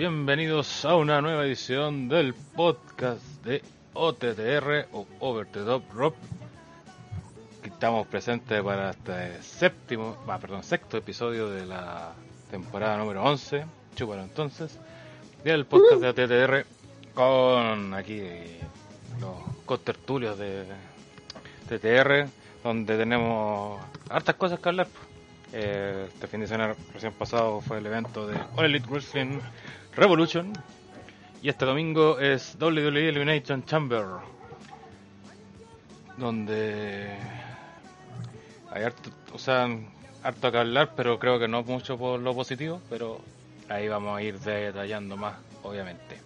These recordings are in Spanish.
Bienvenidos a una nueva edición del podcast de OTTR o Over the Top Rock. Estamos presentes para este séptimo, ah, perdón, sexto episodio de la temporada número 11, chúpalo entonces, del podcast de OTTR con aquí los contertulios de TTR, donde tenemos hartas cosas que hablar. Eh, este fin de semana recién pasado fue el evento de All Elite Wrestling Revolution. Y este domingo es WWE Elimination Chamber. Donde hay harto, o sea, harto que hablar, pero creo que no mucho por lo positivo. Pero ahí vamos a ir detallando más, obviamente.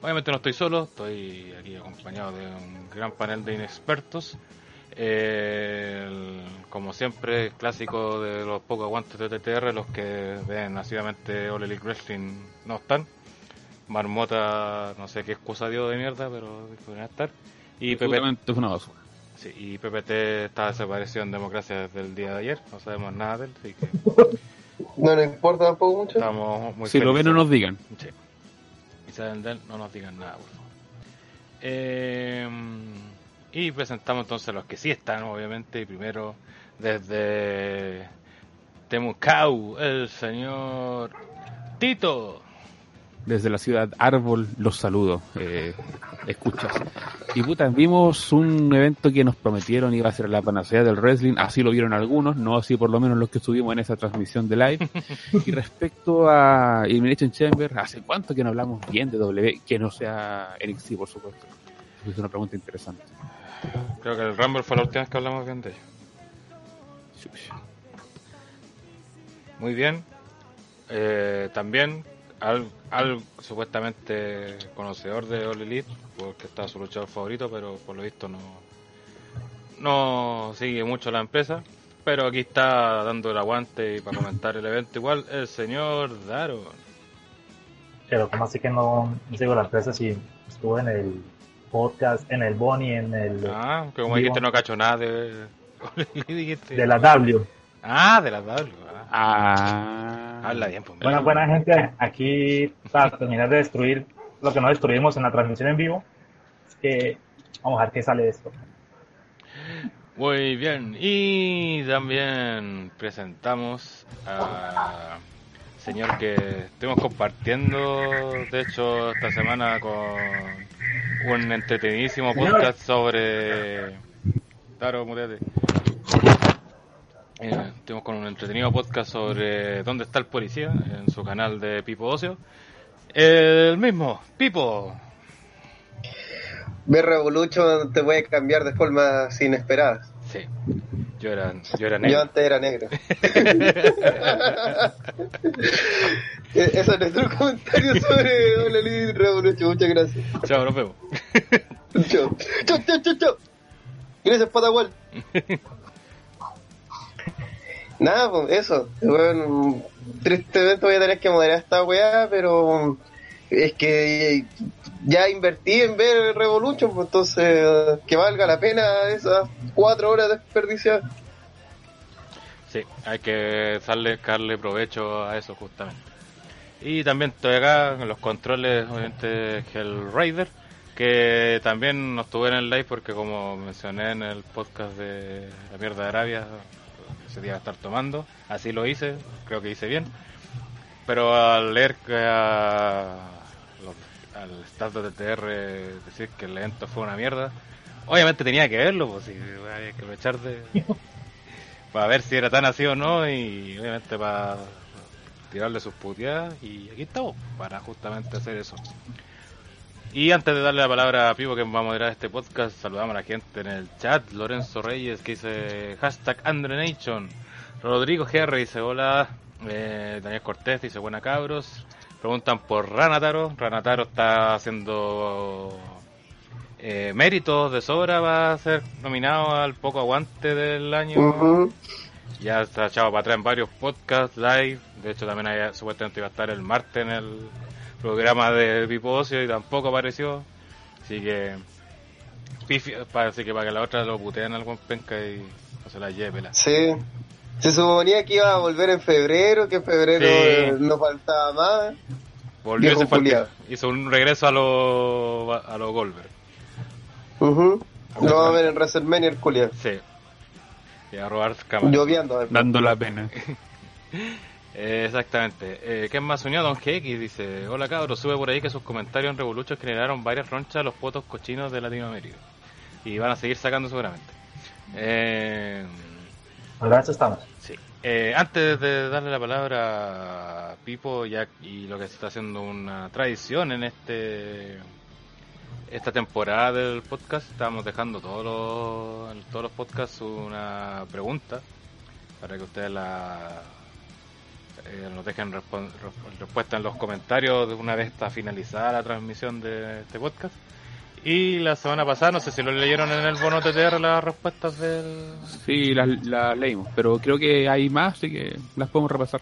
Obviamente no estoy solo, estoy aquí acompañado de un gran panel de inexpertos. Eh, como siempre, clásico de los pocos aguantes de TTR, los que ven nacidamente All Elite Wrestling no están. Marmota, no sé qué excusa dio de mierda, pero podrían estar. Y PPT, es una basura. sí, y PPT está desaparecido en democracia desde el día de ayer, no sabemos nada de él, así que No nos importa tampoco mucho. estamos muy Si lo ven, no nos digan. Sí. Y saben de él, no nos digan nada, por favor. Eh, y presentamos entonces a los que sí están, obviamente. Y primero, desde Temucau, el señor Tito. Desde la ciudad Árbol los saludo. Eh, escuchas. Y puta, vimos un evento que nos prometieron iba a ser la panacea del wrestling. Así lo vieron algunos, no así por lo menos los que estuvimos en esa transmisión de live. y respecto a Elimination Chamber, ¿hace cuánto que no hablamos bien de W? Que no sea NXT, por supuesto. Es una pregunta interesante. Creo que el Rumble fue la última vez que hablamos bien de ellos. Muy bien. Eh, también al, supuestamente conocedor de All Elite, porque está su luchador favorito, pero por lo visto no, no sigue mucho la empresa. Pero aquí está dando el aguante y para comentar el evento igual el señor Daron. Pero como así que no, sigo la empresa si estuve en el podcast, en el Bonnie, en el Ah, que como dijiste no cacho nada de de la W. Ah, de la W. ah. Ah. Habla bien, pues. Buena, buena gente, aquí para terminar de destruir lo que no destruimos en la transmisión en vivo. Es que vamos a ver qué sale de esto. Muy bien, y también presentamos a señor que estuvimos compartiendo, de hecho, esta semana con un entretenidísimo podcast sobre... Claro, muteate. Eh, estuvimos con un entretenido podcast sobre dónde está el policía en su canal de Pipo Ocio. El mismo, Pipo. Ver Revolution te puede cambiar de formas inesperadas. Sí, yo era, yo era Yo negro. antes era negro. E- Eso es nuestro comentario sobre All Elite Revolution. Muchas gracias. Chao, nos vemos. Chao. Chao, chao, chao, chao. Gracias, Patagual. Nada, pues eso. Bueno, tristemente voy a tener que moderar esta weá, pero es que ya invertí en ver Revolution, pues entonces que valga la pena esas cuatro horas desperdiciadas. Sí, hay que darle, darle provecho a eso justamente. Y también estoy acá en los controles, obviamente, Hell Raider, que también no estuve en el live porque como mencioné en el podcast de La Mierda de Arabia, ese día iba a estar tomando, así lo hice, creo que hice bien. Pero al leer que a al staff de TTR decir que el evento fue una mierda, obviamente tenía que verlo, pues sí, hay que aprovechar de, para ver si era tan así o no y obviamente para tirarle sus puteadas y aquí estamos para justamente hacer eso. Y antes de darle la palabra a Pivo que va a moderar este podcast, saludamos a la gente en el chat. Lorenzo Reyes que dice hashtag Andrenation. Rodrigo GR dice hola. Eh, Daniel Cortés dice buena cabros. Preguntan por Ranataro. Ranataro está haciendo eh, méritos de sobra. Va a ser nominado al poco aguante del año. Ujú. Ya está echado para atrás en varios podcasts live. De hecho, también hay, supuestamente iba a estar el martes en el programa de Pipo Ocio y tampoco apareció. Así que. Parece que para que la otra lo puteen algún penca y no se la lleve. la- Sí. Se suponía que iba a volver en febrero, que en febrero Sí. no faltaba más. Volvió ese fue hizo un regreso a los a los Goldberg. Ujú. Lo vamos a ver en WrestleMania el culiao. Sí. Y a robar cámaras. Lloviendo. además. Dando la pena. Eh, exactamente. Eh, ¿Quién más unió? Don GX dice: Hola cabros, sube por ahí que sus comentarios en Revolution generaron varias ronchas a los potos cochinos de Latinoamérica. Y van a seguir sacando seguramente. Eh, Para eso sí. Eh, antes de darle la palabra a Pipo y lo que se está haciendo una tradición en este esta temporada del podcast, estamos dejando todos los, todos los podcasts una pregunta para que ustedes la eh, nos dejen respuesta en los comentarios de una vez está finalizada la transmisión de este podcast. Y la semana pasada, no sé si lo leyeron en el bono TTR las respuestas del... Sí, las las leímos, pero creo que hay más, así que las podemos repasar.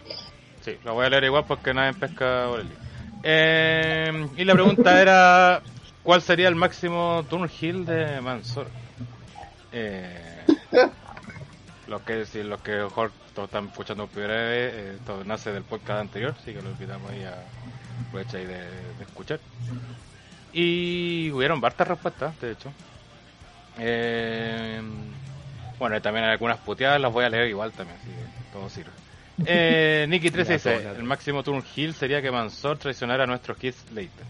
Sí, lo voy a leer igual porque nadie pesca por el día. Eh, y la pregunta era, ¿cuál sería el máximo Turnhill de Mansor? Eh, los que si los que mejor todos están escuchando por primera vez, eh, esto nace del podcast anterior, así que lo invitamos ahí a aprovechar de, de escuchar. Y hubieron hartas respuestas, de hecho. Eh, bueno, y también hay algunas puteadas, las voy a leer igual también, así que todo sirve. Eh, Nicky 13 dice, el máximo turn hill sería que Mansor traicionara a nuestro Keith Slater.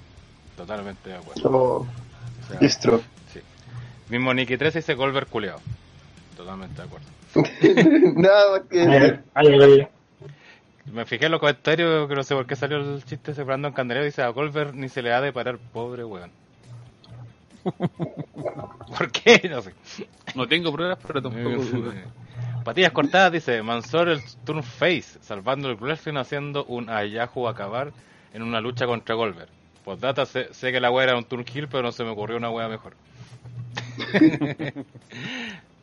Totalmente de acuerdo. Oh, O sea, distro. sí. Mismo Nicky 13 dice Goldberg culeado. Totalmente de acuerdo. Nada que. Me fijé en los comentarios, que no sé por qué salió el chiste ese Brandon Candelero dice a Goldberg ni se le ha de parar, pobre weón. ¿Por qué? No sé. No tengo pruebas, pero tampoco dudas. Patillas cortadas dice Mansor el turn face, salvando el wrestling haciendo un Ayahu acabar en una lucha contra Goldberg. Postdata, sé, sé que la wea era un turn heel, pero no se me ocurrió una wea mejor.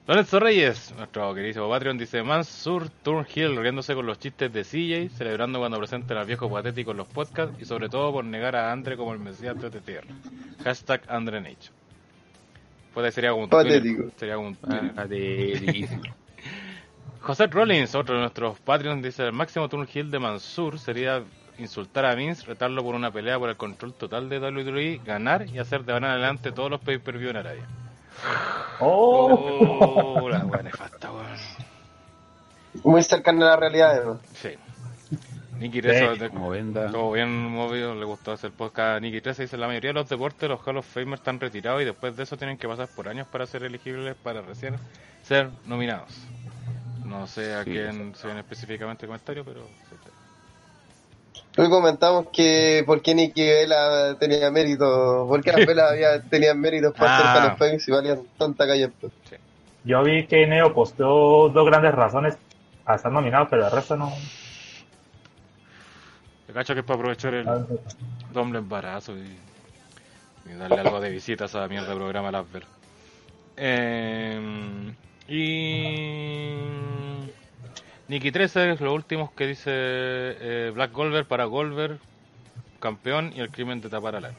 Lorenzo Reyes, nuestro querido Patreon, dice Mansur Turn Hill riéndose con los chistes de CJ, celebrando cuando presenten al viejo patético en los podcasts y sobre todo por negar a Andre como el mesías de TTR. Hashtag Andre Nage. Puede sería como un Patético. Twitter, Sería como un. Ah, José Rollins, otro de nuestros Patreons, dice el máximo turn heel de Mansur sería insultar a Vince, retarlo por una pelea por el control total de WWE, ganar y hacer de ahora en adelante todos los pay-per-view en Arabia. Oh. Oh, la wea nefasta, weón. muy cercano a la realidad. además. Sí. Nicky 13, de- como todo bien movido, le gustó hacer podcast a Nicky 13, dice la mayoría de los deportes los Hall of Famers están retirados y después de eso tienen que pasar por años para ser elegibles para recién ser nominados. No sé a Sí, quién se ven específicamente el comentario, pero... Hoy comentamos que por qué Nicky Vela tenía mérito, por qué las velas había, tenían méritos para Ah. ser of Fame si valían tanta callampa. Yo vi que Neo posteó dos grandes razones a estar nominado, pero el resto no. Yo cacho que es para aprovechar el doble embarazo y, y darle algo de visitas a esa mierda de programa las velas. Eh, y Nicky 13 es lo último que dice eh, Black Goldberg para Goldberg, campeón y el crimen de tapar a Lana.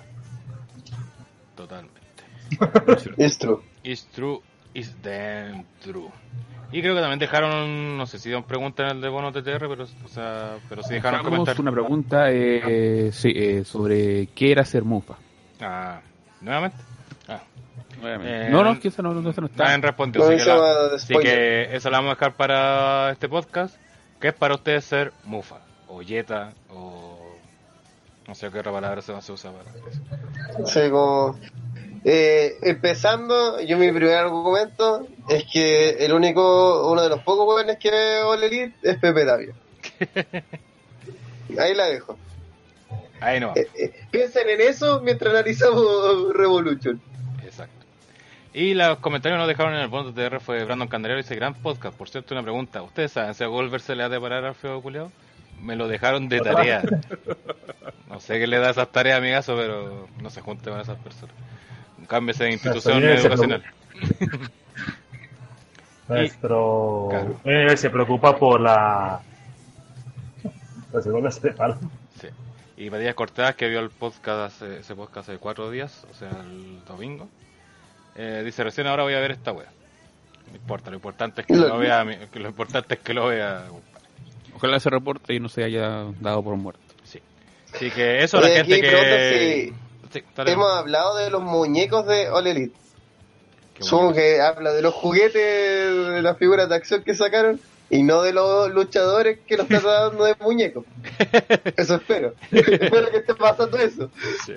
Totalmente. Distro. Is true, is damn true. Y creo que también dejaron, no sé si dieron preguntas en el de Bono TTR, pero, o sea, pero sí dejaron comentarios. una pregunta eh, sí, eh, sobre qué era ser mufa. Ah, nuevamente. Ah, Eh, no, no, es que eso no, no, eso no está. nadie respondió. No, Así que, eso la- va de así spoiler. que eso lo vamos a dejar para este podcast. Que es para ustedes ser mufa, o yeta, o. No sé qué otra palabra se usa para eso. Sí, como... Eh, empezando, yo mi primer argumento es que el único, uno de los pocos jóvenes que veo Elite es Pepe Davia. Ahí la dejo. Ahí no va. Eh, eh, piensen en eso mientras analizamos Revolution. Y los comentarios nos dejaron en el bono TR fue Brandon Candelero dice gran podcast. Por cierto, una pregunta. ¿Ustedes saben si a Goldberg se le ha de parar al feo culiao? Me lo dejaron de tarea. No sé qué le da esas tareas, amigazo, pero no se junte con esas personas. Cámbiese de institución se educacional. Nuestro Claro. eh, se preocupa por la. Igual este palo. Sí. Y Matías Cortás, que vio el podcast hace, ese podcast hace cuatro días, o sea, el domingo, eh, dice, recién ahora voy a ver esta wea. No importa, lo importante es que Lo- lo vea, lo importante es que lo vea. Ojalá se reporte y no se haya dado por muerto. Sí. Así que eso, la Oye, gente aquí preguntan que... Sí. Hemos hablado de los muñecos de All Elite. Supongo que habla de los juguetes, de las figuras de acción que sacaron y no de los luchadores que los están tratando de muñecos. Eso espero. espero que esté pasando eso. Sí.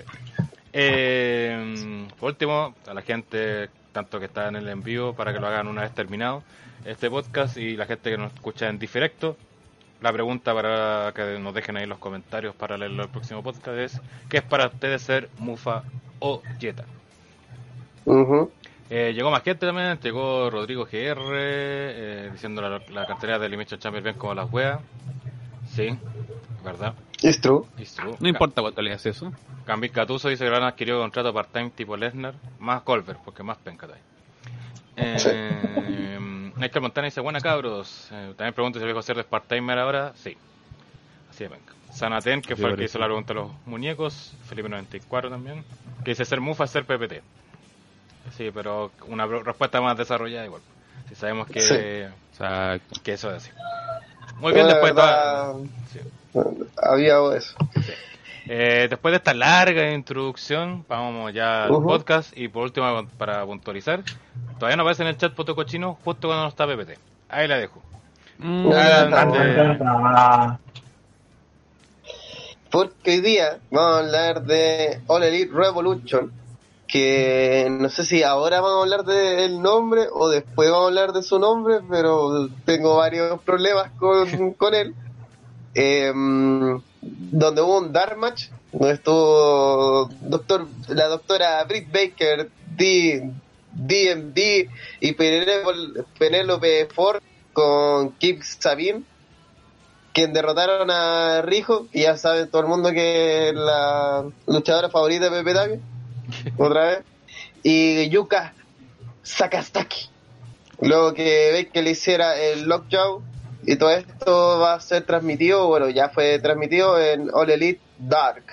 Eh, por último, a la gente, tanto que está en el envío, para que lo hagan una vez terminado este podcast y la gente que nos escucha en directo, la pregunta para que nos dejen ahí en los comentarios para leerlo el próximo podcast es: ¿qué es para ustedes ser Mufa o Jetta? Eh, llegó más gente también, llegó Rodrigo GR, eh, diciendo la, la cartera de Elimination Chamber bien como las weas. Sí, verdad. It's true. It's true. No importa cuánto le hace eso. Gambit Catuso dice que lo han adquirido contrato part-time tipo Lesnar, más Colbert, porque más penca todavía. Eh, Néstor Montana dice, buena cabros. Eh, también pregunta si el viejo cerdo es part-timer ahora. Sí. Así de penca. Sanaten, que Sí, fue el que hizo la pregunta de los muñecos. Felipe 94 también. Que dice ser mufa es ser PPT. Sí, pero una respuesta más desarrollada igual. Si sabemos que, Sí. Exacto. que eso es así. Muy bien, La después sí. Había eso. Eh, después de esta larga introducción, vamos ya al podcast y por último, para puntualizar, todavía no aparece en el chat Poto Cochino justo cuando no está PPT. Ahí la dejo. Mm, Adelante. Ah, Porque hoy día vamos a hablar de All Elite Revolution. Que no sé si ahora vamos a hablar del nombre o después vamos a hablar de su nombre, pero tengo varios problemas con, con él. Eh, donde hubo un Dark Match, donde estuvo doctor, la doctora Britt Baker, D, DMD y Penélope Ford con Kip Sabine quien derrotaron a Rijo, y ya sabe todo el mundo que es la luchadora favorita de Pepe Tapia, otra vez, y Yuka Sakastaki. Luego que que le hiciera el Lockjaw, y todo esto va a ser transmitido, bueno, ya fue transmitido en All Elite Dark,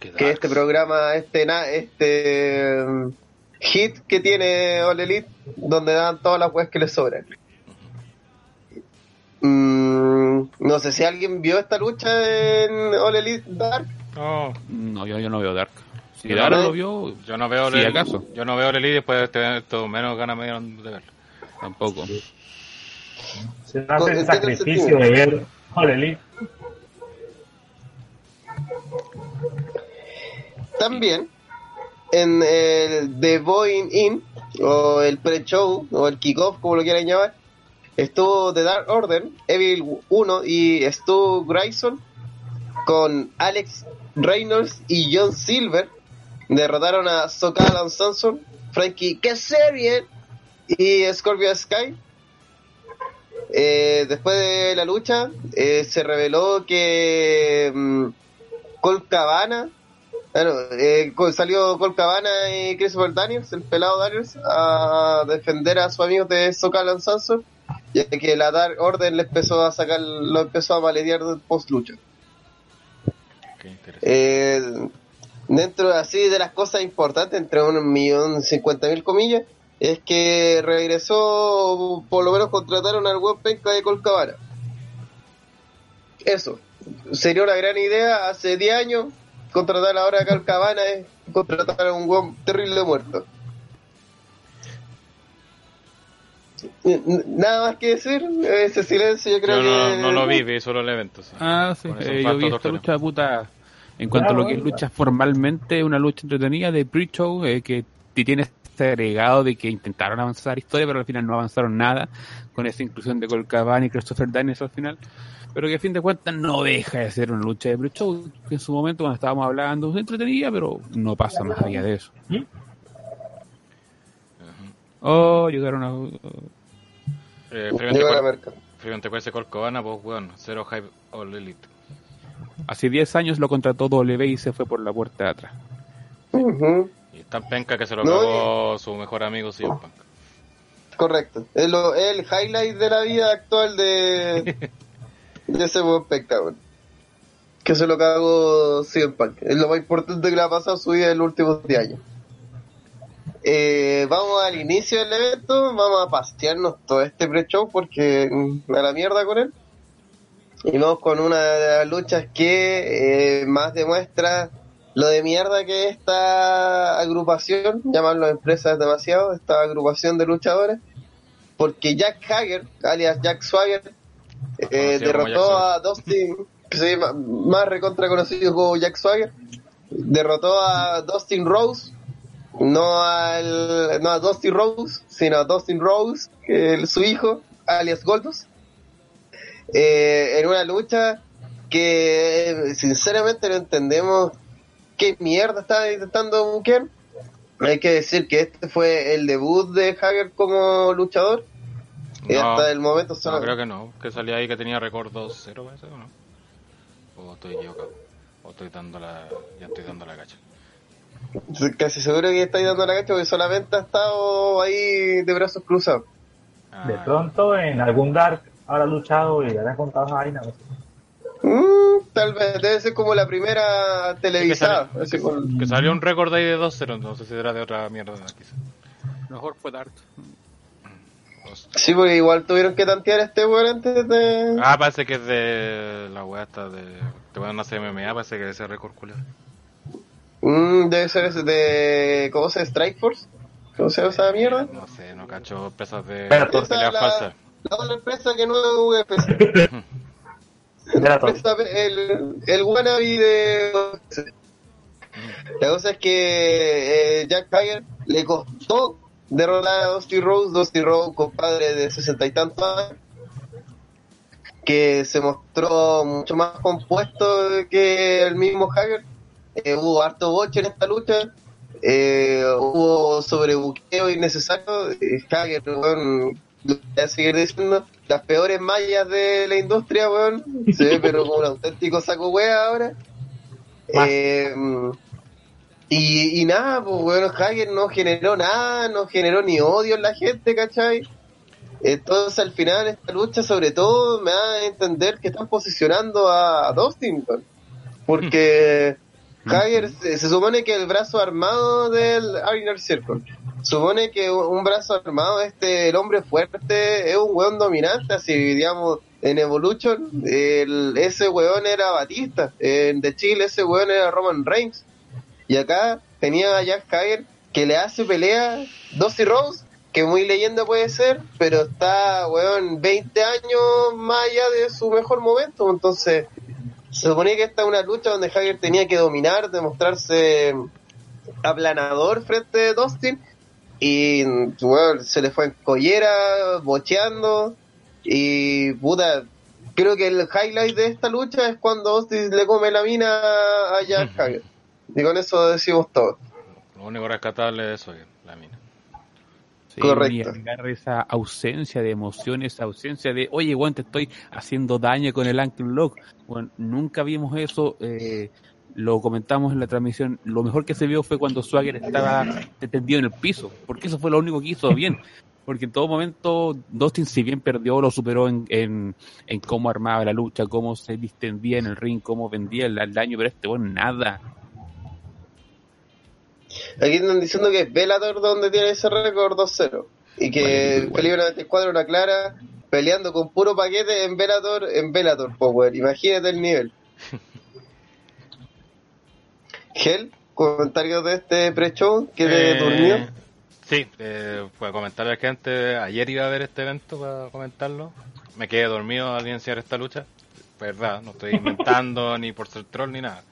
que es este programa, este, na- este mm, hit que tiene All Elite, donde dan todas las weas que les sobran. Mm, no sé si alguien vio esta lucha en All Elite Dark. No, No, yo, yo no veo Dark. Si Yo Dark no- lo vio, yo no veo Si el- acaso. Yo no veo el Elite después de este evento, menos ganas me dieron de verlo. tampoco. Se hace el sacrificio de ver All Elite. También en el The Boeing In, o el pre-show, o el kickoff, como lo quieran llamar, estuvo The Dark Order, Evil 1 y Stu Grayson con Alex Reynolds y John Silver. Derrotaron a Sokalan Samson, Frankie Kazarian y Scorpio Sky. Eh, después de la lucha, eh, se reveló que mm, Colt Cabana, bueno, eh, salió Colt Cabana y Christopher Daniels, el pelado Daniels, a defender a sus amigos de Sokalan Samson, ya que la Dark Order le empezó a sacar, lo empezó a maletear post lucha. Qué interesante. Eh, dentro así de las cosas importantes, entre un millón cincuenta mil comillas, es que regresó, por lo menos contrataron al web penca de Colcabana. Eso. Sería una gran idea hace 10 años contratar ahora a Colcabana es contratar a un web terrible muerto. Nada más que decir, ese silencio yo creo Yo no, que... no lo vi, vi solo el evento. sí. Ah, sí. Eh, yo vi esta tema. lucha puta. En cuanto Claro, a lo que es lucha formalmente, una lucha entretenida de pre-show, eh, que t- tiene este agregado de que intentaron avanzar historia, pero al final no avanzaron nada, con esa inclusión de Colcabana y Christopher Daniels al final. Pero que a fin de cuentas no deja de ser una lucha de pre-show, que en su momento cuando estábamos hablando es entretenida, pero no pasa más allá de eso. ¿Mm? Oh, llegaron a... Eh, Llegó Freeman la te merca. Freeman te cuece Colcobana, pues weón, cero hype all elite. Hace 10 años lo contrató W y se fue por la puerta de atrás. Y tan penca que se lo No, pagó su mejor amigo CM Punk. Correcto. Es lo- el highlight de la vida actual de, de ese buen espectáculo. Que se lo cagó CM Punk. Es lo más importante que le ha pasado a su vida en los últimos 10 años. eh, vamos al inicio del evento, vamos a pasearnos todo este pre-show porque mm, a la mierda con él. Y vamos con una de las luchas que eh, más demuestra lo de mierda que es esta agrupación, llamarlo empresa es demasiado, esta agrupación de luchadores, porque Jack Hager, alias Jack Swagger, eh, derrotó a Dustin, sí, más recontra conocido como Jack Swagger, derrotó a Dustin Rose, no al no a Dustin Rose, sino a Dustin Rose, que es su hijo, alias Goldust, eh, en una lucha que eh, sinceramente no entendemos qué mierda estaba intentando buquear. Hay que decir que este fue el debut de Hager como luchador. Y No, hasta el momento solo- No, creo que no. Que salía ahí que tenía récord 2-0, parece, ¿o no? O estoy equivocado. O estoy dando la... Ya estoy dando la cacha. Estoy casi seguro que estáis dando la cacha porque solamente ha estado ahí de brazos cruzados. Ah, De pronto en algún Dark habrá luchado y le habrán contado no sé. Mm, tal vez, debe ser como la primera sí, que, televisada. salió, así con- que salió un récord ahí de 2-0, no sé si era de otra mierda quizás. Mejor fue Dart. Sí, porque igual tuvieron que tantear este weón antes de... Ah, parece que es de la weá esta de... Te van a hacer MMA, parece que es ese récord culero. Mm, debe ser ese de... ¿Cómo se? ¿Strike Force? ¿Cómo se llama esa mierda? No sé, no cacho pesas de es la, falsa. la otra empresa que no es UFC. El, el wannabe de... La cosa es que eh, Jack Hager le costó derrotar a Dusty Rose, Dusty Rose, compadre de sesenta y tantos años, que se mostró mucho más compuesto que el mismo Hager. Eh, hubo harto boche en esta lucha, eh, hubo sobrebuqueo innecesario. Eh, Hager, lo voy a seguir diciendo, las peores mallas de la industria, weón, se ve pero como un auténtico saco wea ahora. Eh, y, y nada, pues bueno, Hager no generó nada, no generó ni odio en la gente, ¿cachai? Entonces al final esta lucha sobre todo me da a entender que están posicionando a, a Dustin, weón. porque Hager se, se supone que el brazo armado del Inner Circle, supone que un, brazo armado, este, el hombre fuerte, es un weón dominante, así digamos, en Evolution, el, ese weón era Batista, en The Chile ese weón era Roman Reigns, y acá tenía a Jack Hager que le hace pelea Dusty Rose, que muy leyenda puede ser, pero está, weón, 20 años más allá de su mejor momento. Entonces, se suponía que esta es una lucha donde Hager tenía que dominar, demostrarse aplanador frente a Dustin. Y, weón, se le fue en collera, bocheando. Y, puta, creo que el highlight de esta lucha es cuando Dustin le come la mina a Jack Hager. Y con eso decimos todo. Lo único rescatable es eso, la mina. Sí, Correcto. Y esa ausencia de emociones, esa ausencia de, oye, weón, te estoy haciendo daño con el ankle lock. Bueno, nunca vimos eso, eh, lo comentamos en la transmisión. Lo mejor que se vio fue cuando Swagger estaba tendido en el piso, porque eso fue lo único que hizo bien. Porque en todo momento Dustin, si bien perdió, lo superó en, en, en cómo armaba la lucha, cómo se distendía en el ring, cómo vendía el, el daño, pero este, bueno, nada. Aquí están diciendo que es Bellator donde tiene ese récord 2-0. Y que Felipe 94 una clara peleando con puro paquete en Bellator, en Bellator Power. Imagínate el nivel. Gel, comentarios de este pre-show que te Eh, durmió. Sí, eh, pues comentarle a la gente, ayer iba a ver este evento para comentarlo. Me quedé dormido al iniciar esta lucha. Verdad, no estoy inventando ni por ser troll ni nada.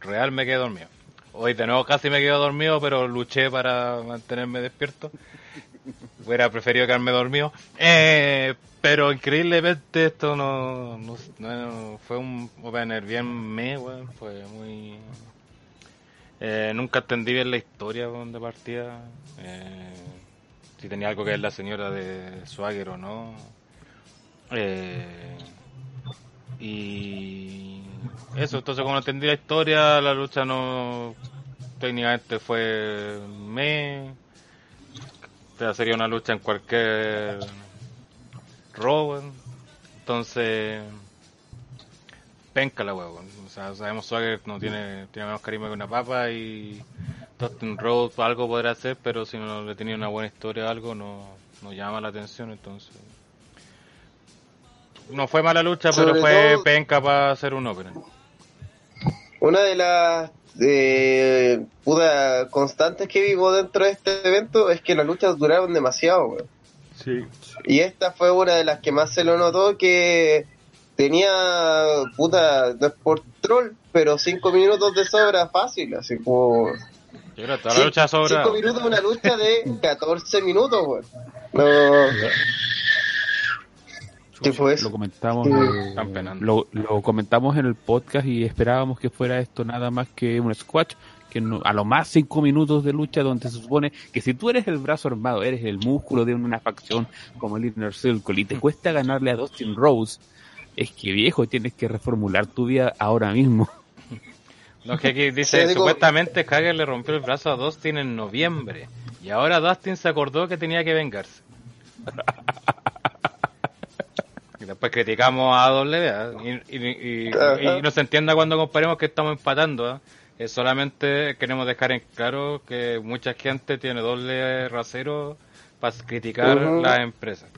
Real me quedé dormido. Hoy de nuevo casi me quedo dormido, pero luché para mantenerme despierto. Hubiera preferido quedarme dormido. Eh, pero increíblemente esto no, no, no- fue un opener bien me, weón. Fue muy... Eh, nunca entendí bien la historia weón, de partida. Eh, si tenía algo que ver la señora de Swagger o no. Eh, y eso, entonces como no entendí la historia, la lucha no técnicamente fue me. Sería una lucha en cualquier weón. Entonces, penca la weón. Sea, sabemos Swagger no tiene, tiene menos carisma que una papa y Dustin Rhodes algo podrá hacer, pero si no le tenía una buena historia o algo, no, no llama la atención, entonces. No fue mala lucha, pero fue todo- penca para hacer un opener. Una de las eh, constantes que vivo dentro de este evento es que las luchas duraron demasiado. Sí. Y esta fue una de las que más se lo notó que tenía, puta, no es por troll, pero cinco minutos de sobra fácil, así como... Yo creo que toda Sí, la lucha sobra. Cinco minutos de una lucha de 14 minutos, weón. No, ¿Qué fue eso? Lo comentamos, Sí. eh, lo, lo comentamos en el podcast y esperábamos que fuera esto nada más que un squash, que no- a lo más cinco minutos de lucha donde se supone que si tú eres el brazo armado, eres el músculo de una facción como el Inner Circle y te cuesta ganarle a Dustin Rose, es que viejo, tienes que reformular tu vida ahora mismo. Lo que aquí Sí, dice, digo- supuestamente Hager le rompió el brazo a Dustin en noviembre. Y ahora Dustin se acordó que tenía que vengarse. y después criticamos a W ¿ah? y, y, y- Ajá. y no se entienda cuando comparemos que estamos empatando. Es solamente queremos dejar en claro que mucha gente tiene doble rasero para criticar Ujú. las empresas.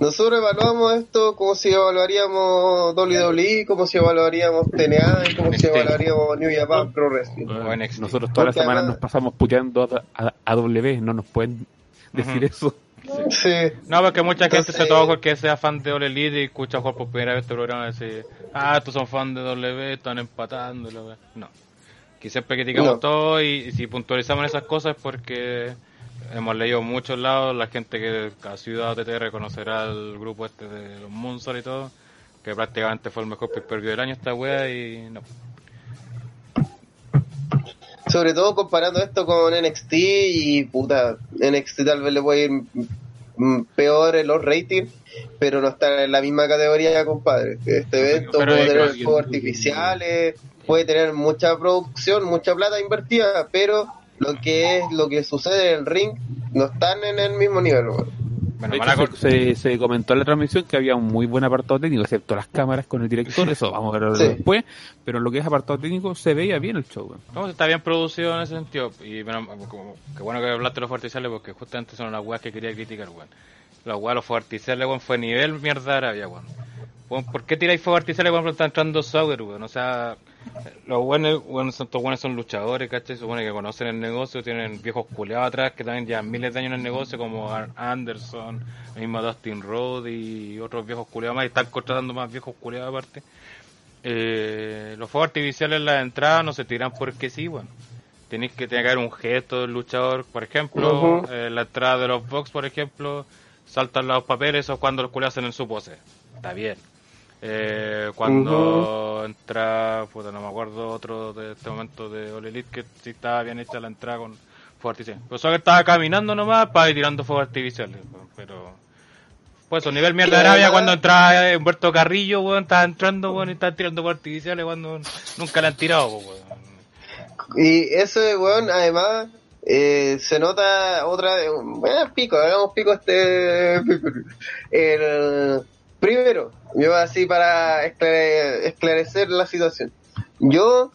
Nosotros evaluamos esto como si evaluaríamos WWE, como si evaluaríamos TNA y como si NXT. evaluaríamos New Japan Pro Wrestling. Nosotros todas las semanas nos pasamos puteando a, a, a W, no nos pueden decir eso. Sí. No, porque mucha gente Entonces- se toma porque sea fan de Ole Elite y escucha jugar por primera vez este programa y dice, ah, estos son fans de W, están empatando. y la wea". No. Que siempre criticamos No. todo y, y si puntualizamos esas cosas es porque hemos leído muchos lados, la gente que ha sido TT reconocerá el grupo este de los Moonsol y todo, que prácticamente fue el mejor pay-per-view del año esta wea y no. Sobre todo comparando esto con NXT y puta, NXT tal vez le puede ir mm, peor en los ratings, pero no está en la misma categoría, compadre. Este evento Pero puede tener fuegos artificiales, puede tener mucha producción, mucha plata invertida, pero lo que es lo que sucede en el ring no están en el mismo nivel. weón. Bueno, hecho, se, se comentó en la transmisión que había un muy buen apartado técnico, excepto las cámaras con el director, eso vamos a verlo Sí. después, pero en lo que es apartado técnico se veía bien el show. weón. No, está bien producido en ese sentido. Y bueno, como, qué bueno que hablaste de los fuegos artificiales porque justamente son las weas que quería criticar, weón. Los weas, los fuegos artificiales, weón, fue nivel mierda de Arabia, weón. Weón, ¿Por qué tiráis fuegos artificiales cuando está entrando Sauer, weón? O sea, los buenos, weón, son, buenos son luchadores, ¿cachai? Supone que conocen el negocio, tienen viejos culeados atrás que también llevan miles de años en el negocio, como Anderson, el mismo Dustin Rhodes y otros viejos culeados más, y están contratando más viejos culeados aparte. Eh, los fuegos artificiales en la entrada no se tiran porque sí, bueno. Tenéis que tener que haber un gesto del luchador, por ejemplo, eh, la entrada de los box, por ejemplo, saltan los papeles o cuando los culeados hacen en su pose. Está bien. Eh, cuando entra, puta, no me acuerdo otro de este momento de All Elite que sí estaba bien hecha la entrada con fuegos artificiales. Pero solo que estaba caminando nomás para ir tirando fuegos artificiales, pero... Pues a nivel mierda de Arabia cuando entraba eh, Humberto Carrillo, weón, estaba entrando, weón, y estaba tirando fuegos artificiales cuando nunca le han tirado, weón. Y ese weón, además, eh, se nota otra vez, bueno, pico, hagamos pico este. El, primero, yo así para esclare- esclarecer la situación. Yo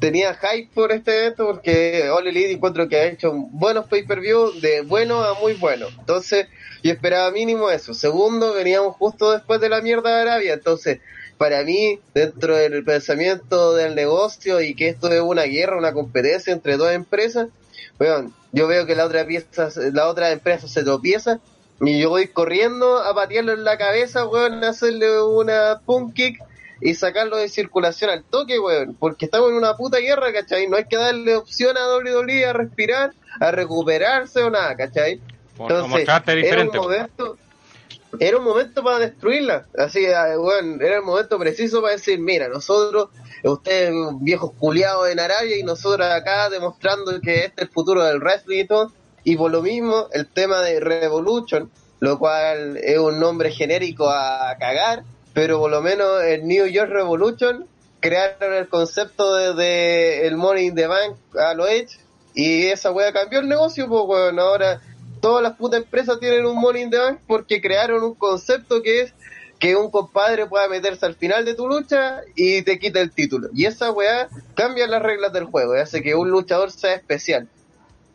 tenía hype por este evento porque All Elite encuentro que ha hecho buenos pay-per-view de bueno a muy bueno. Entonces, yo esperaba mínimo eso. Segundo, veníamos justo después de la mierda de Arabia. Entonces, para mí, dentro del pensamiento del negocio y que esto es una guerra, una competencia entre dos empresas, weón, yo veo que la otra pieza, la otra empresa se tropieza y yo voy corriendo a patearlo en la cabeza, weón, a hacerle una pump kick y sacarlo de circulación al toque, weón, porque estamos en una puta guerra, ¿cachai? No hay que darle opción a WWE a respirar, a recuperarse o nada, ¿cachai? Entonces, era un momento, era un momento para destruirla. Así, ah, bueno, era el momento preciso para decir, mira, nosotros, ustedes viejos culiados en Arabia y nosotros acá demostrando que este es el futuro del wrestling y todo. Y por lo mismo, el tema de Revolution, lo cual es un nombre genérico a cagar, pero por lo menos el New York Revolution crearon el concepto de, el Money in the Bank a lo Edge y esa wea cambió el negocio, pues weón, ahora todas las putas empresas tienen un Money in the Bank porque crearon un concepto que es que un compadre pueda meterse al final de tu lucha y te quita el título. Y esa weá cambia las reglas del juego, y hace que un luchador sea especial.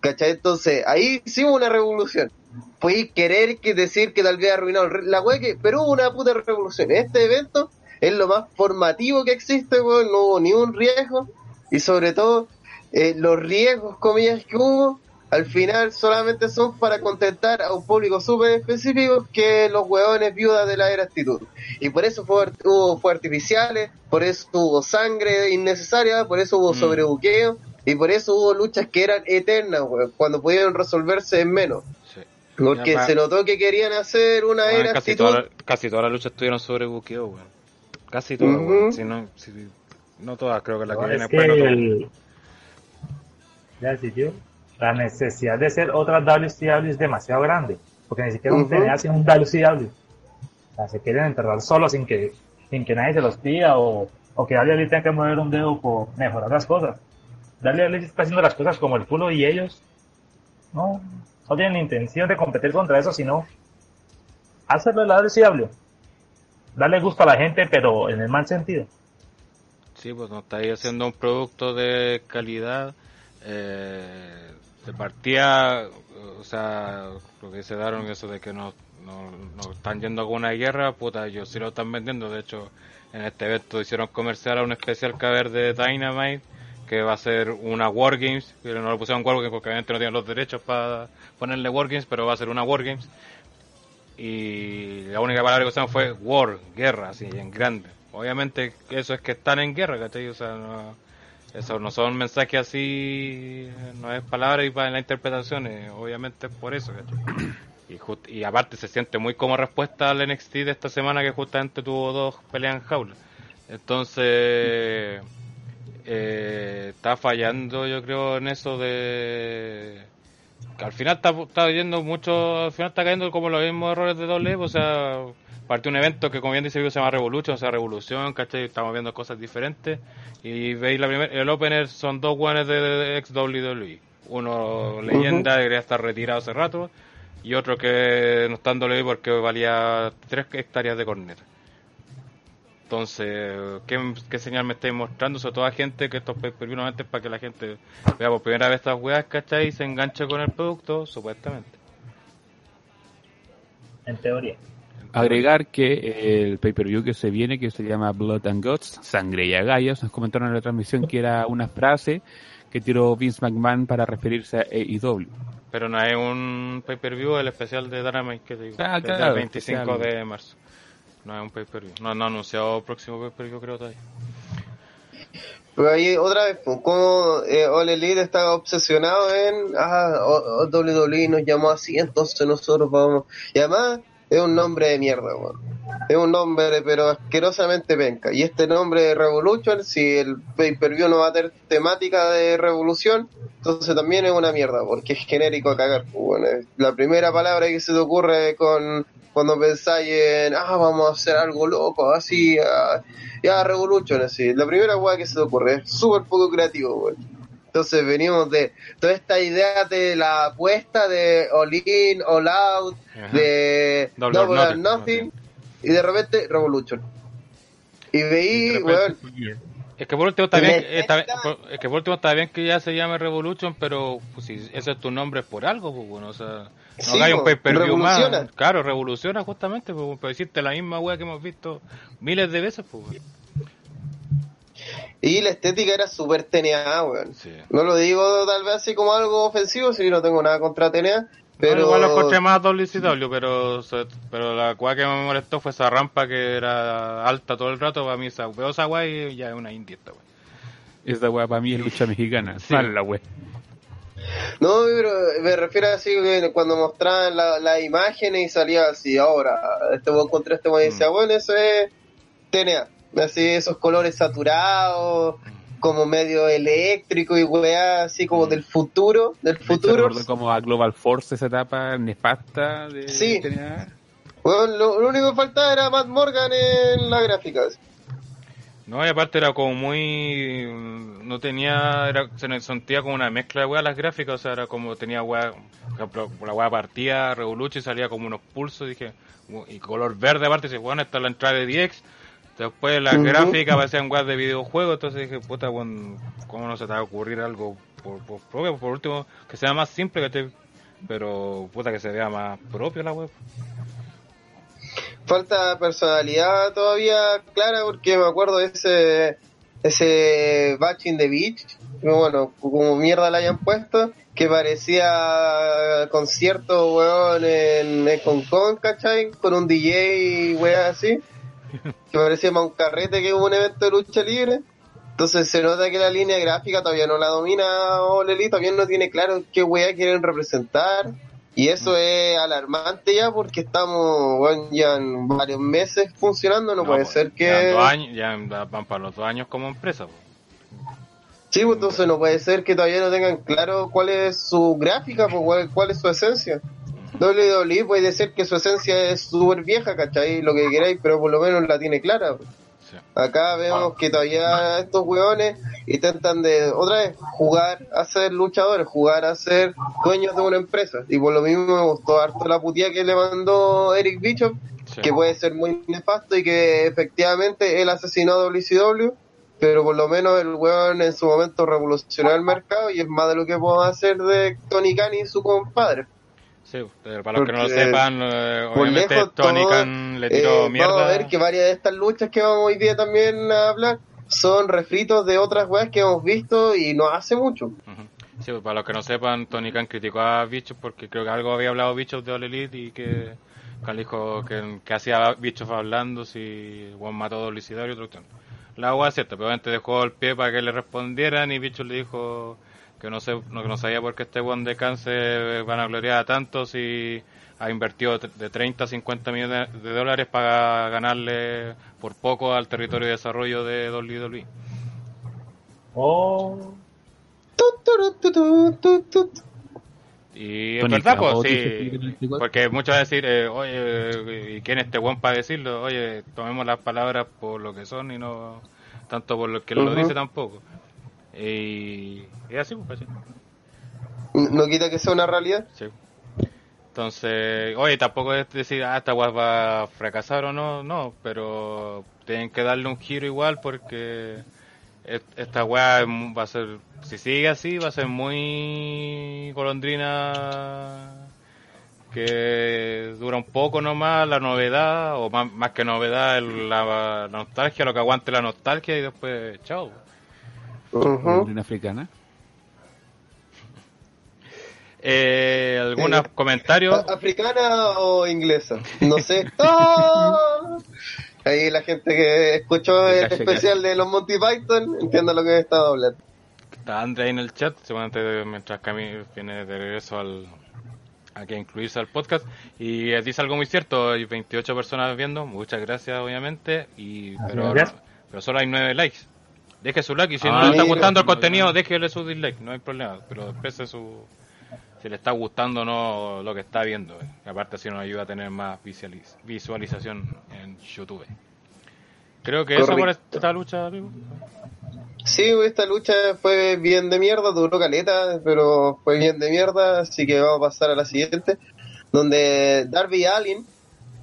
¿Cachai? Entonces, ahí hicimos una revolución. Puedes querer que decir que tal vez arruinado la que, pero hubo una puta revolución. Este evento es lo más formativo que existe, weón, no hubo ni un riesgo. Y sobre todo, eh, los riesgos, comillas, que hubo, al final solamente son para contentar a un público súper específico que los hueones viudas de la era actitud. Y por eso fue, hubo fue artificiales, por eso hubo sangre innecesaria, por eso hubo Mm. sobrebuqueo y por eso hubo luchas que eran eternas, weón, cuando pudieron resolverse en menos. Sí. Porque se notó que querían hacer una era casi, actitud. todas las- casi todas las luchas estuvieron sobre buqueo, weón. Casi todas, weón. Si no, si- no todas, creo que la que No, viene es que después no todas. el... Ya decidió. La necesidad de ser otra WCW es demasiado grande. Porque ni siquiera un Ujú. TNA sin un WCW. O sea, se quieren enterrar solo sin que, sin que nadie se los pida o, o que Dale tenga que mover un dedo por mejorar las cosas. Dale está haciendo las cosas como el culo y ellos no, no tienen intención de competir contra eso, sino hacerlo de la WCW. Darle gusto a la gente, pero en el mal sentido. Sí, pues no estáis haciendo un producto de calidad. Eh, de partida, o sea, lo que se daron eso de que no, no, no están yendo a una guerra, puta, ellos sí lo están vendiendo. De hecho, en este evento hicieron comercial a un especial haber de Dynamite, que va a ser una Wargames, que no lo pusieron Wargames porque obviamente no tienen los derechos para ponerle Wargames, pero va a ser una Wargames. Y la única palabra que usaron fue war, guerra, así, en grande. Obviamente eso es que están en guerra, ¿cachai? O sea, no, eso no son mensajes así, no es palabra y para la interpretación, eh, obviamente es por eso, ¿cachai? Y, y aparte se siente muy como respuesta al NXT de esta semana que justamente tuvo dos peleas en jaula. Entonces, eh, está fallando yo creo en eso de que al final está, está yendo mucho, al final está cayendo como los mismos errores de doble, o sea, parte un evento que como bien dice se llama Revolution, o sea, Revolución, ¿cachai? Estamos viendo cosas diferentes y veis la primer, el opener son dos guanes de, de ex WWE, uno leyenda, debería estar retirado hace rato, y otro que no está en WWE porque valía 3 hectáreas de corneta. Entonces, ¿qué, qué señal me estáis mostrando? Sobre todo a gente que estos pay per view normalmente es para que la gente vea por primera vez estas weas, ¿cachai? Y se enganche con el producto, supuestamente. En teoría. Agregar que el pay-per-view que se viene, que se llama Blood and Guts, Sangre y Agallas, nos comentaron en la transmisión que era una frase que tiró Vince McMahon para referirse a E AEW. Pero no es un pay per view, el especial de Dynamite que te digo. Ah, claro, del 25 especial. de marzo. No es un pay per view. No, no ha anunciado próximo pay per view, creo todavía. Pero ahí otra vez, pues, como eh, All Elite está obsesionado en, ah, WWE nos llamó así, entonces nosotros vamos. Y además, es un nombre de mierda, weón. Es un nombre, pero asquerosamente penca. Y este nombre de Revolution, si el pay-per-view no va a tener temática de revolución, entonces también es una mierda, porque es genérico a cagar. pues, bueno, la primera palabra que se te ocurre con cuando pensáis en, ah, vamos a hacer algo loco, así, ah, ya, Revolution, así. La primera weá que se te ocurre es súper poco creativo. Entonces venimos de toda esta idea de la apuesta de All In, All Out, Ajá. de Double Double or Nothing, Nothing, y de repente Revolution. Y veí, weón, Es que por último está bien, Neta. está bien- es que por último está bien que ya se llame Revolution, pero pues, si ese es tu nombre es por algo, pues bueno, o sea, no Sí, hay un pay per view más. Claro, revoluciona justamente, pues, pero hiciste la misma wea que hemos visto miles de veces, pues. weón. y la estética era súper TNA, weón. Sí. No lo digo tal vez así como algo ofensivo, si no tengo nada contra TNA, Pero igual lo encontré más WCW, pero, pero la cual que me molestó fue esa rampa que era alta todo el rato. Para mí, esa, veo esa wea y ya es una indie esta wea. Esa weá para mí es lucha mexicana. Sí. Mala weá. No, pero me refiero así que cuando mostraban la- las imágenes y salía así, ahora, este weón contra este weón y decía, bueno, eso es TNA. Así, esos colores saturados, como medio eléctrico y weá, así como del futuro, del De hecho, futuro. recuerdo como a Global Force esa etapa nefasta de Sí. Weón, lo, lo único que faltaba era Matt Morgan en la gráfica. así. No, y aparte era como muy. No tenía. Era, se sentía como una mezcla de weas las gráficas, o sea, era como tenía wea. Por ejemplo, la wea partía Revolution y salía como unos pulsos, dije. Y color verde aparte, dice, bueno, esta es la entrada de DX. Después las Ujú. gráficas aparecían weas de videojuegos, entonces dije, puta, weón, ¿cómo no se te va a ocurrir algo por, por propio? Por último, que sea más simple, ¿cachai? Pero, puta, que se vea más propio la web. falta personalidad todavía clara porque me acuerdo de ese ese Batch in the Beach bueno como mierda la hayan puesto que parecía concierto weón en, en Hong Kong ¿cachai? con un DJ weón así que parecía más un carrete que un evento de lucha libre entonces se nota que la línea gráfica todavía no la domina Oleli, todavía no tiene claro qué weá quieren representar. Y eso es alarmante ya porque estamos bueno, ya en varios meses funcionando, no, puede pues, ser Ya, que... dos años, ya van para los dos años como empresa. pues. Sí, pues entonces no puede ser que todavía no tengan claro cuál es su gráfica, pues, cuál, cuál es su esencia. WWE puede ser que su esencia es súper vieja, ¿cachai? Lo que queráis, pero por lo menos la tiene clara. Sí. Acá vemos que todavía estos weones intentan de otra vez jugar a ser luchadores, jugar a ser dueños de una empresa. Y por lo mismo me gustó harto la putía que le mandó Eric Bishop, Sí. que puede ser muy nefasto y que efectivamente él asesinó a WCW, pero por lo menos el weón en su momento revolucionó el mercado y es más de lo que podemos hacer de Tony Khan y su compadre. Sí, pero para los que no lo sepan, eh, obviamente lejos, Tony todo, Khan le tiró Eh, mierda. Vamos a ver que varias de estas luchas que vamos hoy día también a hablar son refritos de otras weas que hemos visto y no hace mucho. Sí, pues, para los que no sepan, Tony Khan criticó a Bichos porque creo que algo había hablado Bichos de All Elite y que Khan dijo que, que hacía Bichos hablando si Juan mató a Lucidario y otro cuestión. La agua es cierta, pero obviamente dejó el pie para que le respondieran y Bichos le dijo que no, sé, no, no sabía por qué este Juan de Khan se van a gloriar tanto si ha invertido de 30 a 50 millones de dólares para ganarle por poco al territorio de desarrollo de WWE. Oh. Y es verdad, pues sí. Felipe 94. Porque muchos a decir, eh, oye, ¿y quién es este buen para decirlo? Oye, tomemos las palabras por lo que son y no tanto por lo que lo dice tampoco. Y es así, pues así. No quita que sea una realidad. Sí. Entonces, oye, tampoco es decir, ah, esta weá va a fracasar o no, no, pero tienen que darle un giro igual porque est- esta weá va a ser, si sigue así, va a ser muy golondrina que dura un poco nomás la novedad, o más, más que novedad, la, la nostalgia, lo que aguante la nostalgia y después, chao. Golondrina africana. Eh, ¿Algunos Eh, comentarios? ¿A- ¿Africana o inglesa? No sé. ¡Ah! Ahí la gente que escuchó el Cacha, especial de los Monty Python entiende lo que he estado hablando. Está André ahí en el chat, seguramente mientras Cami viene de regreso al, a que incluirse al podcast. Y eh, dice algo muy cierto, hay 28 personas viendo, muchas gracias obviamente, y pero, Gracias. pero solo hay 9 likes. Deje su like y si Ah, no le está gustando el contenido, déjele su dislike, no hay problema, pero exprese su... Si le está gustando o no lo que está viendo, eh. aparte así nos ayuda a tener más visualiz- visualización en YouTube. Creo que esa por esta lucha, amigo. Sí, esta lucha fue bien de mierda, duró caleta, pero fue bien de mierda, así que vamos a pasar a la siguiente, donde Darby Allin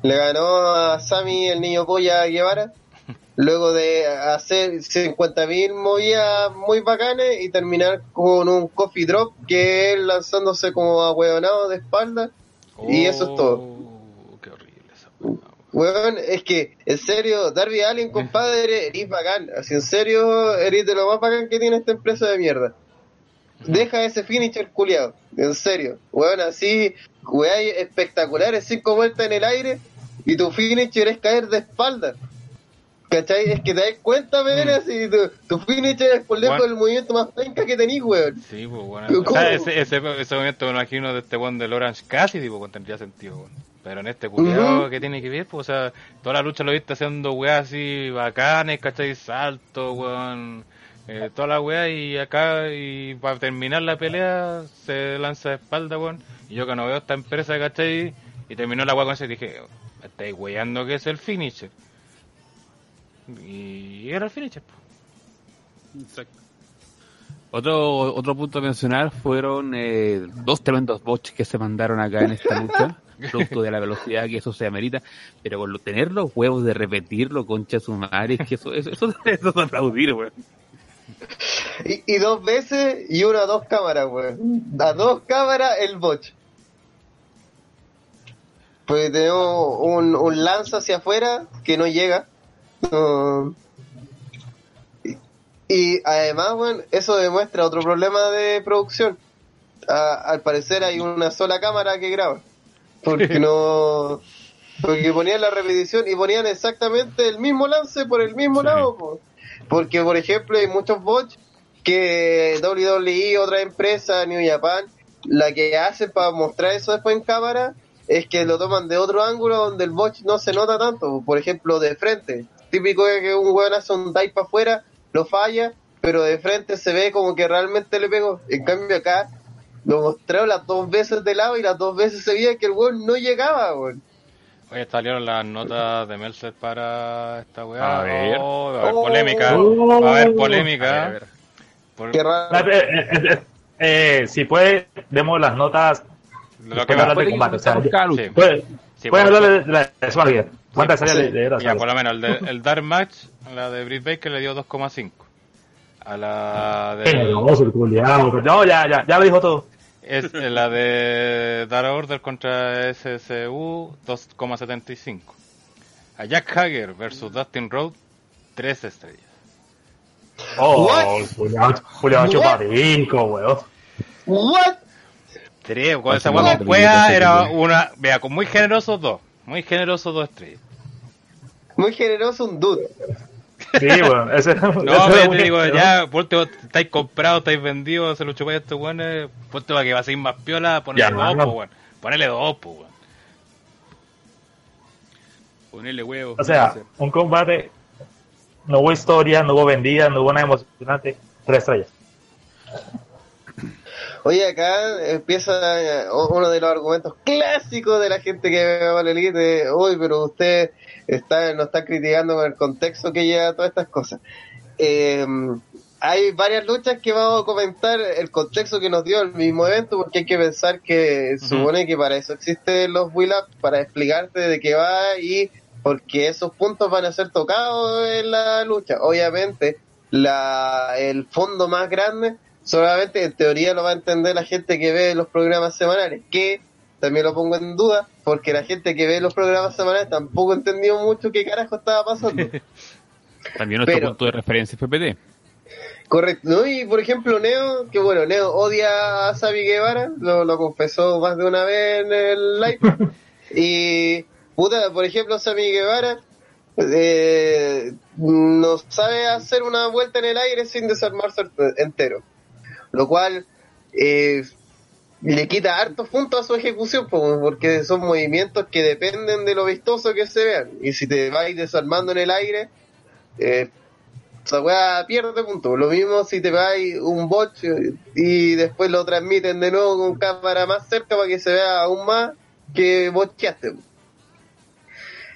le ganó a Sammy el niño polla Guevara, luego de hacer 50.000 movidas muy bacanes y terminar con un coffee drop que él lanzándose como ahueonado de espalda. Y eso es todo. Oh, Qué horrible esa. Weón, es que, en serio, Darby Allin, compadre, eres bacán. Así, en serio, eres de lo más bacán que tiene esta empresa de mierda. Deja ese finisher culiado, en serio. Weón, así, weón, espectaculares, cinco vueltas en el aire y tu finisher es caer de espalda. ¿Cachai? Es que te das cuenta, weón, así, tu, tu finisher es por lejos Weón. el movimiento más penca que tenís, weón. Sí, pues bueno. ¿Cómo? O sea, ese, ese, ese momento me imagino de este one del Orange casi, tipo, pues, tendría sentido, weón. Pero en este culiado Ujú. que tiene que ver, pues, o sea, toda la lucha lo viste haciendo weas así bacanes, ¿cachai? Salto, weón. Eh, toda la wea y acá, y para terminar la pelea, se lanza de espalda, weón. Y yo que no veo esta empresa, ¿cachai? Y terminó la wea con ese y dije, me estáis weyando que es el finisher. Y era el finisher. po. Otro, otro punto a mencionar fueron eh, dos tremendos bots que se mandaron acá en esta lucha, producto de la velocidad que eso se amerita, pero con lo, tener los huevos de repetirlo, concha su madre, es que eso, eso, eso, eso es aplaudir, weón. Y, y dos veces y una a dos cámaras, weón. A dos cámaras el botch. Pues tenemos un, un lanza hacia afuera que no llega. No. Y, y además, weón, eso demuestra otro problema de producción. A- al parecer hay una sola cámara que graba. Porque no... Porque ponían la repetición y ponían exactamente el mismo lance por el mismo Sí. lado. po. Porque, por ejemplo, hay muchos bots que WWE, otra empresa, New Japan, la que hacen para mostrar eso después en cámara es que lo toman de otro ángulo donde el bot no se nota tanto. Por ejemplo, de frente. Típico es que un weón hace un dive para afuera, lo falla, pero de frente se ve como que realmente le pegó. En cambio acá lo mostraron las dos veces de lado y las dos veces se veía que el weón no llegaba, weón. Oye, salieron las notas de Mercer para esta weá. A ver. Oh, va a haber Oh. polémica. Va a haber A ver, polémica. a ver. Por Qué raro. Eh, eh, eh, eh, si puede, demos las notas. lo que va. hablar de combate, o sea. Sí. Puede, Sí, puede hablar de la de. ¿Cuántas Sí, salidas sí. le, das? Ya, por lo menos el, de- el Dark Match, la de Britt Baker le dio 2,5. A la de. Generoso, el. No, ya, ya, ya lo dijo todo. Es la de Dark Order contra SSU 2,75. A Jack Hager versus Dustin Road 3 estrellas. Oh, culiao What? chupapico, weón. ¿What? 3, con esa hueá yo era una. Vea, con muy generosos dos. Muy generosos dos estrellas. Muy generoso un dude. Sí, weón. Ese, No, pero te digo, ya, por último, estáis comprados, estáis vendidos, se lo chupáis a estos weones, por último, que va a seguir más piola, ponele Ya, dos, no. pues, weón. Ponele dos, pues, weón. Ponerle huevos. O sea, un combate, no hubo historia, no hubo vendida, no hubo nada emocionante. Tres estrellas. Oye, acá empieza eh, uno de los argumentos clásicos de la gente que ve a All Elite. Uy, pero usted está, nos está criticando con el contexto que lleva todas estas cosas. Eh, hay varias luchas que vamos a comentar el contexto que nos dio el mismo evento, porque hay que pensar que Ujú. supone que para eso existen los Will Up, para explicarte de qué va y porque esos puntos van a ser tocados en la lucha. Obviamente, la, el fondo más grande solamente en teoría lo va a entender la gente que ve los programas semanales, que también lo pongo en duda, porque la gente que ve los programas semanales tampoco entendió mucho qué carajo estaba pasando. También nuestro pero- punto de referencia es PPT. Correcto, ¿no? Y por ejemplo, Neo, que bueno, Neo odia a Sabi Guevara, lo, lo confesó más de una vez en el live. y, puta, por ejemplo, Sammy Guevara eh, no sabe hacer una vuelta en el aire sin desarmarse entero. Lo cual eh, le quita hartos puntos a su ejecución, po, porque son movimientos que dependen de lo vistoso que se vean. Y si te vais desarmando en el aire, eh, esa weá pierde puntos. Lo mismo si te vas un bot y después lo transmiten de nuevo con cámara más cerca para que se vea aún más que botcheaste.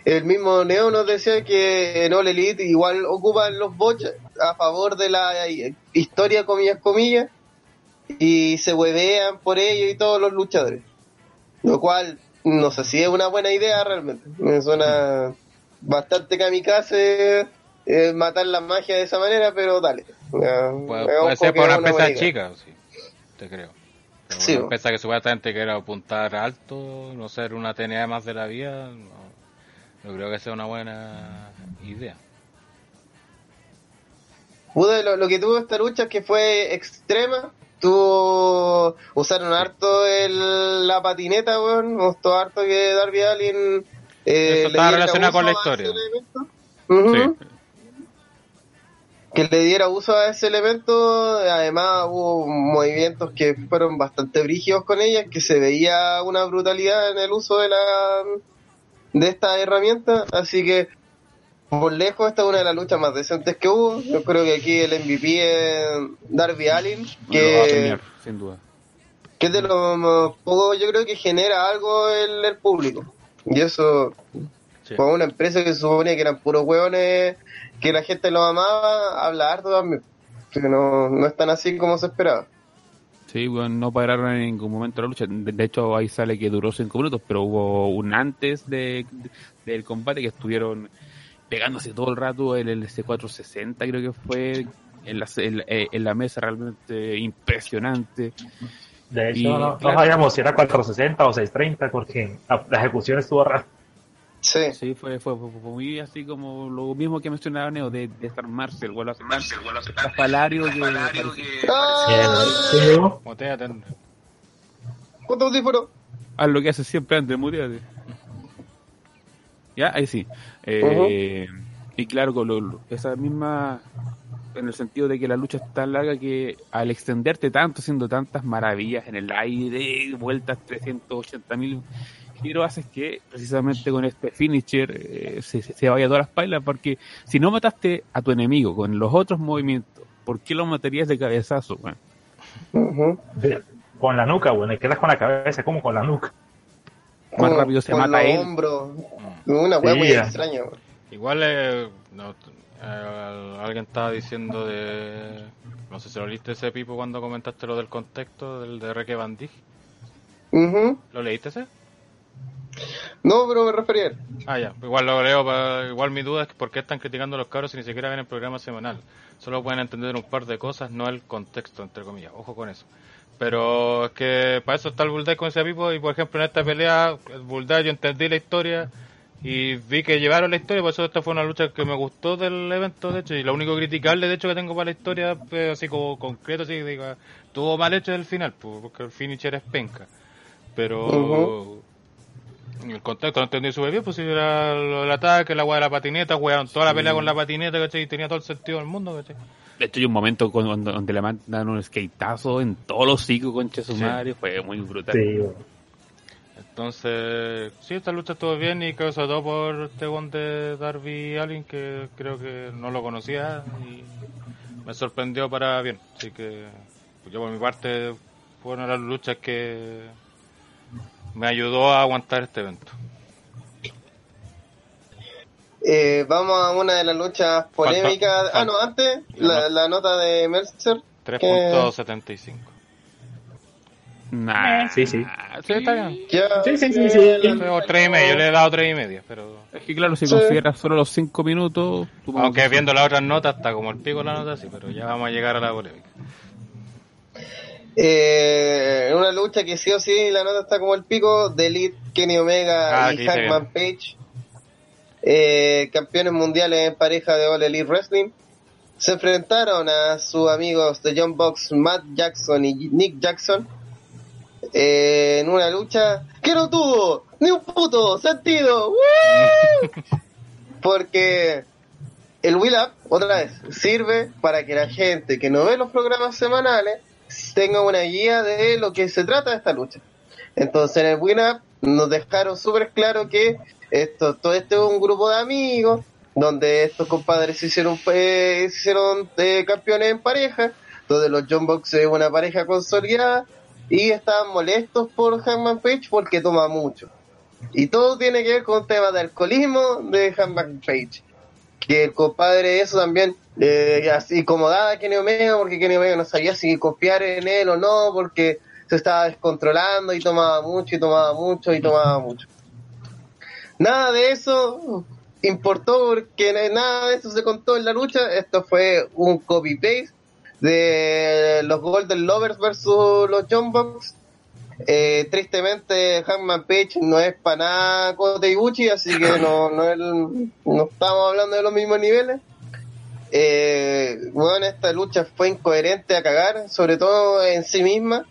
El mismo Neo nos decía que en All Elite igual ocupan los bots a favor de la historia, comillas, comillas, y se huevean por ello y todos los luchadores. Lo cual no sé si es una buena idea realmente. Me suena bastante kamikaze eh, matar la magia de esa manera, pero dale. Puede, ser que una idea. chica, sí, te creo. Pero Sí, una empresa que supuestamente quiera apuntar alto, no ser una TNA más de la vida, no, no creo que sea una buena idea. Pude, lo, lo que tuvo esta lucha es que fue extrema. Tuvo, usaron harto el, la patineta, weón. Me gustó harto que Darby Allin. Eh, Eso estaba relacionado con la uso a ese historia. Sí. Que le diera uso a ese elemento. Además, hubo movimientos que fueron bastante brígidos con ella, que se veía una brutalidad en el uso de la de esta herramienta. Así que, por lejos, esta es una de las luchas más decentes que hubo. Yo creo que aquí el MVP es Darby Allin, Lo va a que, premiar, sin duda. que es de lo más poco, yo creo que genera algo en el público. Y eso Sí. Con una empresa que se suponía que eran puros hueones, que la gente los amaba, habla harto también. Que no, no es tan así como se esperaba. Sí, bueno, no pararon en ningún momento la lucha. De, de hecho, ahí sale que duró cinco minutos, pero hubo un antes de, de- del combate que estuvieron pegándose todo el rato el C460, creo que fue, en la, en, eh, en la mesa realmente impresionante. De hecho, Y, no, no claro. sabíamos si era 460 o 630 porque la, la ejecución estuvo rara. Sí. Sí, fue, fue, fue- fue muy así como lo mismo que mencionaba Neo de, de estar Marcel, vuelvo a hacer Marcel, Palario que ¡Ah! ¿Quién llegó? Motéate. ¿Cuánto audífono? haz lo que hace siempre antes, muteate. Ya, ahí sí. Eh, Y claro, con lo- esa misma, en el sentido de que la lucha es tan larga que al extenderte tanto, haciendo tantas maravillas en el aire, vueltas 380 mil giros, haces que precisamente con este finisher eh, se, se- vaya todas las pailas, porque si no mataste a tu enemigo con los otros movimientos, ¿por qué lo matarías de cabezazo? Con la nuca, bueno, y quedas con la cabeza, como con la nuca. Más Como rápido se con mata él. hombros. Una hueá Sí, muy ya. extraña. Igual eh, no, eh, alguien estaba diciendo de... No sé si lo leíste ese pipo cuando comentaste lo del contexto del de Reque Van Dijk. Ujú. ¿Lo leíste ese? No, pero me refería. Ah, ya. Igual lo leo. igual mi duda es que por qué están criticando a los cabros si ni siquiera ven el programa semanal. Solo pueden entender un par de cosas, no el contexto, entre comillas. Ojo con eso. Pero es que para eso está el Bulldog con ese pipo. Y por ejemplo, en esta pelea, el Bulldog yo entendí la historia y vi que llevaron la historia. Por eso esta fue una lucha que me gustó del evento, de hecho. Y lo único criticable, de hecho, que tengo para la historia, pues, así como concreto, así que diga, tuvo mal hecho el final, pues, porque el finisher es penca. Pero. El contexto no entendí súper bien, pues si era lo del ataque, la weá de la patineta, jugaron toda la pelea con la patineta, ¿cachai? Y tenía todo el sentido del mundo, ¿cachai? De hecho, hay un momento con- donde, donde le mandan un skateazo en todos los hocico concha su Sí. fue muy brutal. Sí. Entonces, sí, esta lucha estuvo bien y creo sobre todo por este one de Darby Allin, que creo que no lo conocía y me sorprendió para bien. Así que pues yo por mi parte fue una de las luchas que me ayudó a aguantar este evento. Eh, vamos a una de las luchas polémicas. Falta- Ah, no, antes, La la, nota de Mercer. 3.75. Nah, Sí, sí. Sí, está bien. Ya, Sí, sí, sí, sí. O tres y medio, yo le he dado tres y media, pero... Es que claro, si Sí. consideras solo los cinco minutos, Aunque viendo las otras notas está como el pico la nota, sí, pero ya vamos a llegar a la polémica. Eh, una lucha que sí o sí la nota está como el pico de Elite, Kenny Omega Ah, y Hangman Page, eh, campeones mundiales en pareja de All Elite Wrestling, se enfrentaron a sus amigos de John Box, Matt Jackson y Nick Jackson eh, en una lucha que no tuvo ni un puto sentido. ¡Woo! Porque el Will Up, otra vez, sirve para que la gente que no ve los programas semanales tenga una guía de lo que se trata de esta lucha. Entonces en el Win Up nos dejaron súper claro que esto, todo este es un grupo de amigos donde estos compadres se hicieron, eh, hicieron eh, campeones en pareja, donde los John Box es una pareja consolidada y estaban molestos por Hangman Page porque toma mucho. Y todo tiene que ver con temas de alcoholismo de Hangman Page. Que el compadre eso también eh, así incomodaba a Kenny Omega porque Kenny Omega no sabía si confiar en él o no porque se estaba descontrolando y tomaba mucho y tomaba mucho y tomaba mucho. Nada de eso importó porque nada de eso se contó en la lucha. Esto fue un copy-paste de los Golden Lovers versus los John Box. Eh, tristemente, Hangman Page no es para nada Kota Ibushi, así que no, no, no estamos hablando de los mismos niveles. Eh, bueno, esta lucha fue incoherente a cagar, sobre todo en sí misma,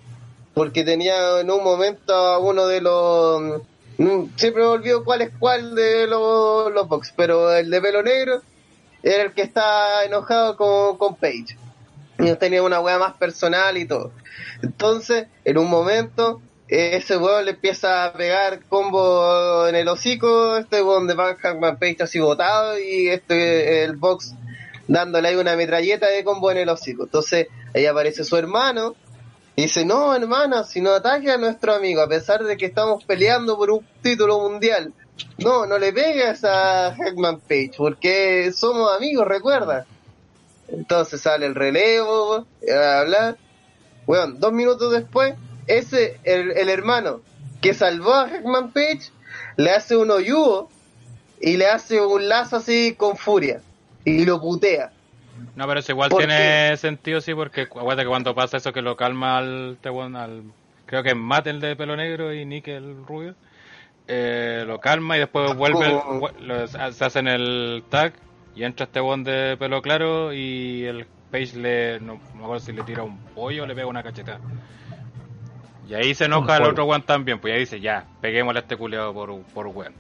porque tenía en un momento uno de los. mm, Siempre me olvido cuál es cuál de los, los box, pero el de pelo negro era el que está enojado con, con Page. Y tenía una wea más personal y todo. Entonces, en un momento, ese weón le empieza a pegar combo en el hocico, este weón de Van Hangman Page así botado, y este, el box dándole ahí una metralleta de combo en el hocico. Entonces, ahí aparece su hermano, y dice, no, hermana, si no ataque a nuestro amigo, a pesar de que estamos peleando por un título mundial, no, no le pegas a Hackman Page, porque somos amigos, recuerda. Entonces sale el relevo, a hablar. Bueno, dos minutos después, ese, el, el hermano que salvó a Hackman Page, le hace un hoyugo y le hace un lazo así con furia. Y lo putea. No, pero eso igual ¿Por tiene sentido, sí, porque aguanta que cuando pasa eso que lo calma al, al creo que es Matt el de pelo negro y Nick el rubio, eh, lo calma y después vuelve, el- Como- vu- lo- se hacen el tag y entra este weón de pelo claro y el Page le, no, no me acuerdo si le tira un pollo o le pega una cachetada. Y ahí se enoja el otro weón también, pues ahí dice, ya, peguémosle a este culiado por, por weón.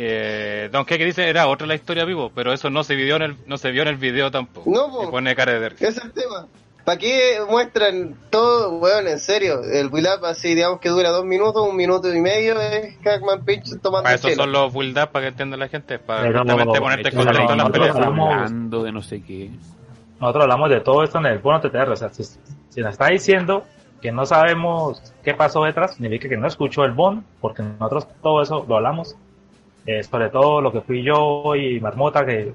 Eh, Don que dice era otra la historia vivo, pero eso no se vio en el, no se vio en el video tampoco. No, po. y pone cara de Ese es el tema. ¿Para qué muestran todo, weón, en serio? El build up así, digamos que dura dos minutos, un minuto y medio, es Hackman Page tomando Para eso son los build up para que entienda la gente, para Pero- justamente ponerte en contexto en las nosotros peleas. hablamos- hablando de no sé qué. Nosotros hablamos de todo esto en el bono TTR. O sea, si, si nos está diciendo que no sabemos qué pasó detrás, significa que no escuchó el bon, porque nosotros todo eso lo hablamos. Eh, sobre todo lo que fui yo y Marmota, que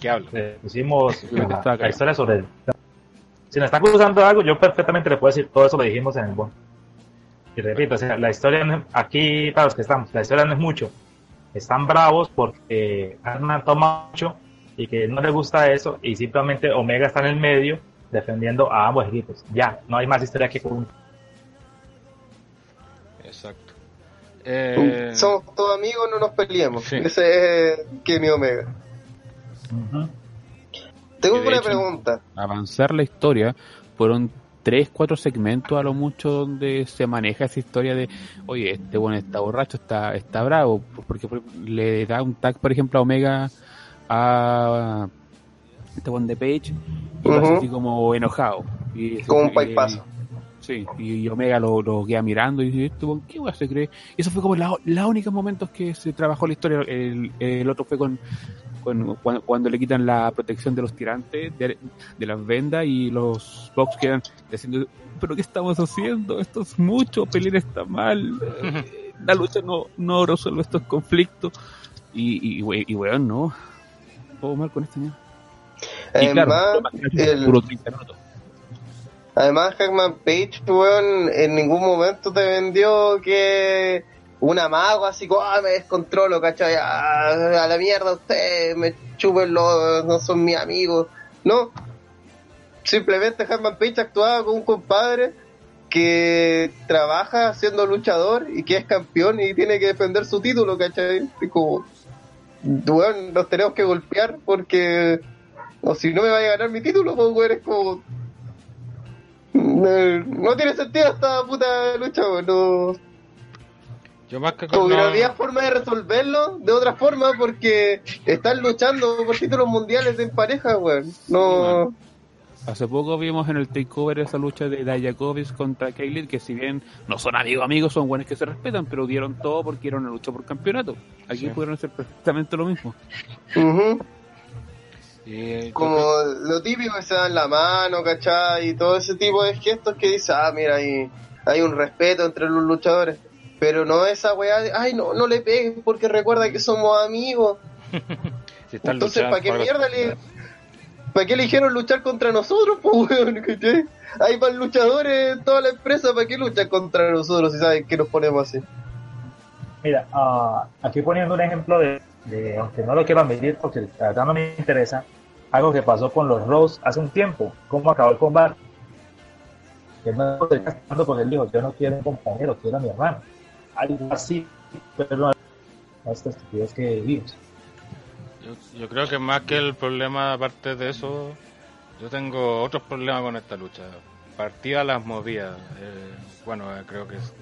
¿Qué hablo? eh, que la, la historia sobre el... Si nos está acusando algo, yo perfectamente le puedo decir todo eso lo dijimos en el bon. Y repito, o sea, la historia no aquí, para los que estamos, la historia no es mucho. Están bravos porque Ant-Man toma mucho y que no les gusta eso y simplemente Omega está en el medio defendiendo a ambos equipos. Ya, no hay más historia que contar. Eh, Somos todos amigos, no nos peleemos. Sí. Ese es Kenny Omega. Tengo una hecho- pregunta. Avanzar la historia fueron tres, cuatro segmentos a lo mucho donde se maneja esa historia de, oye, este bueno está borracho, está, está bravo, porque le da un tag, por ejemplo, a Omega a este buen de Page y lo hace Ujú. así como enojado. Y, Como un y- paipazo. Sí, y, y Omega lo, lo queda mirando y dice, ¿este weón qué weá se cree? Y eso fue como la, la única momentos que se trabajó la historia. El, el otro fue con, con- cuando, cuando le quitan la protección de los tirantes, de, de las vendas, y los Box quedan diciendo, ¿pero qué estamos haciendo? Esto es mucho, pelear está mal, la lucha no, no resuelve estos conflictos. Y, y, we- y weón, no. Todo mal con este mierda. Y claro, el- puro 30 minutos. Además, Hackman Page, weón, en ningún momento te vendió que un amago así como, ah, me descontrolo, ¿cachai? Ah, a la mierda ustedes, me chupen los, no son mis amigos. No. Simplemente Hackman Page actuaba como un compadre que trabaja siendo luchador y que es campeón y tiene que defender su título, ¿cachai? Como, weón, nos tenemos que golpear porque, o si no me vaya a ganar mi título, pues, weón, es como, no, no tiene sentido esta puta lucha. No, yo más que como que no no- había forma de resolverlo de otra forma porque están luchando por títulos mundiales en pareja, weón. No. Hace poco vimos en el takeover esa lucha de Dayakovic contra Kaylin, que si bien no son amigos amigos, son buenos que se respetan, pero dieron todo porque era una lucha por campeonato. Aquí Sí. pudieron hacer perfectamente lo mismo. Y Como lo típico que se dan la mano, ¿cachai? Y todo ese tipo de gestos que dice, ah, mira, hay, hay un respeto entre los luchadores. Pero no esa weá de, ay, no, no le peguen porque recuerda que somos amigos. si están Entonces, ¿para qué mierda le... ¿Para qué eligieron luchar contra nosotros, pues, weón? ¿cachai? Hay más luchadores en toda la empresa, ¿para qué luchan contra nosotros si saben que nos ponemos así? Mira, ah, aquí poniendo un ejemplo de, de, aunque no lo quiero admitir porque la verdad no me interesa, algo que pasó con los Rose hace un tiempo, cómo acabó el combate. Que no estoy castigando porque él dijo, yo no quiero un compañero, quiero a mi hermano. Algo así, pero no esta estupidez que vimos. Yo, yo creo que más que el problema, aparte de eso, yo tengo otros problemas con esta lucha. Partida las movidas. eh, bueno, eh, creo que es-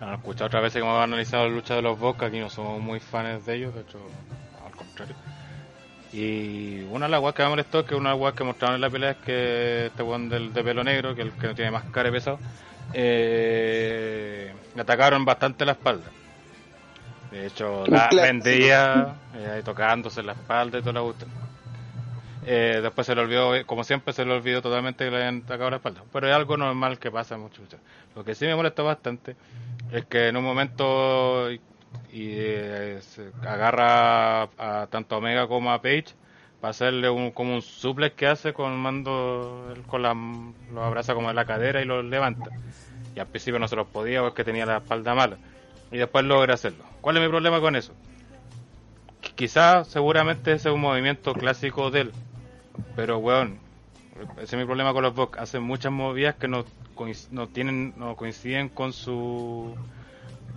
han escuchado otras veces que hemos analizado la lucha de los Boca, aquí no somos muy fans de ellos, de hecho, al contrario. Y una de las guas que me molestó, que una de las guas que mostraron en la pelea es que este weón del de pelo negro, que el que no tiene más cara y pesado, eh, le atacaron bastante la espalda. De hecho, la vendía eh, tocándose la espalda y toda la cuestión. Eh, después se le olvidó, eh, como siempre, se le olvidó totalmente que le habían atacado la espalda. Pero es algo normal que pasa en muchos luchas. Lo que sí me molesta bastante es que en un momento y, eh, se agarra a, tanto a Omega como a Page para hacerle un, como un suplex que hace con mando con la lo abraza como en la cadera y lo levanta. Y al principio no se los podía porque tenía la espalda mala. Y después logra hacerlo. ¿cuál es mi problema con eso? quizás seguramente ese es un movimiento clásico de él. Pero weón ese es mi problema con los Bucks hacen muchas movidas que no, no tienen no coinciden con su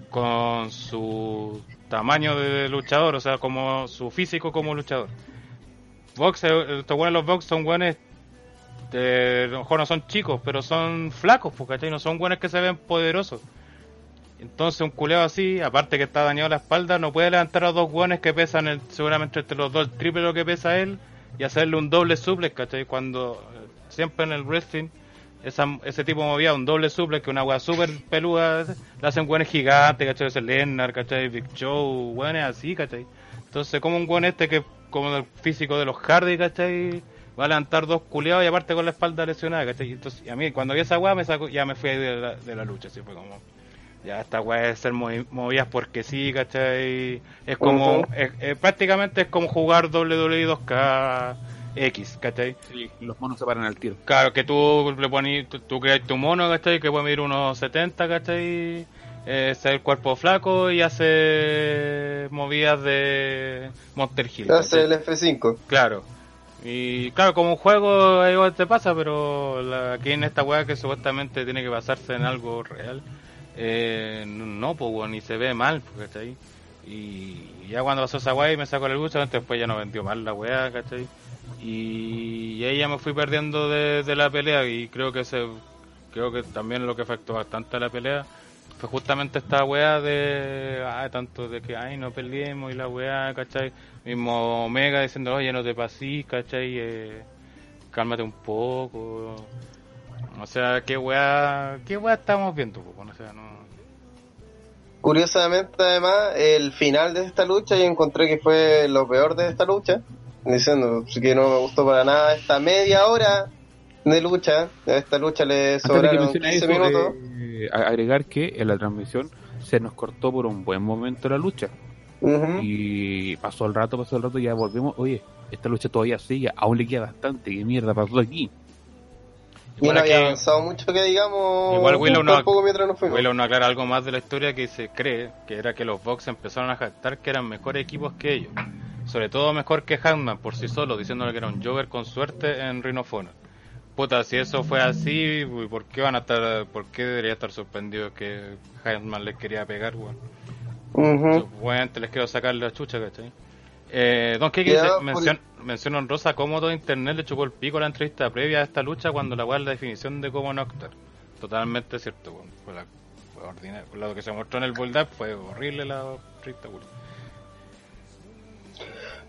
con su tamaño de luchador, o sea, como su físico como luchador. Box, eh, los Box son buenos, de, a lo mejor no son chicos, pero son flacos, porque no son buenos que se ven poderosos. Entonces un culeo así, aparte que está dañado la espalda, no puede levantar a dos guanes que pesan el, seguramente entre los dos el triple lo que pesa él y hacerle un doble suplex, ¿cachai? Cuando eh, siempre en el wrestling ese tipo movía un doble suplex que una weá super peluda, le hacen buenos gigantes, ¿cachai? Ese Lennart, ¿cachai? Big Show, buenos así, ¿cachai? Entonces, como un buen este que, como el físico de los Hardy, ¿cachai? Va a levantar dos culeados y aparte con la espalda lesionada, ¿cachai? Entonces, a mí, cuando vi esa weá, me saco, ya me fui de la, de la lucha, así fue como. Ya esta weá es ser movidas porque sí, ¿cachai? Es como. prácticamente es como jugar WWE 2K X, ¿cachai? Sí, los monos se paran al tiro. Claro, que tú le pones, tú, creas tu mono, ¿cachai? Que puede medir unos 70, ¿cachai? Eh, el cuerpo flaco y hace movidas de Monster Hill. Hace el F5. Claro. Y claro, como un juego igual te pasa, pero aquí en esta weá que supuestamente tiene que basarse en algo real, eh, no, pues ni se ve mal, ¿cachai? Y ya cuando pasó esa weá y me sacó la lucha, después ya no vendió mal la weá, ¿cachai? y, ahí ya me fui perdiendo de, la pelea y creo que se creo que también lo que afectó bastante a la pelea fue justamente esta weá de ah, tanto de que ay no peleemos y la weá ¿cachai? mismo Omega diciendo oye no te pasís ¿cachai? Eh, cálmate un poco o sea qué weá qué weá estamos viendo o sea no Curiosamente, además, el final de esta lucha yo encontré que fue lo peor de esta lucha diciendo que no me gustó para nada esta media hora de lucha. A esta lucha le sobraron 15 minutos. agregar que en la transmisión se nos cortó por un buen momento la lucha. Y pasó el rato, pasó el rato, y ya volvemos. Oye, esta lucha todavía sigue, aún le queda bastante. ¿Qué mierda pasó aquí? Y no había avanzado mucho que digamos. Igual Willow no, Willow no aclara algo más de la historia que se cree que era que los Vox empezaron a jactar que eran mejores equipos que ellos. Sobre todo mejor que Hackman por sí solo, diciéndole que era un Joker con suerte en Rhino Puta, si eso fue así, ¿por qué van a estar, por qué debería estar sorprendido que Hackman les quería pegar, weón? Bueno. les quiero sacar la chucha, ¿cachai? Eh, Don Kiki menciona, menciona en rosa cómo todo internet le chocó el pico a la entrevista previa a esta lucha cuando la weá la definición de cómo Noctar. Totalmente cierto, weón. Fue, la, fue ordinario. Lo que se mostró en el build up fue horrible la entrevista, weón.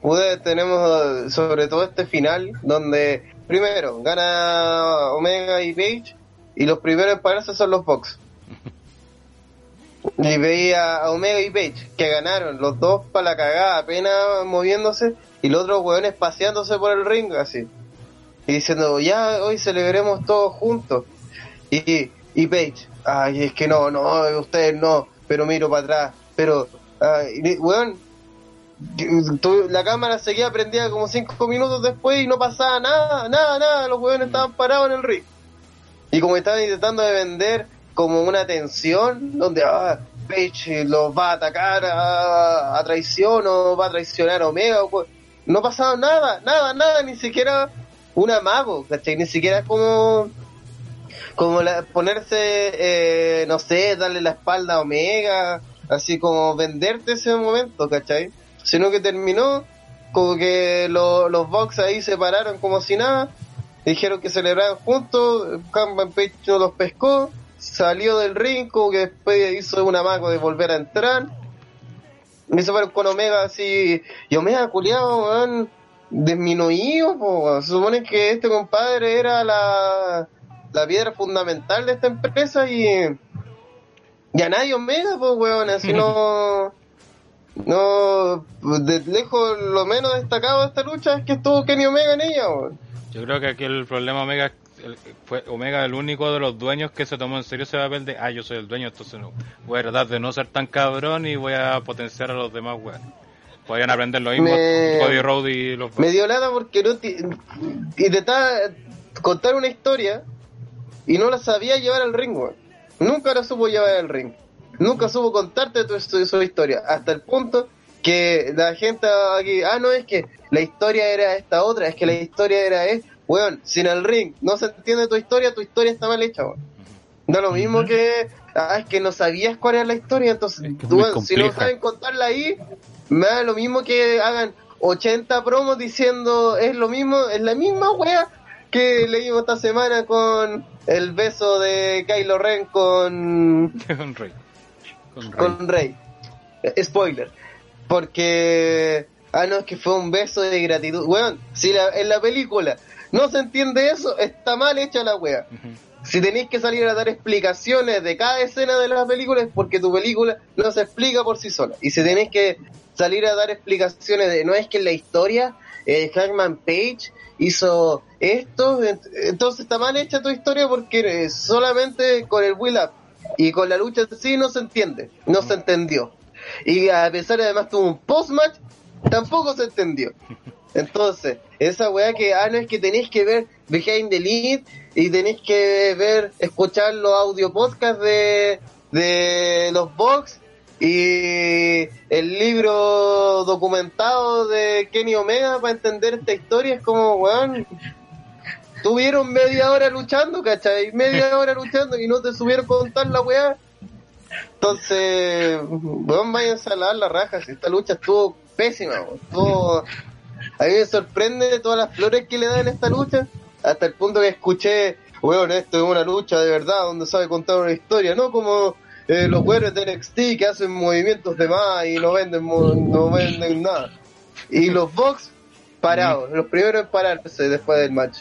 Pude, tenemos sobre todo este final donde primero gana Omega y Page y los primeros en pararse son los Box. Y veía a Omega y Page que ganaron los dos para la cagada apenas moviéndose y los otros hueones paseándose por el ring así. Y diciendo, ya hoy celebremos todos juntos. Y, y Page, ay, es que no, no, ustedes no, pero miro para atrás, pero, ay, weón, la cámara seguía prendida como cinco minutos después y no pasaba nada, nada, nada, los huevones estaban parados en el ring. Y como estaban intentando de vender como una tensión, donde ah, Page los va a atacar a, traición o va a traicionar a Omega, no pasaba nada, nada, nada, ni siquiera un amago, ¿cachai? Ni siquiera como como ponerse, eh, no sé, darle la espalda a Omega, así como venderte ese momento, ¿cachai? sino que terminó como que los Bucks ahí se pararon como si nada, dijeron que celebraban juntos, Cameron Page los pescó, salió del ring, que después hizo un amago de volver a entrar, y se fueron con Omega así, y Omega culiado, weón, disminuido, se supone que este compadre era la, la piedra fundamental de esta empresa y ya nadie Omega, pues weón, así no no, de lejos lo menos destacado de esta lucha es que estuvo Kenny Omega en ella. Yo creo que aquí el problema Omega el- fue Omega el único de los dueños que se tomó en serio ese papel de, ah, yo soy el dueño, entonces no, voy a tratar de no ser tan cabrón y voy a potenciar a los demás weones. Podrían aprender lo mismo Me- Cody y los Me dio lata porque no intentaba contar una historia y no la sabía llevar al ring, weón. Nunca la supo llevar al ring. Nunca supo contarte tu, su, su historia. Hasta el punto que la gente aquí, ah, no, es que la historia era esta otra, es que la historia era es, weón, sin el ring no se entiende tu historia, tu historia está mal hecha, weón. Da lo mismo que, ah, es que no sabías cuál era la historia, entonces, Es que es muy weón, si no saben contarla ahí, me da lo mismo que hagan 80 promos diciendo es lo mismo, es la misma wea que leímos esta semana con el beso de Kylo Ren con, rey. Con Rey. con Rey. Eh, Spoiler. Porque, ah, no, es que fue un beso de gratitud. Weón, si la- en la película no se entiende eso, está mal hecha la wea. Si tenéis que salir a dar explicaciones de cada escena de la película es porque tu película no se explica por sí sola. Y si tenéis que salir a dar explicaciones de no es que en la historia eh, Hackman Page hizo esto, ent- entonces está mal hecha tu historia porque eh, solamente con el Will Up y con la lucha en sí no se entiende, no se entendió. Y a pesar de además tuvo un post-match, tampoco se entendió. Entonces, esa weá que, ah, no es que tenéis que ver Behind the Lead y tenéis que ver, escuchar los audio podcasts de, de los Box y el libro documentado de Kenny Omega para entender esta historia es como, weón, tuvieron media hora luchando, ¿cachai? Media hora luchando y no te subieron contar la weá. Entonces, weón, váyanse a lavar la raja, si esta lucha estuvo pésima, weón. Estuvo- a mí me sorprende todas las flores que le dan en esta lucha, hasta el punto que escuché, weón, esto es una lucha de verdad, donde sabe contar una historia, no como eh, los weones de NXT que hacen movimientos de más y no venden, no venden nada. Y los Box parados, los primeros en pararse después del match.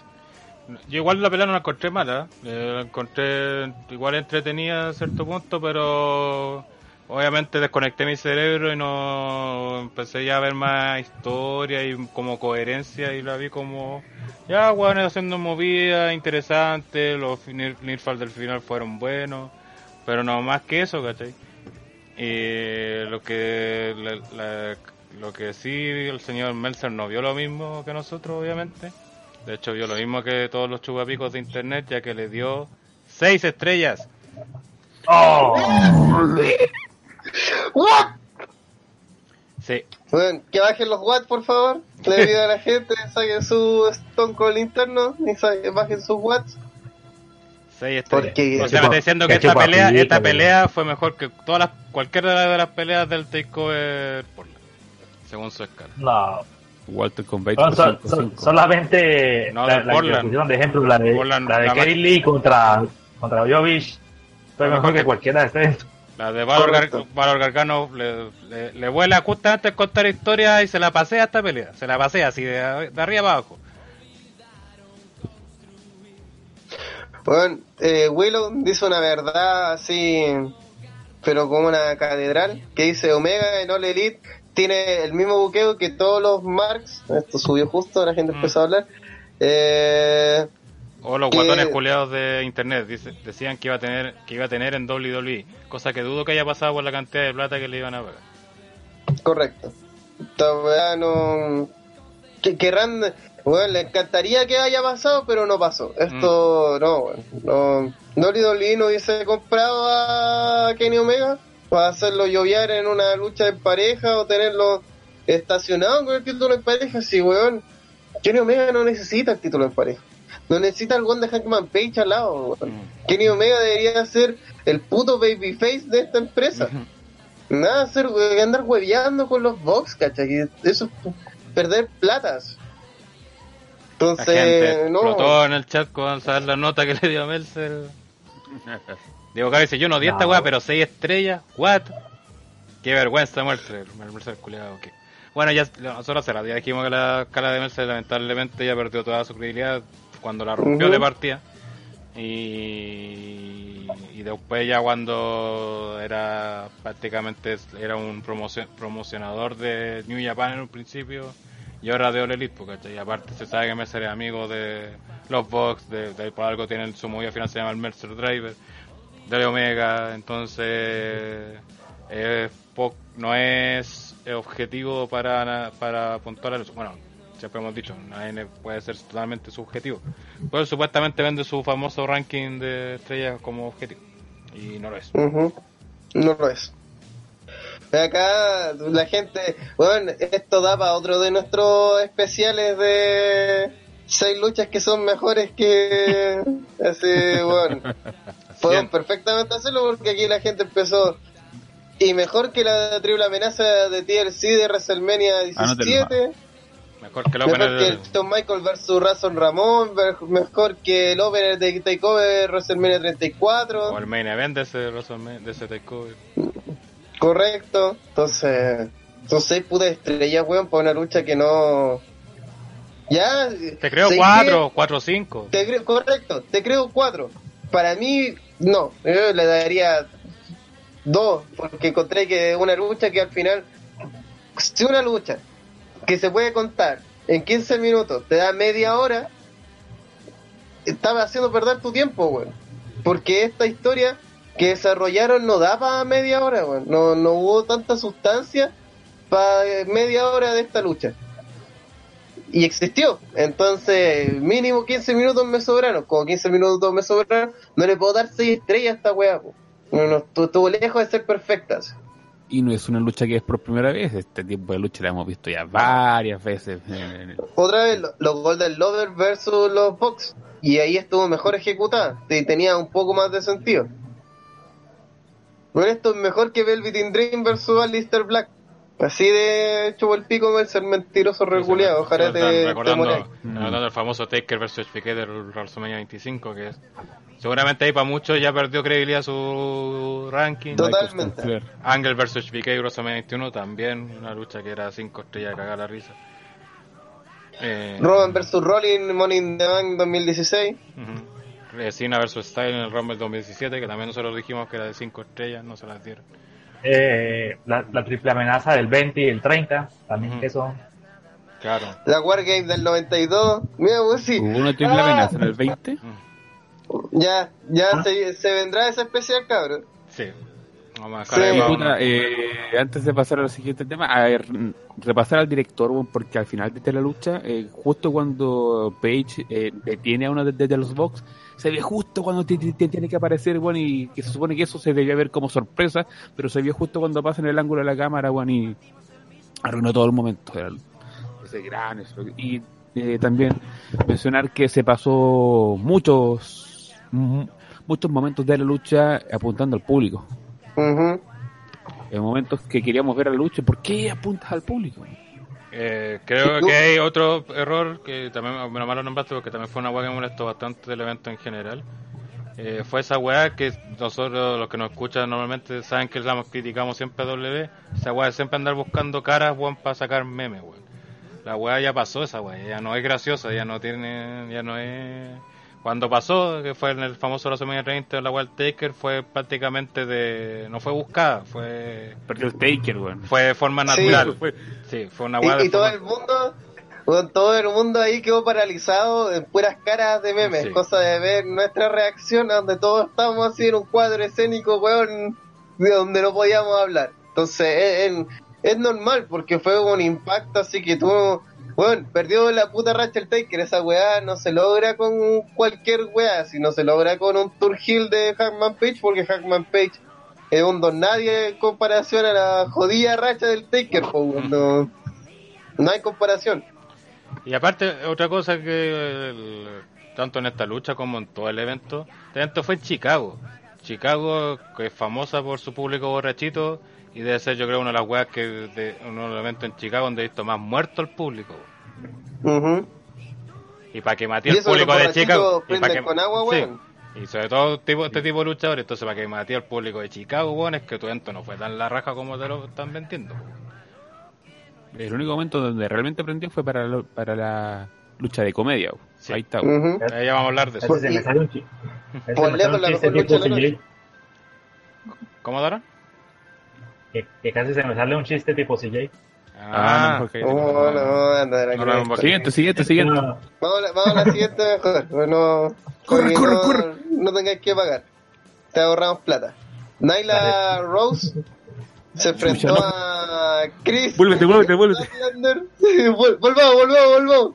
Yo igual la pelea no la encontré mala, eh, la encontré igual entretenida a cierto punto, pero obviamente desconecté mi cerebro y no empecé ya a ver más historia y como coherencia y la vi como ya bueno haciendo movidas interesantes, los Nirfal del final fueron buenos, pero no más que eso, ¿cachai? Y lo que la- lo que sí el señor Meltzer no vio lo mismo que nosotros, obviamente. De hecho, vio lo mismo que todos los chupapicos de internet, ya que le dio seis estrellas. ¡Oh! ¿What? Sí, Bueno, que bajen los watts, por favor. Le pido a la gente, saquen su Stone Cold interno y saquen, bajen sus watts. estrellas. Porque- o sea, me está diciendo que esta pelea, esta pelea fue mejor que todas las, cualquiera de las peleas del Takeover Portland, según su escala. No. Walter con Bates No, por so- 5-5. so- solamente No, la, de la de ejemplo, la de, Portland, la de la Kerry ma- Lee contra, contra Jovic, fue mejor que cualquiera de ustedes. La de Valor, Gar. Valor Gargano le, le, le vuela justamente contar historia y se la pasea esta pelea. Se la pasea así de, de arriba abajo. Bueno, eh, Willow dice una verdad así, pero como una catedral, que dice Omega en All Elite tiene el mismo buqueo que todos los marks. Esto subió justo, la gente Mm. empezó a hablar. Eh, O los guatones culeados de internet dice- decían que iba a tener que iba a tener en WWE, cosa que dudo que haya pasado por la cantidad de plata que le iban a pagar. correcto. Weá no. Que, querrán. Bueno, le encantaría que haya pasado, pero no pasó. Esto no, weón. No. Dolly Dolly no hubiese comprado a Kenny Omega para hacerlo lloviar en una lucha en pareja o tenerlo estacionado con el título en pareja. Sí, weón. Kenny Omega no necesita el título en pareja. No necesita el one de Hackman Page al lado, weón. Mm. Kenny Omega debería ser el puto babyface de esta empresa. Nada, hacer, andar hueveando con los box, ¿cachai? Eso es perder platas. La Entonces, gente no. explotó en el chat con saber la nota que le dio a Meltzer. Diego Caro dice, yo no di esta weá, pero seis estrellas, what? Qué vergüenza Meltzer, el Meltzer culiado, que... Bueno, ya nosotros se la ya dijimos que la escala de Meltzer lamentablemente ya perdió toda su credibilidad cuando la rompió de partida. Y, y después ya cuando era prácticamente era un promocion- promocionador de New Japan en un principio y ahora de All Elite, ¿cachai? Y aparte se sabe que Mercer es amigo de los Vox, de, de por algo tienen su movida final se llama el Mercer Driver, de Omega, entonces no es objetivo para, para apuntar a eso. Bueno, siempre hemos dicho, nadie puede ser totalmente subjetivo. Pero supuestamente vende su famoso ranking de estrellas como objetivo. Y no lo es. No lo es. Acá la gente, bueno, esto da para otro de nuestros especiales de seis luchas que son mejores que así, bueno, Cien. perfectamente hacerlo porque aquí la gente empezó y mejor que la triple amenaza de TLC de WrestleMania Anótenlo. 17, Mejor que el mejor opener que el Shawn Michael versus Razon Ramón, mejor que el opener de Takeover WrestleMania 34. o el main event de ese, de ese takeover. Correcto. Entonces, son seis putas estrellas, weón, para una lucha que no. Ya. Te creo ¿sabes cuatro, cuatro o cinco. Te creo, correcto, te creo cuatro. Para mí, no. Yo le daría dos, porque encontré que una lucha que al final. Si una lucha que se puede contar en 15 minutos te da media hora, estaba haciendo perder tu tiempo, weón. Porque esta historia que desarrollaron no da para media hora, weón. No, no hubo tanta sustancia para media hora de esta lucha. Y existió. Entonces, mínimo 15 minutos me sobraron. Como 15 minutos me sobraron, no le puedo dar 6 estrellas a esta weá, po. No, no, estu- estuvo lejos de ser perfectas. Y no es una lucha que es por primera vez, este tipo de lucha la hemos visto ya varias veces. Otra vez, lo- los Golden Lovers versus los Bucks. Y ahí estuvo mejor ejecutada. Y tenía un poco más de sentido. Bueno, esto es mejor que Velvet in Dream versus Alistair Black. Así de chupo el pico el ser mentiroso reguleado. Ojalá te, te recordando, mueras. recordando el famoso Taker versus HBK del WrestleMania 25, que es, seguramente ahí para muchos ya perdió credibilidad su ranking. Totalmente. Angle versus HBK y WrestleMania 21 también, una lucha que era 5 estrellas de cagar la risa. Eh, Roman versus Rollin, Money in the Bank 2016. ujú. Eh, Cena versus Style en el Rumble 2017, que también nosotros dijimos que era de 5 estrellas, no se las dieron. Eh, la, la triple amenaza del 20 y el 30, también Ujú. que son Claro. La Wargame del 92. Mira, pues sí. Hubo una triple Ah, amenaza en el 20. Ya, ya Ah. se, se vendrá ese especial, cabrón. Sí. Vamos a Sí. puta, eh, antes de pasar al siguiente tema, a ver, mm, repasar al director, porque al final de la lucha, eh, justo cuando Page eh, detiene a uno de, de los Vox, se ve justo cuando ti- tiene que aparecer, bueno, y que se supone que eso se debía ver como sorpresa, pero se vio justo cuando pasa en el ángulo de la cámara, bueno, y arruinó todo el momento. Era ese gran eso. Y eh, también mencionar que se pasó muchos, mu- muchos momentos de la lucha apuntando al público Ujú. en momentos que queríamos ver a la lucha, ¿por qué apuntas al público? Eh, creo que hay otro error que también, mal lo nombraste porque también fue una weá que me molestó bastante del evento en general. Eh, fue esa weá que nosotros, los que nos escuchan normalmente, saben que la criticamos siempre a W. Esa weá de siempre andar buscando caras, weón, para sacar memes, weón. La weá ya pasó, esa weá, ya no es graciosa, ya no tiene, ya no es. Cuando pasó, que fue en el famoso WrestleMania 30, la weá del Taker fue prácticamente de. No fue buscada, fue. Perdió el Taker, weón. Fue de forma Sí. natural. Fue- Sí, fue una Y, de y todo forma- el mundo, todo el mundo ahí quedó paralizado en puras caras de memes, Sí. cosa de ver nuestra reacción a donde todos estábamos así en un cuadro escénico, weón, de donde no podíamos hablar. Entonces, es, es- es normal porque fue un impacto así que tú, weón, perdió la puta racha el Taker, esa weá no se logra con cualquier weá, sino se logra con un tour heel de Hackman Page porque Hackman Page es un don nadie en comparación a la jodida racha del Taker, no, no hay comparación. Y aparte, otra cosa que tanto en esta lucha como en todo el evento, el evento fue en Chicago. Chicago, que es famosa por su público borrachito, y debe ser yo creo una de las weas que de uno de los eventos en Chicago donde he visto más muerto el público. Ujú. Y para que mate Y el público de Chicago. Y para prenden que, con agua, sí. weón. Y sobre todo tipo, este tipo de luchadores, entonces para que mate al público de Chicago, weón, es que tu evento no fue tan la raja como te lo están vendiendo. El único momento donde realmente prendió fue para, lo- para la lucha de comedia. weón. Sí. Ahí está. weón. Ujú. Ahí ya vamos a hablar de eso. Por lejos la mejor lucha de la ¿Cómo, Dara? Que, que casi se me sale un chiste tipo CJ. Ah, Ah, Oh, no, anda, No, no, no, Siguiente, siguiente, siguiente. No, Vamos a la, vamos a la siguiente mejor. Bueno, Corre, porque corre, no, corre. No tengáis que pagar. Te ahorramos plata. Nyla Rose se enfrentó no. a Chris. Vuélvete, vuélvete, vuélvete. Volvamos, volvamos, volvamos.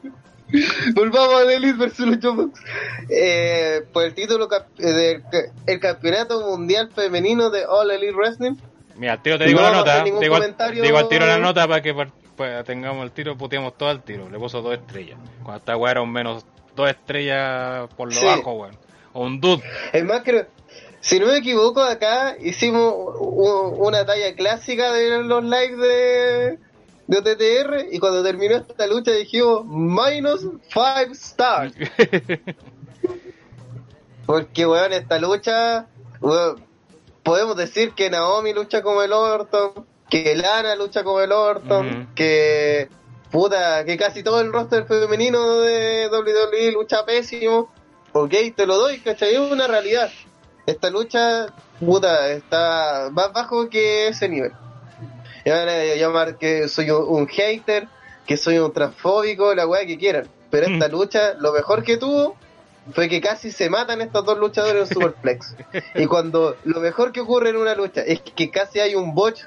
Volvamos a Elite versus Lucha Box. Eh, por el título eh, del ca- el campeonato mundial femenino de All Elite Wrestling. Mira, tiro te digo No la nota. ningún Digo, comentario. digo al tiro la nota para que pues, tengamos el tiro, puteamos todo al tiro. Le puso dos estrellas. Cuando esta weá era un menos dos estrellas por lo Sí. bajo, weón. O un dude. Es más, creo, si no me equivoco, acá hicimos una talla clásica de los lives de, de OTTR y cuando terminó esta lucha dijimos minus 5 stars. Porque, weón, esta lucha, weón, podemos decir que Naomi lucha como el Orton, que Lana lucha como el Orton, que puta, que casi todo el roster femenino de WWE lucha pésimo. Ok, te lo doy, ¿cachai? Es una realidad. Esta lucha, puta, está más bajo que ese nivel. Y van a llamar que soy un, un hater, que soy un transfóbico, la weá que quieran. Pero esta lucha, lo mejor que tuvo fue que casi se matan estos dos luchadores en Superplex. y cuando lo mejor que ocurre en una lucha es que casi hay un botch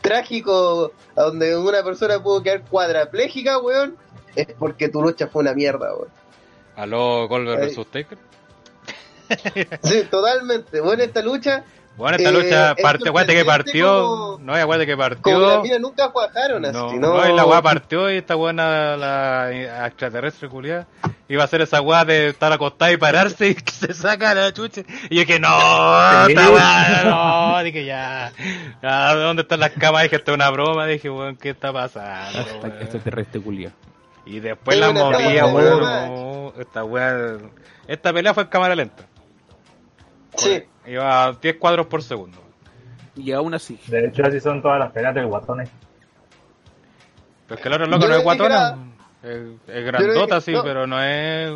trágico donde una persona pudo quedar cuadraplégica, weón, es porque tu lucha fue una mierda, weón. Aló, Goldberg Taker. Sí, totalmente. Bueno, esta lucha, Bueno, esta Eh, lucha es partió, acuérdate que partió. como- No, acuérdate que como las partió. minas nunca cuajaron así, No, ¿no? no, y la weá partió y esta buena, la extraterrestre culiada, iba a hacer esa weá de estar acostada y pararse y que se saca la chucha. Y yo que no, esta weá, no, dije ya. ¿Dónde están las camas? Dije, esto es una broma. Dije, weón, ¿qué está pasando? Hasta weón? que este terrestre culia. Y después Es la talla, weón. esta weá. Esta pelea fue en cámara lenta. Sí, Iba a 10 cuadros por segundo. Y aún así. de hecho, así son todas las peleas del guatones. Pero es que el otro loco Yo no es guatona. Es, es grandota, dije- sí, no. pero no es.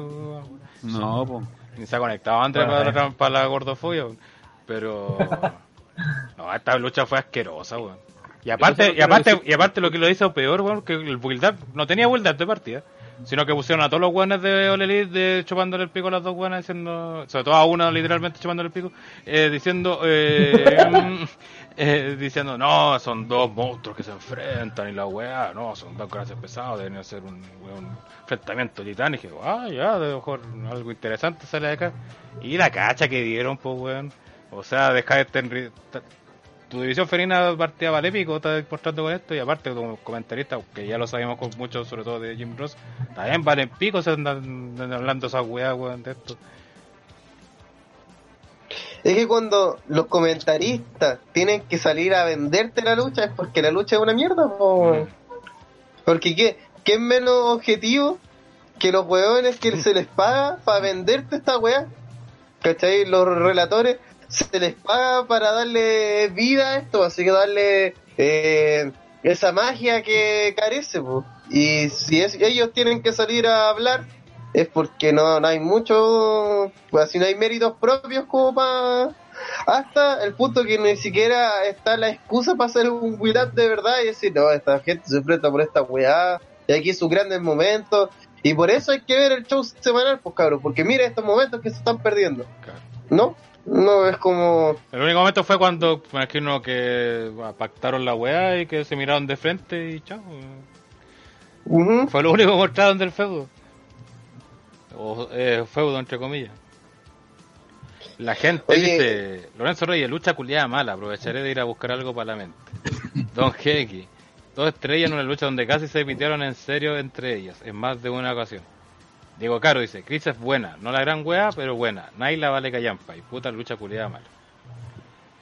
No, po. Ni se ha conectado antes Bueno, para, eh. la, para la gordofobia. Pero. no, esta lucha fue asquerosa, weón. Y aparte, y aparte, lo que y aparte lo que lo hizo peor, weón, que el build up no tenía build up de partida. Sino que pusieron a todos los weones de All Elite de chupándole el pico a las dos weonas diciendo, sobre todo a una literalmente chupándole el pico, eh, diciendo, eh, eh, diciendo, no, son dos monstruos que se enfrentan y la weá, no, son dos clases pesados, deben ser un, un enfrentamiento titánico. Ah, ya, de mejor algo interesante sale de acá. Y la cacha que dieron, pues weón. O sea, este enri- ta- tu división femenina partida vale pico, está demostrando con esto, y aparte como comentarista, que ya lo sabemos con muchos, sobre todo de Jim Ross, también valen pico, se andan, andan hablando esas weas, weón, de esto. es que cuando los comentaristas tienen que salir a venderte la lucha es porque la lucha es una mierda, po, weón. Porque ¿qué, qué es menos objetivo que los weones que se les paga para venderte esta weá. ¿Cachai? Los relatores se les paga para darle vida a esto, así que darle eh, esa magia que carece. po. Y si es- ellos tienen que salir a hablar, es porque no, no hay mucho, pues así no hay méritos propios como para... Hasta el punto que ni siquiera está la excusa para hacer un up de verdad y decir, no, esta gente se enfrenta por esta weá, y aquí sus grandes momentos, y por eso hay que ver el show semanal, pues cabrón, porque mira estos momentos que se están perdiendo. ¿No? No es como... El único momento fue cuando, me imagino que pactaron la wea y que se miraron de frente y chao. Fue lo único que mostraron del feudo. O eh, feudo, entre comillas. La gente Oye. dice, Lorenzo Reyes, lucha culiada mala, aprovecharé de ir a buscar algo para la mente. Don Jeque, dos estrellas en una lucha donde casi se emitieron en serio entre ellas, en más de una ocasión. Diego Caro dice, Chris es buena, no la gran wea, pero buena. Naila vale callampa y puta lucha culiada mala.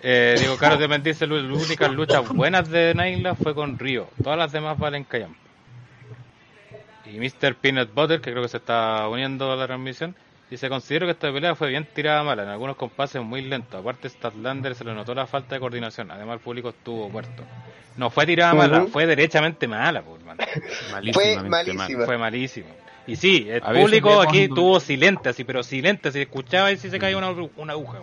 Eh, Diego Caro también dice, "Lu- las únicas luchas buenas de Naila fue con Río, todas las demás valen callampa. Y Mr. Peanut Butter, que creo que se está uniendo a la transmisión, dice, considero que esta pelea fue bien tirada mala, en algunos compases muy lento. Aparte, Statlander se le notó la falta de coordinación, además el público estuvo muerto. No fue tirada mala, fue derechamente mala, por hermano. Fue Malísimamente malísima. mal. Fue malísimo. Y sí, el A público aquí un- tuvo silente, así, pero silente, si escuchaba y si se caía una, una aguja.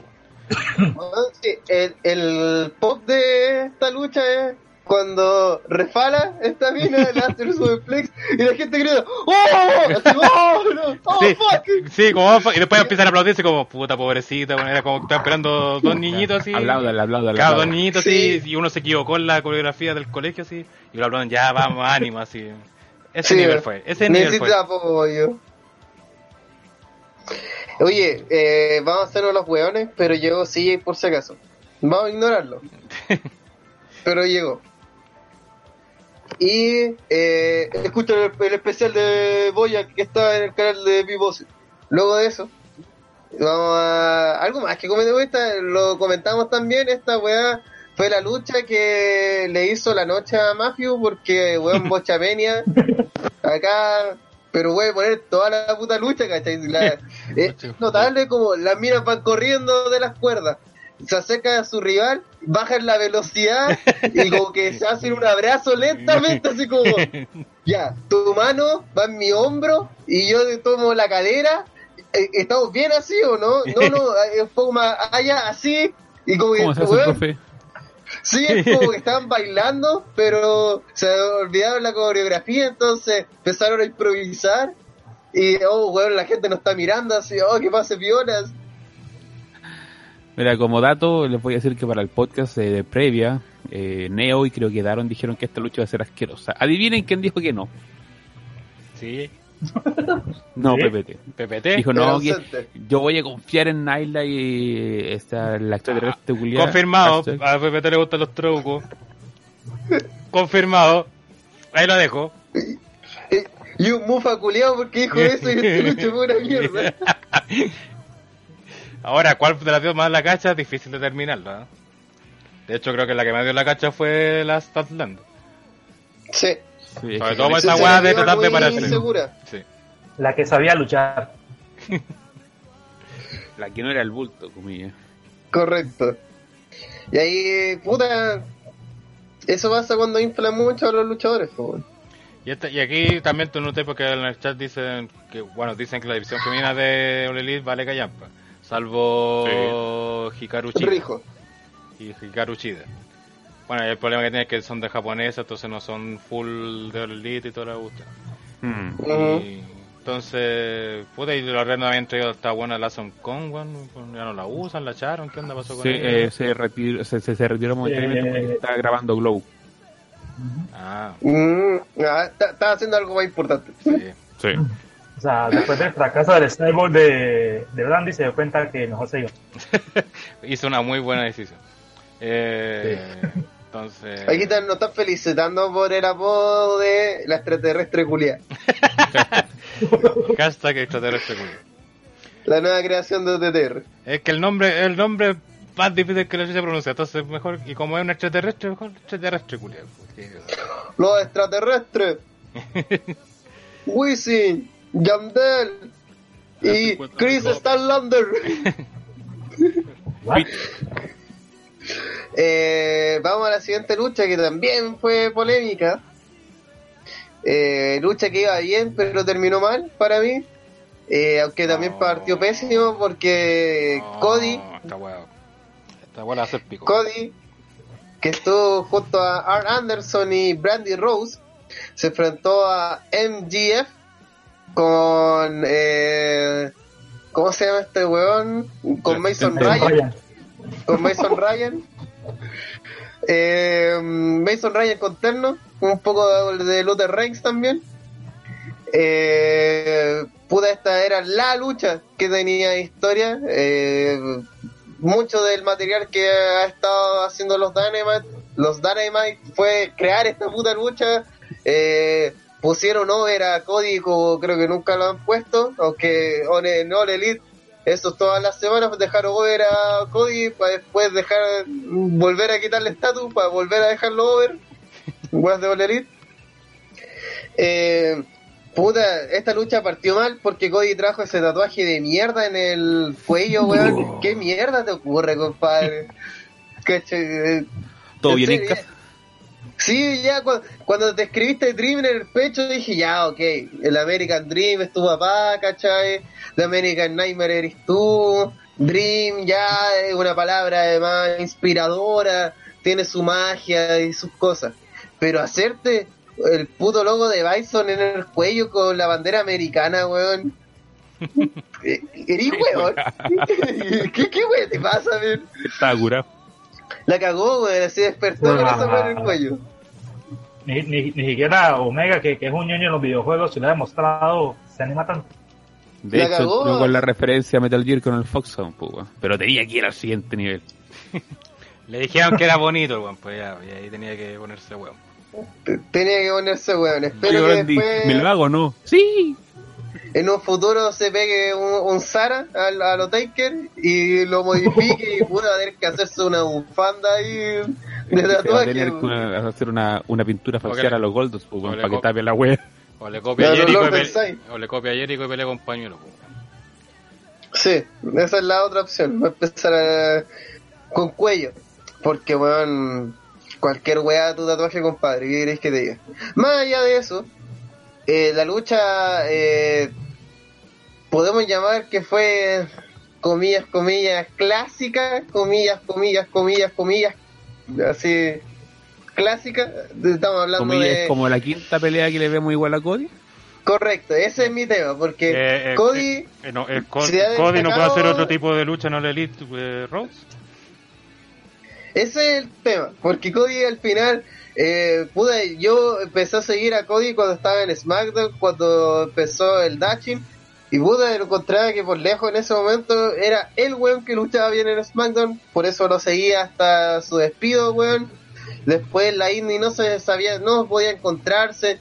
sí, el, el pop de esta lucha es cuando refala esta mina, le hace el superplex y la gente grita ¡Oh! Así, ¡Oh! No, ¡Oh, Sí, fuck! sí, como, y después empiezan a aplaudirse como, puta pobrecita, bueno, era como que estaba esperando dos niñitos así. Apláudale, apláudale. Claro, dos niñitos Sí. así, y uno se equivocó en la coreografía del colegio así, y lo aplauden, ya, vamos, ánimo, así. Ese Sí, nivel fue, ese nivel fue. Apoyo. Oye, eh, vamos a hacernos los hueones, pero llegó CJ por si acaso. Vamos a ignorarlo. pero llegó. Y eh, escucha el, el especial de Boya que está en el canal de Vivos. Luego de eso, vamos a. Algo más que comentemos esta, lo comentamos también. Esta weá fue la lucha que le hizo la noche a Mafio porque weón Bochamenia acá, pero voy a poner toda la puta lucha, ¿cachai? La- es notable como las minas van corriendo de las cuerdas, se acercan a su rival, bajan la velocidad y como que se hacen un abrazo lentamente, así como, ya, tu mano va en mi hombro y yo te tomo la cadera, eh, ¿estamos bien así o no? No, no, es un poco más allá, así, y como que, ¿Cómo se hace, weón? Sí, es como que estaban bailando, pero se olvidaron la coreografía, entonces empezaron a improvisar. Y, oh, weón, la gente nos está mirando así, oh, que pase violas. Mira, como dato, les voy a decir que para el podcast eh, de previa, eh, Neo y creo que Daron dijeron que esta lucha va a ser asquerosa. Adivinen quién dijo que no. Sí, No, ¿Sí? PPT. PPT. Dijo, no, que yo voy a confiar en Naila y esta, la extraterrestre culiada. Confirmado, Hashtag. a PPT le gustan los trucos. Confirmado. Ahí lo dejo. Y un mufa culiado porque dijo eso y este lucha fue una mierda. Ahora, ¿cuál de las dio más la cacha? Difícil determinarlo. ¿eh? De hecho, creo que la que me dio la cacha fue la Statland. Sí. Sí, Sobre todo esa weá de tratar de pararse. Sí. La que sabía luchar. La que no era el bulto, comillas. Correcto. Y ahí, puta, eso pasa cuando inflan mucho a los luchadores, weón. Y, aquí también tú noté porque en el chat dicen que, bueno, dicen que la división femenina de All Elite vale callampa. Salvo Hikaru Shida. Rijo. y Hikaru Shida. Bueno, el problema que tiene es que son de japonesa, entonces no son full de Elite y toda la gusta. Hmm. Y entonces, puta, y los Red habían traído esta buena la Son Kong, weón, ya no la usan, la echaron, ¿qué onda pasó con Sí, ella? eh, se, retiró, se, se, se retiró momentáneamente Eh, porque estaba grabando Glow. Ah, Mm, ah, Estaba haciendo algo más importante. sí. Sí. O sea, después del fracaso del Stable de, de Brandy se dio cuenta que mejor se iba. Hizo una muy buena decisión. Eh, Entonces, Aquí están, nos están felicitando por el apodo de la extraterrestre culia. hashtag extraterrestre culiao. La nueva creación de OTTR. Es que el nombre, el nombre es más difícil que lo se pronuncia, entonces mejor, y como es un extraterrestre, mejor extraterrestre porque- Los extraterrestres. Wisin, Yandel y Chris Stanlander. Eh, vamos a la siguiente lucha que también fue polémica. Eh, lucha que iba bien, pero terminó mal para mí. Eh, aunque también No. partió pésimo porque No, Cody, hace pico. Cody, que estuvo junto a Arn Anderson y Brandy Rose, se enfrentó a MGF con. Eh, ¿Cómo se llama este weón? Con Mason Este- Ryan. Con Mason Ryan. Eh, Mason Ryan con Terno, un poco de, Luther Reigns también. Eh, esta era la lucha que tenía historia. Eh, mucho del material que ha estado haciendo los Dynamite, los Dynamite fue crear esta puta lucha. Eh, pusieron over a Cody como creo que nunca lo han puesto, aunque en All Elite eso todas las semanas dejaron over a Cody para después dejar volver a quitarle estatus para volver a dejarlo over. Weas de All Elite. Eh, puta esta lucha partió mal porque Cody trajo ese tatuaje de mierda en el cuello weón. Qué mierda te ocurre compadre. ¿Todo En bien en casa? Sí, ya cu- cuando te escribiste Dream en el pecho dije, ya, ok, el American Dream es tu papá, ¿cachai? The American Nightmare eres tú, Dream ya es una palabra además inspiradora, tiene su magia y sus cosas. Pero hacerte el puto logo de Bison en el cuello con la bandera americana, weón. Eh, Eres weón. ¿Qué, qué weón te pasa, weón? Estaba curado. La cagó, weón, así despertó con esa weón en el cuello. Ni, ni, ni siquiera Omega, que, que es un ñoño en los videojuegos, se lo ha demostrado, se anima tanto. De La hecho, entró con la referencia a Metal Gear con el Foxhound, pues, weón. Pero tenía que ir al siguiente nivel. Le dijeron que era bonito el weón, pues ya, y ahí tenía que ponerse weón. Tenía que ponerse weón. Espero Yo, que después, ¿Me lo hago no? Sí. en un futuro se pegue un, un Sara al- a, lo Taker y lo modifique y pueda tener que hacerse una bufanda ahí de Va a tatuaje. tener que weón. una- hacer una, una pintura facial a los Goldos, pues, o weón, le para que tape la wea. O le copia a Jericho y, pe- pensáis. o le copia a Jericho y pelea con pañuelo. pues. Sí, esa es la otra opción. Va a empezar a- con cuello. Porque, weón, cualquier weá tu tatuaje, compadre. ¿Qué queréis que te diga? Más allá de eso, eh, la lucha, eh, podemos llamar que fue, comillas, comillas, clásica, comillas, comillas, comillas, comillas, así, clásica. Estamos hablando Comillas, de... es como la quinta pelea que le vemos igual a Cody. Correcto, ese es mi tema, porque Eh, eh, Cody... eh, eh, no, Cody no puede hacer otro tipo de lucha en el Elite eh, Rhodes. Ese es el tema, porque Cody al final, eh, pude, yo empecé a seguir a Cody cuando estaba en SmackDown, cuando empezó el Dashing, y pude encontrar que por lejos en ese momento era el weón que luchaba bien en SmackDown, por eso lo seguía hasta su despido, weón. Después la Indy no se sabía, no podía encontrarse,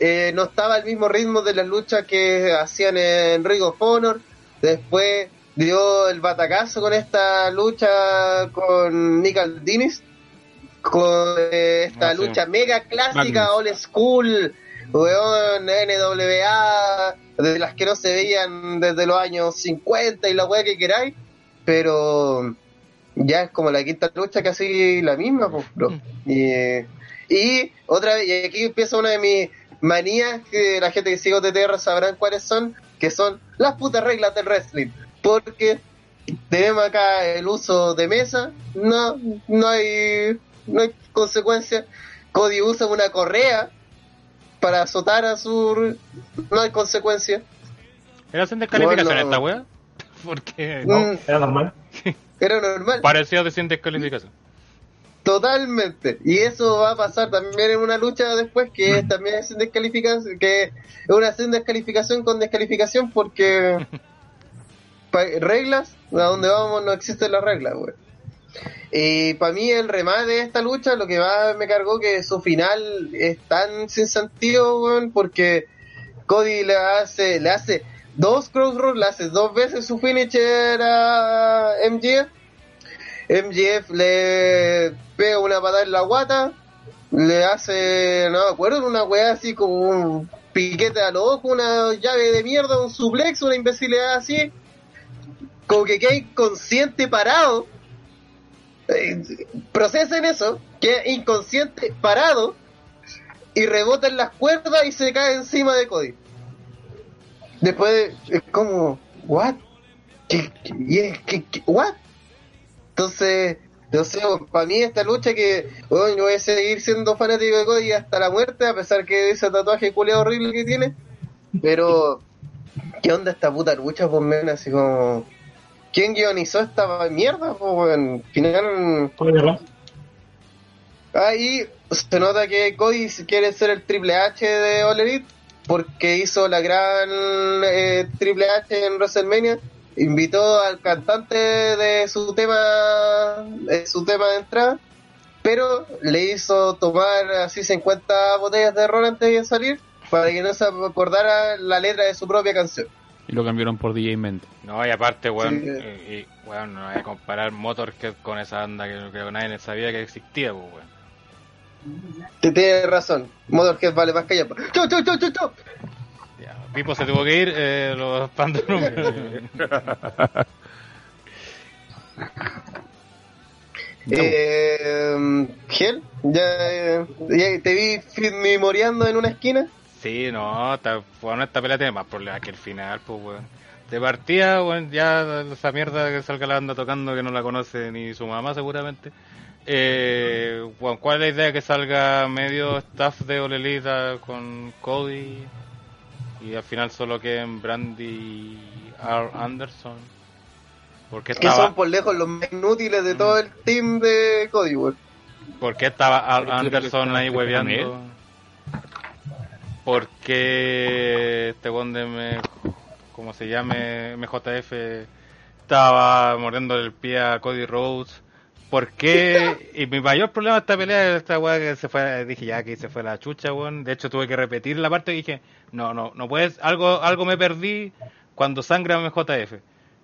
eh, no estaba al mismo ritmo de las luchas que hacían en Ring of Honor. Después dio el batacazo con esta lucha con Nick Aldinis, con eh, esta Ah, lucha mega clásica, Magnus. old school, weón, NWA, de las que no se veían desde los años 50 y la weá que queráis, pero ya es como la quinta lucha casi la misma, pues, bro. Y, y otra vez, y aquí empieza una de mis manías que la gente que sigue OTTR sabrán cuáles son, que son las putas reglas del wrestling. Porque tenemos acá el uso de mesa, no, no hay, no hay consecuencia. Cody usa una correa para azotar a su, no hay consecuencia. ¿Era sin descalificación Bueno. esta wea? Porque No, Mm, era normal. era normal. parecía de sin descalificación. Totalmente. Y eso va a pasar también en una lucha después que es- también es sin descalificación, que es una sin descalificación con descalificación porque reglas, a donde vamos no existen las reglas, güey. Y para mí el remate de esta lucha lo que más me cargó que su final es tan sin sentido, weón, porque Cody le hace, le hace dos crossroads, le hace dos veces su finisher a MJF. MJF le pega una patada en la guata, le hace, no me acuerdo, una weá así como un piquete a los ojos, una llave de mierda, un suplex, una imbecilidad así, como que queda inconsciente parado. Eh, procesen eso, queda inconsciente parado y rebota en las cuerdas y se cae encima de Cody. Después es como, ¿what? ¿Qué, qué, qué- what? Entonces, no para mí esta lucha que bueno, yo voy a seguir siendo fanático de Cody hasta la muerte, a pesar que ese tatuaje culiado horrible que tiene. Pero, ¿qué onda esta puta lucha, por menos? Así como, ¿quién guionizó esta mierda? Pues, en final. Ahí se nota que Cody quiere ser el Triple H de All Elite porque hizo la gran eh, Triple H en WrestleMania. Invitó al cantante de su tema, de su tema de entrada, pero le hizo tomar así 50 botellas de ron antes de salir para que no se acordara la letra de su propia canción. Y lo cambiaron por DJ Mente. No, y aparte, weón, Sí. y, y, weón, no voy a comparar Motorhead con esa banda que creo que nadie sabía que existía, pues, weón. Te tienes razón, Motorhead vale más que ella. ¡Chau, chau, chau, chau, chau! Ya, Pipo se tuvo que ir, eh, los pandas Eh, Gel, ya, eh, ya te vi memoreando en una esquina. Sí, no, esta, bueno, esta pelea tiene más problemas que el final, pues, weón. De partida, bueno, ya esa mierda que salga la banda tocando que no la conoce ni su mamá seguramente. Eh, bueno, ¿Cuál es la idea que salga medio staff de Olelita con Cody y al final solo queden Brandy y R. Anderson? Porque Que estaba, son por lejos los más inútiles de todo el team de Cody, weón. ¿Por qué estaba que Anderson ahí hueveando? ¿Por qué este weón de M- como se llame MJF estaba mordiendo el pie a Cody Rhodes? ¿Por qué? Y mi mayor problema de esta pelea es esta weá que se fue, dije ya que se fue la chucha, weón. De hecho tuve que repetir la parte y dije, no, no, no puedes, algo, algo me perdí cuando sangra MJF.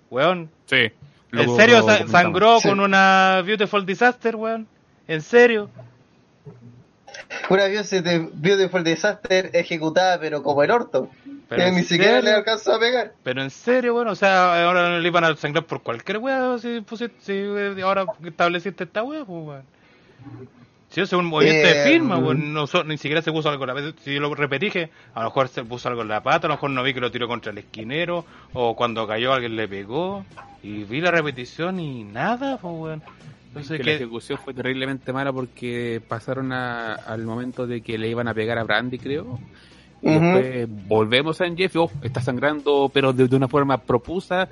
Weón, Sí. ¿En serio sangró Sí. con una Beautiful Disaster, weón? ¿En serio? Una Beautiful Beautiful Disaster ejecutada, pero como el orto. Pero que ni siquiera serio. le alcanzó a pegar. Pero en serio, bueno, o sea, ahora le iban a sangrar por cualquier weá si, pusiste- si eh, ahora estableciste esta weá, pues weón. Si eso es un movimiento de Eh, firma, weón, no, so- ni siquiera se puso algo en la Si lo repetí, dije, a lo mejor se puso algo en la pata, a lo mejor no vi que lo tiró contra el esquinero, o cuando cayó alguien le pegó, y vi la repetición y nada, pues weón. Entonces, que que- la ejecución fue terriblemente mala porque pasaron a- al momento de que le iban a pegar a Brandy, creo. Y Ujú. después volvemos a Jeff, oh, está sangrando, pero de, de una forma propusa.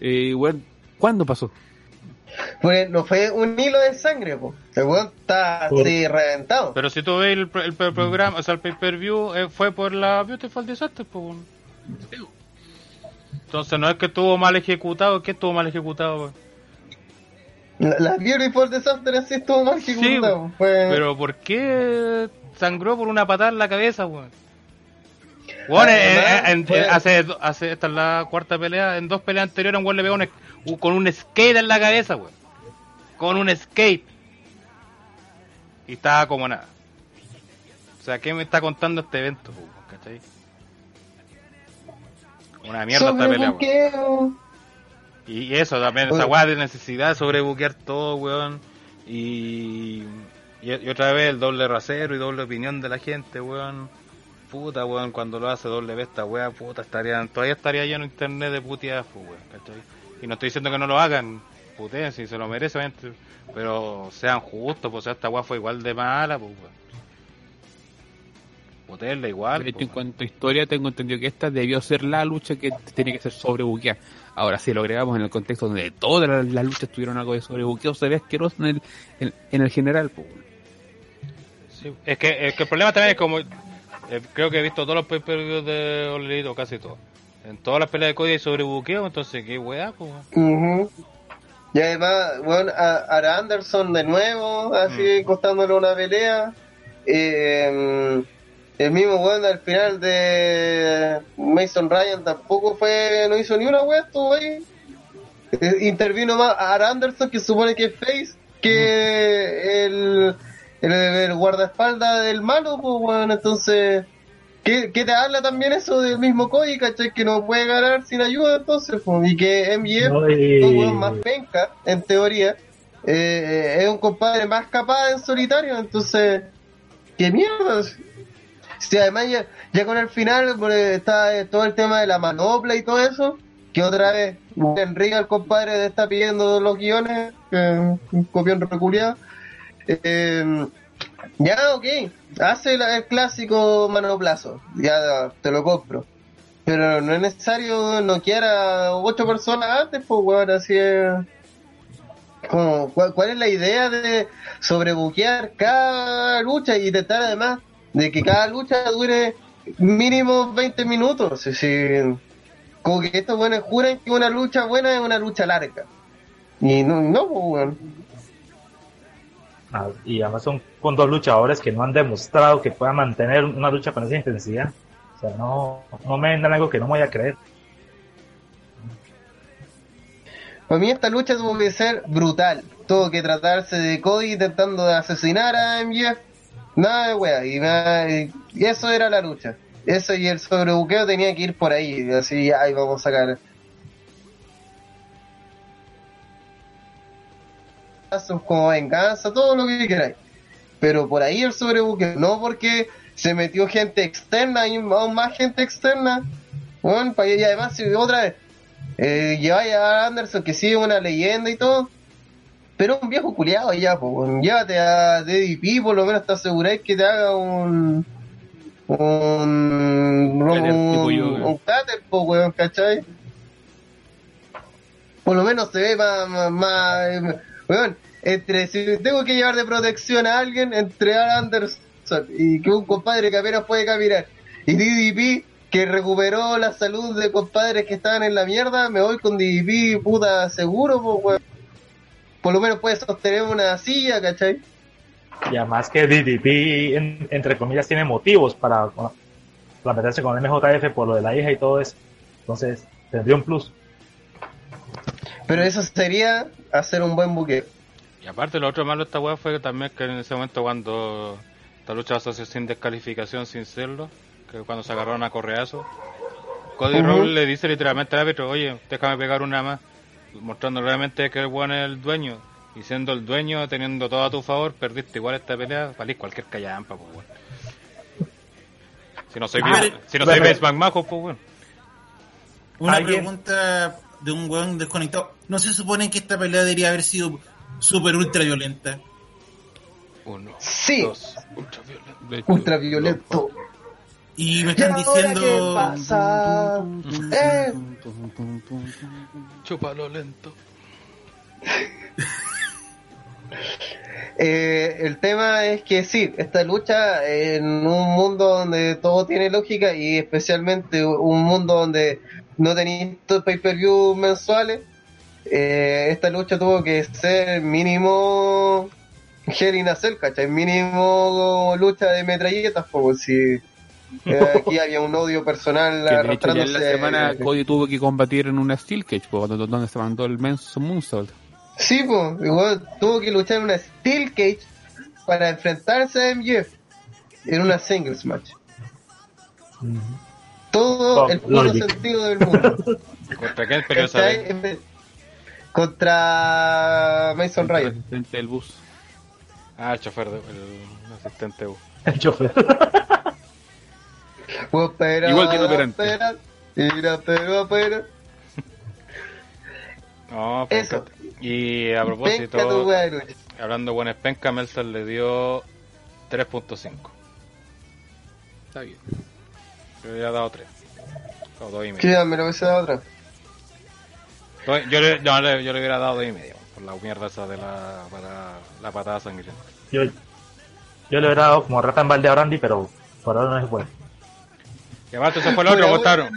Eh, bueno, ¿Cuándo pasó? Pues no fue un hilo de sangre, po. El weón está así reventado. Pero si tú ves el, el, el programa, o sea, el pay-per-view, eh, fue por la Beautiful Disaster, pues. weón. Entonces no es que estuvo mal ejecutado, que estuvo mal ejecutado, weón? La, la Beautiful Disaster así estuvo mal Sí, ejecutado. Fue- Pero ¿por qué sangró por una patada en la cabeza, weón? Bueno, Además, fue- hace, hace, esta es la cuarta pelea, en dos peleas anteriores un weón le pegó un- con un skate en la cabeza, weón. Con un skate. Y estaba como nada. O sea, ¿qué me está contando este evento, weón? ¿Cachai? Una mierda esta pelea, weón. Y eso también, esa weá de necesidad de sobrebuquear todo, weón. Y, y, y otra vez el doble rasero y doble opinión de la gente, weón. Puta, weón, cuando lo hace doble vez esta weá, puta, estaría, todavía estaría lleno internet de puteadas, pues, weón, ¿cachai? Y no estoy diciendo que no lo hagan, puteen, si se lo merece, obviamente, pero sean justos, pues, o sea, esta weá fue igual de mala, pues, weón. Puteenla igual, De hecho, pues, en weón. cuanto a historia, tengo entendido que esta debió ser la lucha que tenía que ser sobrebuqueada. Ahora, si lo agregamos en el contexto donde todas las, las luchas tuvieron algo de sobrebuqueo, se ve asqueroso en el, en, en el general. pues. Sí, es que, es que el problema también es como. eh, creo que he visto todos los pay-per-views de All Elite, o casi todos. En todas las peleas de Cody hay sobrebuqueo, entonces qué weá, pues. Y además, bueno, a, a Anderson de nuevo, así costándole una pelea. Eh, el mismo weón al final de Mason Ryan tampoco fue, no hizo ni una weá, estuvo ahí. Eh, intervino más a Anderson, que supone que es face, que el, el, el guardaespaldas del malo, pues bueno, entonces, ¿qué, qué te habla también eso del mismo Cody, cachai? Que no puede ganar sin ayuda, entonces, pues, y que MJF No, y- un más penca, en teoría, eh, es un compadre más capaz en solitario, entonces, ¿qué mierda? Si además ya, ya con el final pues, está eh, todo el tema de la manopla y todo eso, que otra vez Enrique, el compadre, está pidiendo los guiones, que un copión reculiado. Eh, ya, ok, hace el clásico manoplazo, ya te lo compro. Pero no es necesario no quiera ocho personas antes, pues, weón, así es. Como, ¿cuál, cuál es la idea de sobrebuquear cada lucha y intentar además de que cada lucha dure mínimo 20 minutos? Como que estos buenos juran que una lucha buena es una lucha larga. Y no, no pues, weón. Ah, y además son con dos luchadores que no han demostrado que puedan mantener una lucha con esa intensidad. O sea, no, no me vendan algo que no me voy a creer. Para mí esta lucha tuvo que ser brutal. Tuvo que tratarse de Cody intentando de asesinar a MJF. Nada de wea. Y, eso era la lucha. Eso y el sobrebuqueo tenía que ir por ahí. Así, ahí vamos a sacar. Como venganza, todo lo que queráis. Pero por ahí el sobrebuqueo. No porque se metió gente externa y más gente externa. Bueno, y además, otra vez, Eh, lleváis a Anderson, que sí una leyenda y todo, pero un viejo culiado ya, pues, llévate a DDP, por lo menos te aseguráis que te haga un. Un. Un, yo, un, cutter, po, weón, ¿cachai? Por lo menos se ve más. más, más, weón, entre. Si tengo que llevar de protección a alguien, entre a Anderson y que un compadre que apenas puede caminar, y DDP que recuperó la salud de compadres que estaban en la mierda, me voy con DDP, puta, seguro, po, weón. Por lo menos puede sostener una silla, ¿cachai? Y además que DDP, en- entre comillas, tiene motivos para, para meterse con MJF por lo de la hija y todo eso. Entonces, tendría un plus. Pero eso sería hacer un buen buque. Y aparte, lo otro malo de esta weá fue también que en ese momento, cuando esta lucha va a ser sin descalificación, sin serlo, que cuando se agarraron a correazo, Cody Ujú. Rhodes le dice literalmente al árbitro: Oye, déjame pegar una más, mostrando realmente que el weón es el dueño. Y siendo el dueño, teniendo todo a tu favor, perdiste igual esta pelea, valís cualquier callampa, pues weón. Si no soy, Ah, si no soy pero- Vince McMahon, pues weón. Una ¿Alguien? pregunta de un weón desconectado. ¿No se supone que esta pelea debería haber sido super ultra violenta? Uno, Sí, dos, ultraviolento. De hecho, ultraviolento. Y me ¿Y están ahora diciendo... qué pasa? Eh, Chúpalo lento. eh, el tema es que sí, esta lucha en un mundo donde todo tiene lógica y especialmente un mundo donde no tenéis estos pay-per-view mensuales, eh, esta lucha tuvo que ser mínimo Hell in a Cell, ¿cachai? Mínimo lucha de metralletas, como si eh, aquí había un odio personal que de hecho ya en la arrastrándose. semana Cody tuvo que combatir en una Steel Cage, pues, donde, donde se mandó el Men's Moonsault. Sí, pues, igual tuvo que luchar en una Steel Cage para enfrentarse a MJF en una singles match. Todo Oh, el puro logic. sentido del mundo. ¿Contra esa ¿Cachai? vez? Contra Mason El Ryan. asistente del bus. Ah, el chofer, de, el asistente U. El chofer. Igual que el operante. Espera, mira, pero, pero. No, Eso. penca. Y a propósito, lucha. hablando de buenas penca, Meltzer le dio 3.5. Está bien. Yo le había dado 3. O 2 y medio. ya me lo hubiese dado otra. Yo le, no, le- yo le hubiera dado 2 y medio. Por la mierda esa de la, para, la patada sangrienta. Yo, yo le hubiera dado como rata en balde a Brandy, pero por ahora no es bueno. Y aparte, eso fue lo Pero otro.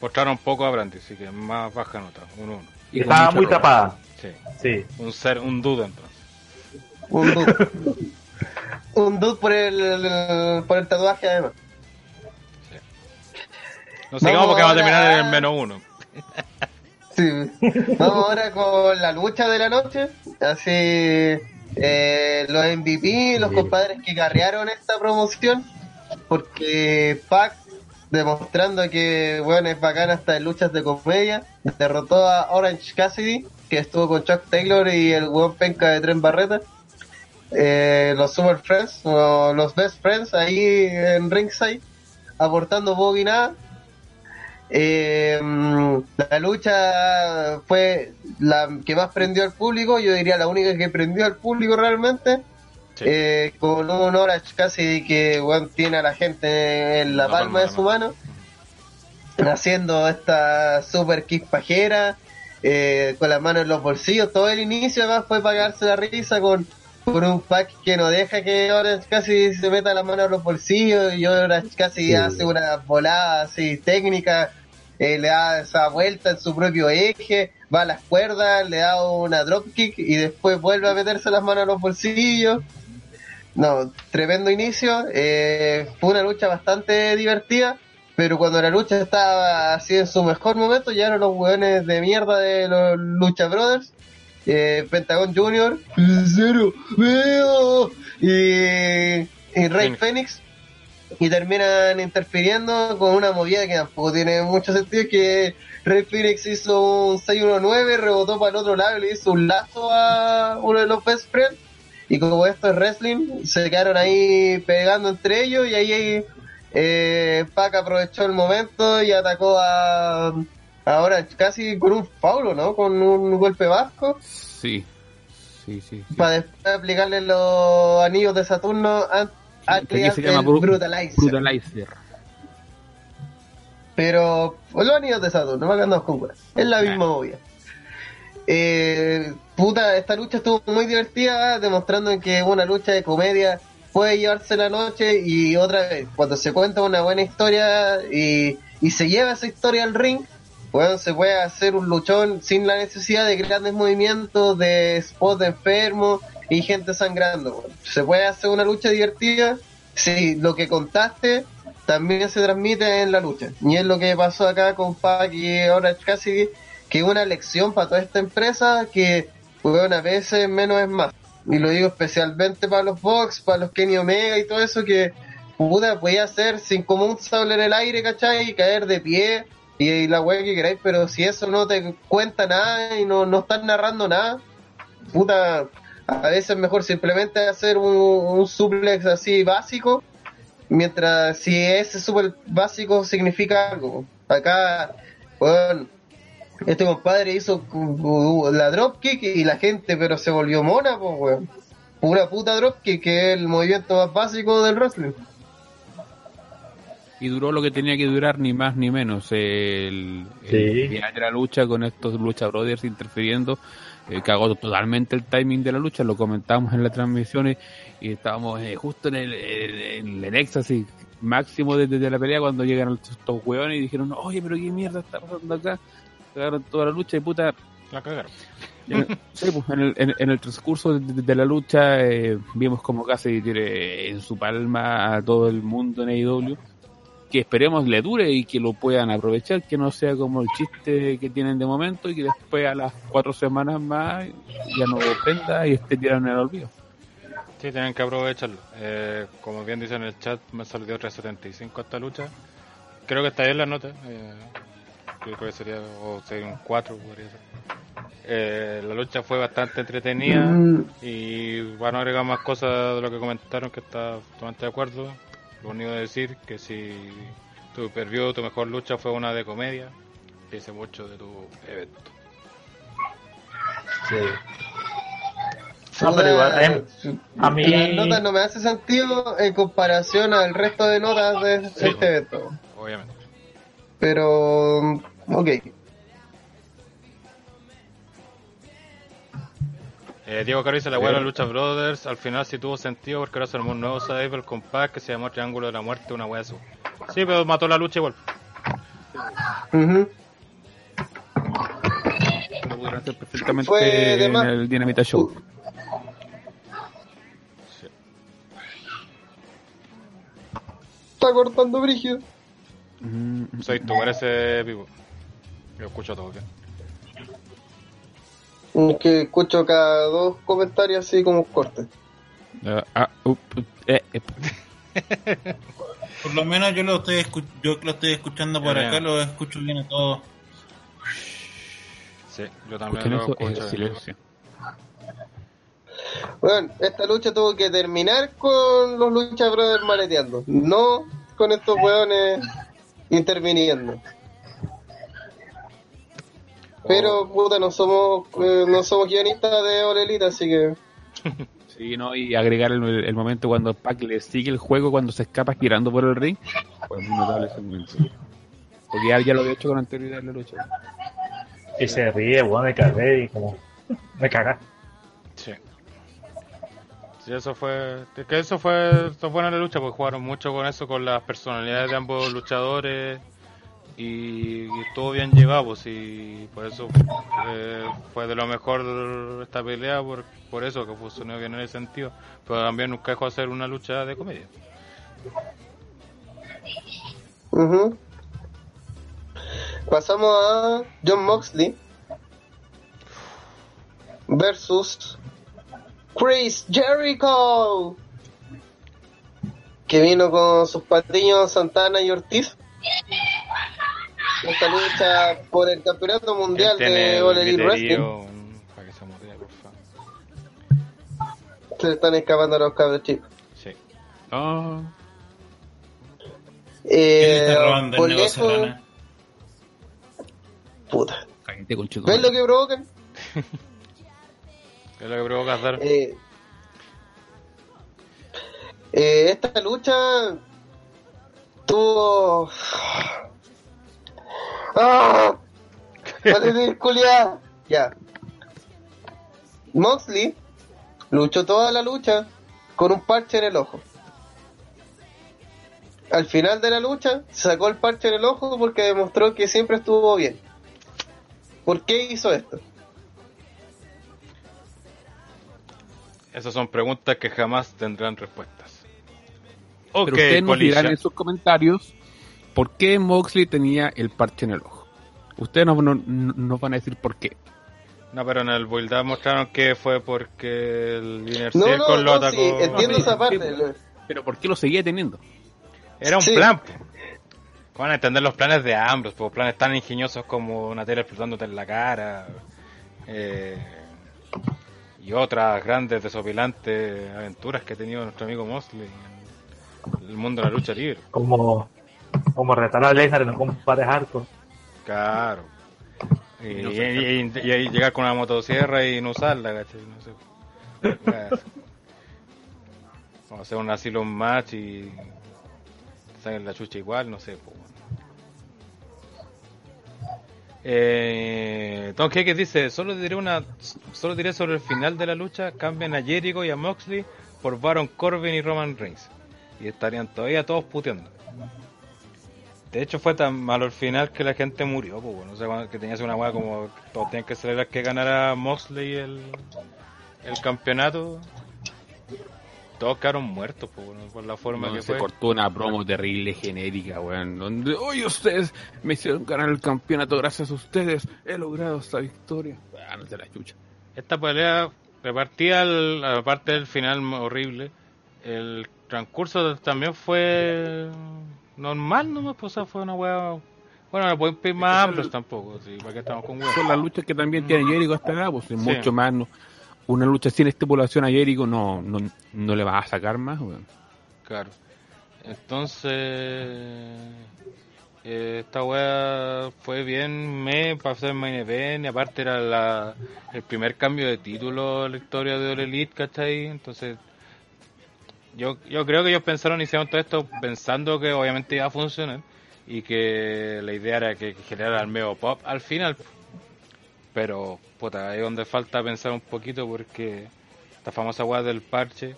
postraron un poco a Brandy, así que más baja nota. 1-1. Y con Estaba muy ropa. tapada. Sí. Sí. Un ser, un dudo entonces. Un dude. Un dude por el, el- por el tatuaje además. No sigamos porque vamos a terminar en el menos 1. Sí. Vamos ahora con la lucha de la noche. Así, eh, los MVP, los Sí. compadres que carrearon esta promoción. Porque Pac, demostrando que, bueno, es bacán hasta en luchas de comedia, derrotó a Orange Cassidy, que estuvo con Chuck Taylor y el weón penca de Tren Barreta. Eh, los Super Friends, o los Best Friends, ahí en ringside, aportando poco y nada. Eh, la lucha fue la que más prendió al público, yo diría la única que prendió al público realmente, Sí. eh, con un Orange casi que bueno, tiene a la gente en la, La palma, palma de la su mano, haciendo esta super kick pajera, eh, con las manos en los bolsillos, todo el inicio además fue pagarse la risa con, con un pack que no deja que Orange casi se meta las manos en los bolsillos y Orange casi Sí. hace una volada así técnica, eh, le da esa vuelta en su propio eje, va a las cuerdas, le da una dropkick y después vuelve a meterse las manos en los bolsillos. No, tremendo inicio. eh, fue una lucha bastante divertida. Pero cuando la lucha estaba así en su mejor momento, llegaron los hueones de mierda de los Lucha Brothers. eh, Pentagon Junior, Cero, Veo y, y Rey Phoenix. Fénix. Y terminan interfiriendo con una movida que tampoco tiene mucho sentido. Que Rey Phoenix hizo un 6-1-9, rebotó para el otro lado y le hizo un lazo a uno de los best friends. Y como esto es wrestling, se quedaron ahí pegando entre ellos y ahí eh, Pac aprovechó el momento y atacó a, ahora casi con un faulo, ¿no? Con un golpe vasco, Sí, sí, sí. sí. para después aplicarle los anillos de Saturno a, a se llama Bru- Brutalizer. Brutalizer. Pero los anillos de Saturno, no me con. Es la misma movida. Eh, puta, esta lucha estuvo muy divertida, demostrando que una lucha de comedia puede llevarse la noche y otra vez, cuando se cuenta una buena historia y, y se lleva esa historia al ring, bueno, se puede hacer un luchón sin la necesidad de grandes movimientos, de spots de enfermos y gente sangrando. Se puede hacer una lucha divertida si lo que contaste también se transmite en la lucha. Y es lo que pasó acá con Pac y ahora casi que es una lección para toda esta empresa que, bueno, a veces menos es más. Y lo digo especialmente para los Vox, para los Kenny Omega y todo eso que, puta, podía hacer sin como un sable en el aire, ¿cachai? Y caer de pie y, la wea que queráis, pero si eso no te cuenta nada y no, no estás narrando nada, puta, a veces es mejor simplemente hacer un, un suplex así básico, mientras si ese super básico significa algo. Acá, bueno, este compadre hizo la dropkick y la gente pero se volvió mona, pues weón. Pura puta dropkick, que es el movimiento más básico del wrestling. Y duró lo que tenía que durar, ni más ni menos. El, el Sí. final de la lucha con estos Lucha Brothers interfiriendo, eh, cagó totalmente el timing de la lucha, lo comentamos en las transmisiones y estábamos eh, justo en el, en, en el éxtasis máximo desde de la pelea cuando llegaron estos hueones y dijeron, oye, pero qué mierda está pasando acá. Cagaron toda la lucha y puta, La cagaron. en, sí, pues, en, el, en- en el transcurso de, de la lucha eh, vimos como casi tiene en su palma a todo el mundo en AEW que esperemos le dure y que lo puedan aprovechar, que no sea como el chiste que tienen de momento y que después a las cuatro semanas más ya no prenda y esté tirado en el olvido. Sí, tienen que aprovecharlo. Eh, como bien dice en el chat, me salió 375 esta lucha. Creo que está bien la nota. Eh, yo creo que sería, o sería un 4, podría ser. Eh, la lucha fue bastante entretenida Mm. y van a agregar más cosas de lo que comentaron, que está totalmente de acuerdo. Lo único de decir que si tu perview, tu mejor lucha fue una de comedia, dice mucho de tu evento. Sí. No, pero igual, eh, a mí- Las notas no me hace sentido en comparación al resto de notas de Sí. este evento. Obviamente. Pero, ok. Eh, Diego Caro dice la hueá de Lucha Brothers. Al final sí tuvo sentido porque ahora se armó un nuevo Cyber Compact que se llamó Triángulo de la Muerte, una hueá así. Sí, pero mató la lucha igual. Ujú. Lo pudieron hacer perfectamente Fue de en más- el Dinamita Show. Está cortando brígido. Mm, Soy tú, parece vivo. Yo escucho todo bien. Es Que escucho cada dos comentarios así como cortes. ah, ah, up, up, eh, eh, Por lo menos yo lo estoy, escu- yo que lo estoy escuchando por acá, lo escucho bien a todos. Sí, yo también lo eh, escucho. silencio. Bueno, esta lucha tuvo que terminar con los Lucha Brothers maleteando, no con estos weones interviniendo. Pero puta, no somos eh, no somos guionistas de Orelita, así que Sí, ¿no? Y agregar el, el momento cuando Pac le sigue el juego cuando se escapa girando por el ring. Fue muy notable ese momento. Porque ya, ya lo había hecho con anterioridad en la lucha. Y se ríe, bueno, me cagué y como. Me caga. Sí. Sí, eso fue. es Que eso fue, eso fue buena la lucha porque jugaron mucho con eso, con las personalidades de ambos luchadores. Y, y estuvo bien llevado, pues, y por eso eh, fue de lo mejor esta pelea, por, por eso que funcionó bien en ese sentido. Pero también nunca dejó de ser una lucha de comedia. ujú. pasamos a John Moxley versus Chris Jericho que vino con sus patiños Santana y Ortiz esta lucha por el campeonato mundial ¿Quién tiene de All Elite Wrestling Para que se motive, por favor. se le están escapando los cabros chicos Sí. Ah, ¿Quién eh, está robando por el negocio, lejos Lana? puta. ¿Ves lo que provocan? ¿Qué es lo que provoca dar? Eh, eh, esta lucha tuvo. ¡Ah! ¡Vale, culiá! Ya. Moxley luchó toda la lucha con un parche en el ojo. Al final de la lucha, sacó el parche en el ojo porque demostró que siempre estuvo bien. ¿Por qué hizo esto? Esas son preguntas que jamás tendrán respuestas. Ok, Pero ustedes nos dirán en sus comentarios por qué Moxley tenía el parche en el ojo. Ustedes nos, no- no- nos van a decir por qué. No, pero en el build up mostraron que fue porque el Inner No, Circle no, lo no, atacó. sí, entiendo esa parte. Pero ¿por qué lo seguía teniendo? Era un Sí. plan. Van a entender los planes de Ambrose, pues planes tan ingeniosos como una tele explotándote en la cara. eh, y otras grandes, desopilantes aventuras que ha tenido nuestro amigo Mosley en el mundo de la lucha libre. Como, como retar a Lesnar en un combate hardcore. Claro. Y, Y no y- sé. y- y- y llegar con una motosierra y no usarla, ¿cachai? No sé. Vamos a hacer un asilo match y salen la chucha igual, no sé. weón. Eh, Tom Higgins dice, solo diré una, solo diré sobre el final de la lucha, cambian a Jericho y a Moxley por Baron Corbin y Roman Reigns. Y estarían todavía todos puteando. De hecho fue tan malo el final que la gente murió, pues bueno, o sea, que tenías una weá como todos tenían que celebrar que ganara Moxley el, el campeonato. Todos quedaron muertos, pues bueno, por la forma No, que se fue. cortó una promo terrible genérica, weón. Donde, oye, ustedes me hicieron ganar el campeonato gracias a ustedes. He logrado esta victoria. Ah, no la chucha. Esta pelea repartía, el- aparte del final horrible, el transcurso también fue normal nomás, pues fue una weá... Bueno, no pueden pedir más amplios tampoco, sí, para que estamos con weá. Son las luchas que también tiene Jericho hasta acá, pues es Sí. mucho más. no- una lucha sin estipulación a Jericho no, no, no le vas a sacar más, weón. Claro. Entonces, eh, esta weá fue bien me para hacer main event y aparte era la, el primer cambio de título en la historia de All Elite, ¿cachai? Entonces, yo, yo creo que ellos pensaron hicieron todo esto pensando que obviamente iba a funcionar y que la idea era que, generara el medio pop al final. Pero, puta, ahí es donde falta pensar un poquito porque esta famosa weá del parche,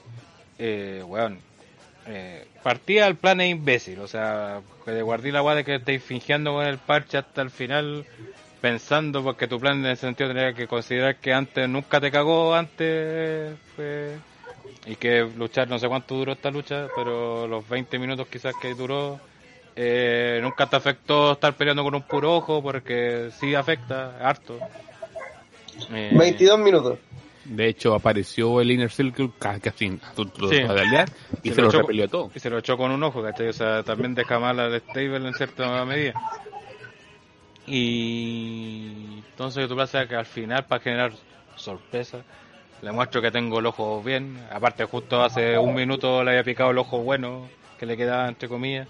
eh, weón, eh, partía el plan es imbécil, o sea, que de guardar la weá de que estáis fingiendo con el parche hasta el final, pensando porque tu plan en ese sentido tenía que considerar que antes nunca te cagó, antes fue... Y que luchar, no sé cuánto duró esta lucha, pero los 20 minutos quizás que duró, eh, nunca te afectó estar peleando con un puro ojo, porque sí afecta, harto. Eh, 22 minutos. De hecho, apareció el Inner Circle ca- casi a tu- tu- Sí. y Se se, lo lo echó- repelió todo. Y se lo echó con un ojo, ¿cachai? O sea, también deja mal al stable en cierta medida. Y entonces tú pasa que al final, para generar sorpresa, le muestro que tengo el ojo bien. Aparte, justo hace un minuto le había picado el ojo bueno, que le quedaba entre comillas.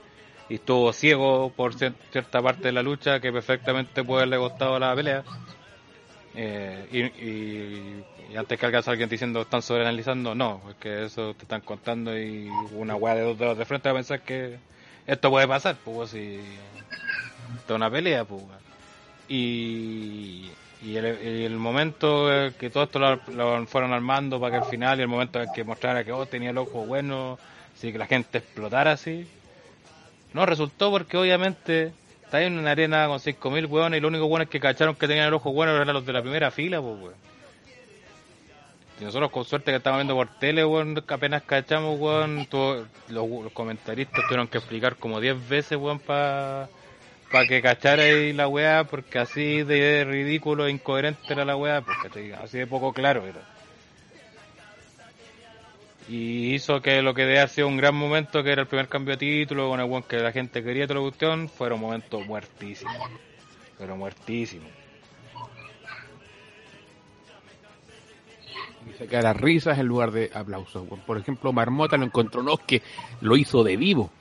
Y estuvo ciego por cier- cierta parte de la lucha, que perfectamente puede haberle costado la pelea. Eh, y, antes que alcance alguien diciendo están sobreanalizando, no, porque eso te están contando y una weá de dos dedos de frente va a pensar que esto puede pasar, pues si es una pelea, pues y, y, el, momento eh, que todo esto lo, fueron armando para que al final y el momento en que mostrara que oh, tenía el ojo bueno, así que la gente explotara así, no resultó porque obviamente está en una arena con 5.000 hueones y lo único bueno es que cacharon que tenían el ojo bueno eran los de la primera fila, pues weón. Y nosotros con suerte que estábamos viendo por tele, weón, apenas cachamos, weón, todo- los, los comentaristas tuvieron que explicar como 10 veces, weón, para pa que cachara ahí la weá, porque así de ridículo e incoherente era la weá, ¿cachai? así de poco claro era. Y hizo que lo que haber sido un gran momento, que era el primer cambio de título, con el weón que la gente quería toda la cuestión, fuera un momento muertísimo. Pero muertísimo. Y sacar las risas en lugar de aplausos. Por ejemplo, Marmota lo encontró no que lo hizo de vivo.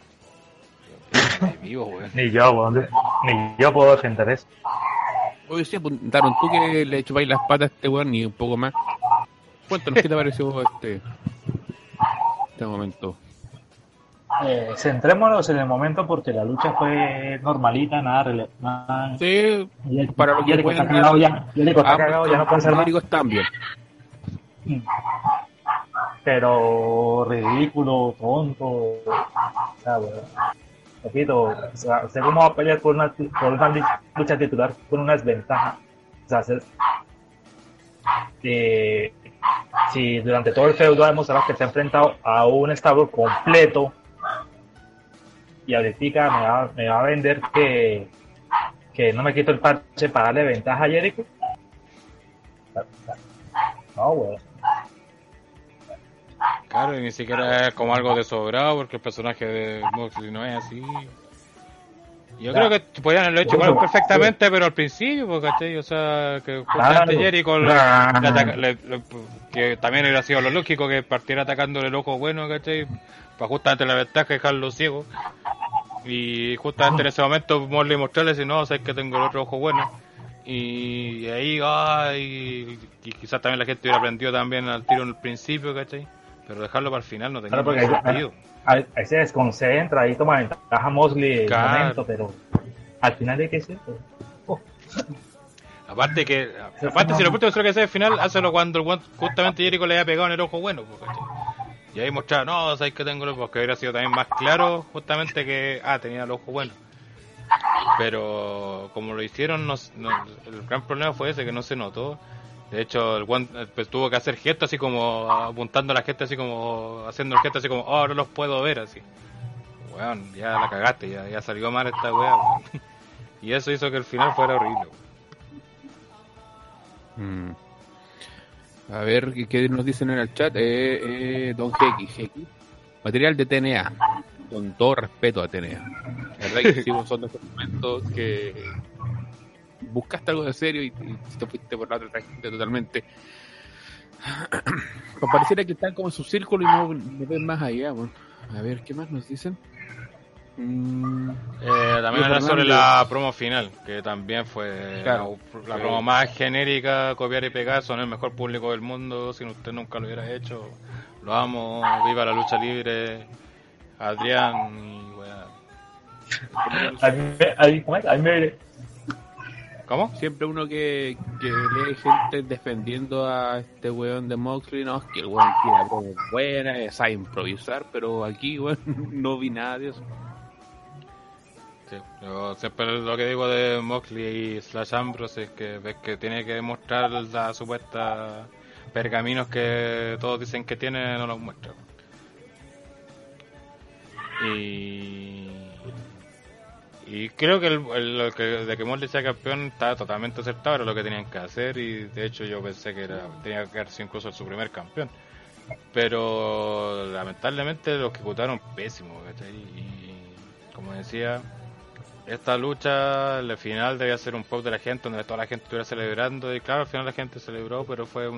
Vivo. Ni yo, weón, ni yo puedo defender eso. Oye, sí, apuntaron tú que le chupáis las patas a este weón y un poco más. Cuéntanos, ¿qué te pareció este, este momento? Eh, centrémonos en el momento porque la lucha fue normalita, nada nada- Sí, para lo que Jericho está cagado ya, Jericho está ambos cagado, ya no puede hacer más. Bien. Pero ridículo, tonto, o sea, weón. Repito, o sea, cómo va a pelear por una, por lucha titular con una desventaja. O sea, se- si durante todo el feudo ha demostrado que se ha enfrentado a un establo completo y ahorita me va, me va a vender que, que no me quito el parche para darle ventaja a Jericho. No, weón. Claro, y ni siquiera es como algo de sobrado, porque el personaje de Moxley no es así. Yo Claro. creo que podían haberlo hecho perfectamente, pero al principio, porque, ¿cachai? O sea, que justamente le- le- que también hubiera sido lo lógico que partiera atacándole el ojo bueno, ¿cachai? Para justamente la ventaja dejarlo ciego. Y justamente en ese momento Mosley mostrarle si no, sabes que tengo el otro ojo bueno. Y ahí, ay, y quizás también la gente hubiera aprendido también al tiro en el principio, ¿cachai? Pero dejarlo para el final no tenía Claro, porque sentido. ahí, ahí se desconcentra, ahí toma ventaja Mosley en el Claro. momento, pero al final de qué es eso? Oh, Aparte que, aparte si lo puesto que hacer al final, hazlo cuando el justamente Jericho le haya pegado en el ojo bueno, pues. Y ahí mostrar, no, sabéis que tengo el ojo, porque hubiera sido también más claro justamente que, ah, tenía el ojo bueno. Pero como lo hicieron, no, no- el gran problema fue ese, que no se notó. De hecho, el guan eh, pues, tuvo que hacer gestos así como apuntando a la gente así como haciendo el gesto así como, oh, ahora los puedo ver así. Weón, ya la cagaste, ya, ya salió mal esta weá. weón. Y eso hizo que el final fuera horrible. weón. Mm. A ver, ¿qué, nos dicen en el chat? Eh, eh, don Jequi. Material de TNA. Con todo respeto a TNA. La verdad que sí, son momentos que buscaste algo de serio y, y te fuiste por la otra tangente totalmente. Pues pareciera que están como en su círculo y no, no ven más allá. bueno. A ver, ¿qué más nos dicen? Mm, Eh, también era sobre la promo final, que también fue Claro. la, la promo más genérica, copiar y pegar, son el mejor público del mundo, si usted nunca lo hubiera hecho, lo amo, viva la lucha libre, Adrián y weá. a mí me- a mí- siempre uno que, que lee gente defendiendo a este weón de Moxley, no, es que el weón tira promos buenas, eh, sabe improvisar, pero aquí, weón, no vi nada de eso. Sí, yo siempre lo que digo de Moxley y Slash Ambrose es que ves que tiene que demostrar la supuesta pergaminos que todos dicen que tiene, no los muestra. Y, y creo que, el, lo que de que Moxley sea campeón está totalmente acertado, era lo que tenían que hacer y de hecho yo pensé que era tenía que sido incluso su primer campeón. Pero lamentablemente lo ejecutaron pésimo, ¿cachai? Y como decía, esta lucha, el final debía ser un pop de la gente, donde toda la gente estuviera celebrando, y claro, al final la gente celebró, pero fue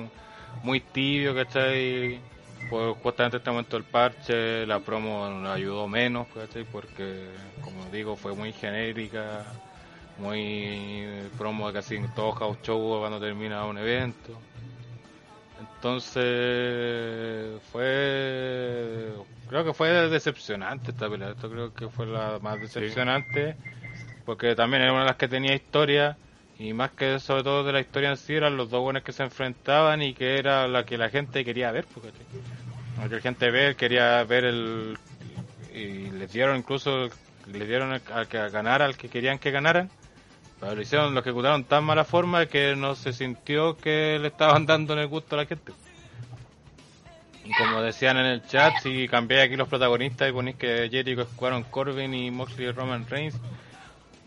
muy tibio, ¿cachai? Pues justamente en este momento el parche, la promo nos ayudó menos, ¿cachai? Porque, como digo, fue muy genérica, muy promo de casi todo house show cuando termina un evento. Entonces fue, creo que fue decepcionante esta pelea. Esto creo que fue la más decepcionante porque también era una de las que tenía historia y más que sobre todo de la historia en sí eran los dos buenos que se enfrentaban y que era la que la gente quería ver. Porque, que la gente ver quería ver el y les dieron incluso le dieron al que ganara al que querían que ganaran pero lo hicieron, lo ejecutaron tan mala forma que no se sintió que le estaban dando en el gusto a la gente. Y como decían en el chat, si cambiáis aquí los protagonistas y ponéis que Jericho jugaron Corbin y Moxley y Roman Reigns,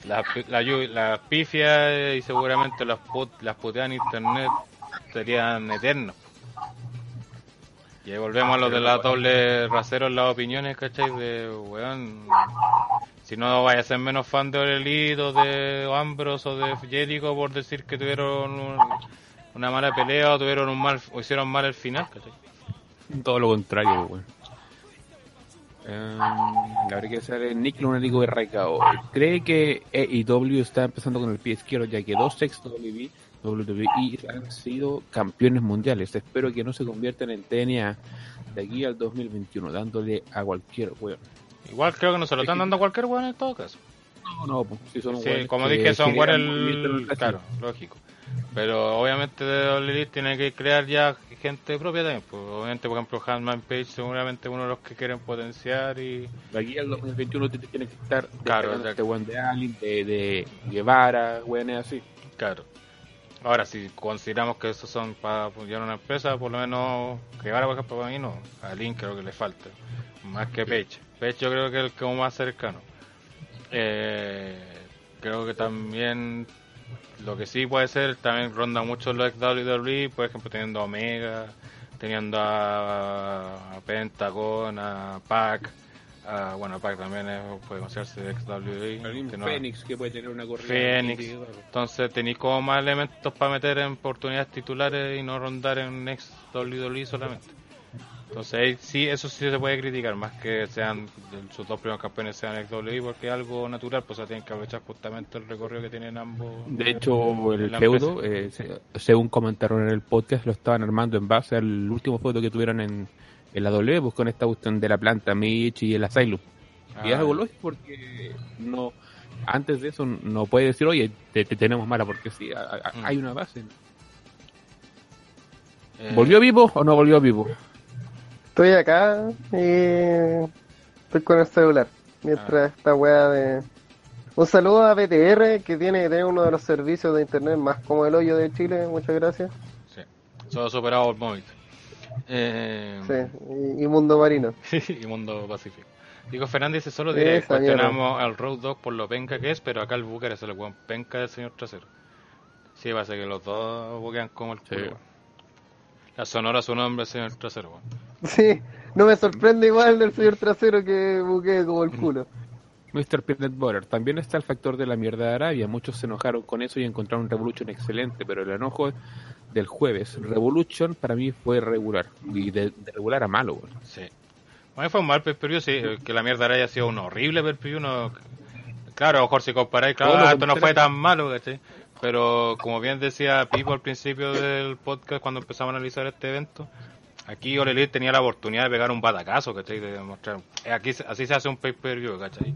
las la, las pifias y seguramente las, put, las puteadas en internet serían eternas. Y ahí volvemos a lo de la doble rasero en las opiniones, ¿cachai? De, weón, si no vaya a ser menos fan de Orelito, de Ambrose o de Jericho por decir que tuvieron un- una mala pelea o tuvieron un mal o hicieron mal el final, ¿cachai? Todo lo contrario, weón. Um, habría que hacer Nick Lunático Raikao. ¿Cree que AEW está empezando con el pie izquierdo ya que dos ex WWE, WWE han sido campeones mundiales? Espero que no se conviertan en TNA de aquí al 2021, dándole a cualquier weón. Igual creo que no se lo están dando a cualquier weón en todo caso. No, no, pues, si son Sí, como que dije, son en el. Claro, lógico. Pero obviamente de Elite tiene que crear ya gente propia también. Pues, obviamente, por ejemplo, Handman Page seguramente uno de los que quieren potenciar y... De aquí al 2021 te tiene que estar Claro, ya- este de Allen, de, de Guevara, weones así. Claro. Ahora, si consideramos que esos son para apoyar una empresa, por lo menos que ahora, por ejemplo, para mí no. A Link creo que le falta. Más que Page. Page yo creo que es el como más cercano. Eh, creo que también lo que sí puede ser, también ronda mucho los ex WWE, por ejemplo, teniendo a Omega, teniendo a, a Pentagon, a Pac. a- bueno, Pac también es- puede considerarse ex WWE. Que no- Fénix que puede tener una corrida. Fénix. entonces tenéis como más elementos para meter en oportunidades titulares y no rondar en ex WWE solamente. Entonces sí, eso sí se puede criticar, más que sean sus dos primeros campeones sean ex WWE porque es algo natural, pues o sea, tienen que aprovechar justamente el recorrido que tienen ambos. De hecho, el feudo, eh, se- según comentaron en el podcast, lo estaban armando en base al último feudo que tuvieron en, en la W, pues con esta cuestión de la planta Mitch y el Asylum. y es Ah, algo lógico porque no antes de eso no puede decir, oye, te, te tenemos mala porque sí, a- a- Mm. hay una base. eh, ¿Volvió vivo o no volvió vivo? Estoy acá y estoy con el celular. Mientras esta weá de... Un saludo a BTR que tiene que tener uno de los servicios de internet más como el hoyo de Chile. Muchas gracias. Sí, solo superado el móvil. Eh, Sí, y, y Mundo Marino. y Mundo Pacífico. Diego Fernández dice solo diré, cuestionamos al Road Dog por lo penca que es, pero acá el Booker es el buen penca del señor trasero. Sí, va a ser que los dos buquean como el Sí. culo. weón. La sonora su nombre es señor trasero. weón. Sí, no me sorprende igual del señor trasero que buquee como el culo. Mr. Peanut Butter. También está el factor de la mierda de Arabia. Muchos se enojaron con eso y encontraron Revolution excelente, pero el enojo del jueves, Revolution para mí fue regular. Y de, de regular a malo. Sí. Bueno, fue un mal perperio, sí, eh, que la mierda haya sido un horrible perperio. No... Claro, a lo mejor si comparáis, claro, ah, esto no fue tan malo, ¿cachai? Pero como bien decía Pipo al principio del podcast cuando empezamos a analizar este evento, aquí Elite tenía la oportunidad de pegar un batacazo, ¿cachai? De demostrar. eh, Aquí, así se hace un pay-per-view, ¿cachai?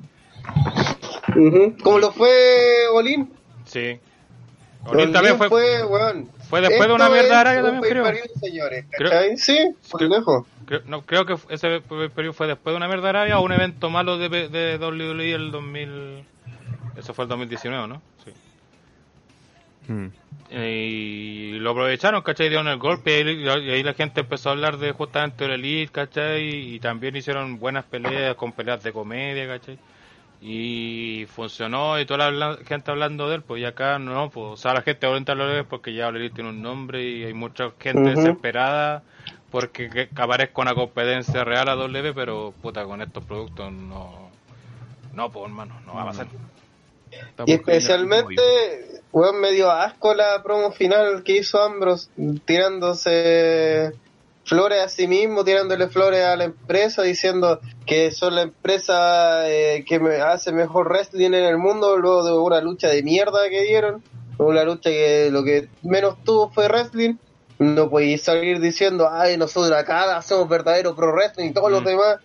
Ujú. Como lo fue Olin. Sí. Olin también fue, weón. fue después de una mierda árabe un también, creo. señores, Creo-. Sí, por lejos. Creo, no, creo que ese periodo fue después de una mierda Arabia o un evento malo de, de WWE el 2000. Eso fue el 2019, ¿no? Sí. Mm. Eh, Y lo aprovecharon, ¿cachai? Dieron el golpe y ahí, la gente empezó a hablar de justamente el Elite, ¿cachai? Y también hicieron buenas peleas con peleas de comedia, ¿cachai? Y funcionó y toda la gente hablando de él, pues y acá no, pues, o sea, la gente ahorita lo ve porque ya el Elite tiene un nombre y hay mucha gente desesperada porque que, que aparezca una competencia real a W, pero puta, con estos productos no, no, pues hermano, no va a pasar. Estamos Y especialmente, weón, me dio asco la promo final que hizo Ambrose, tirándose flores a sí mismo, tirándole flores a la empresa, diciendo que son la empresa eh, que me hace mejor wrestling en el mundo, luego de una lucha de mierda que dieron, una lucha que lo que menos tuvo fue wrestling. No podéis salir diciendo, ay, nosotros acá somos verdadero pro wrestling y todos los Mm. demás.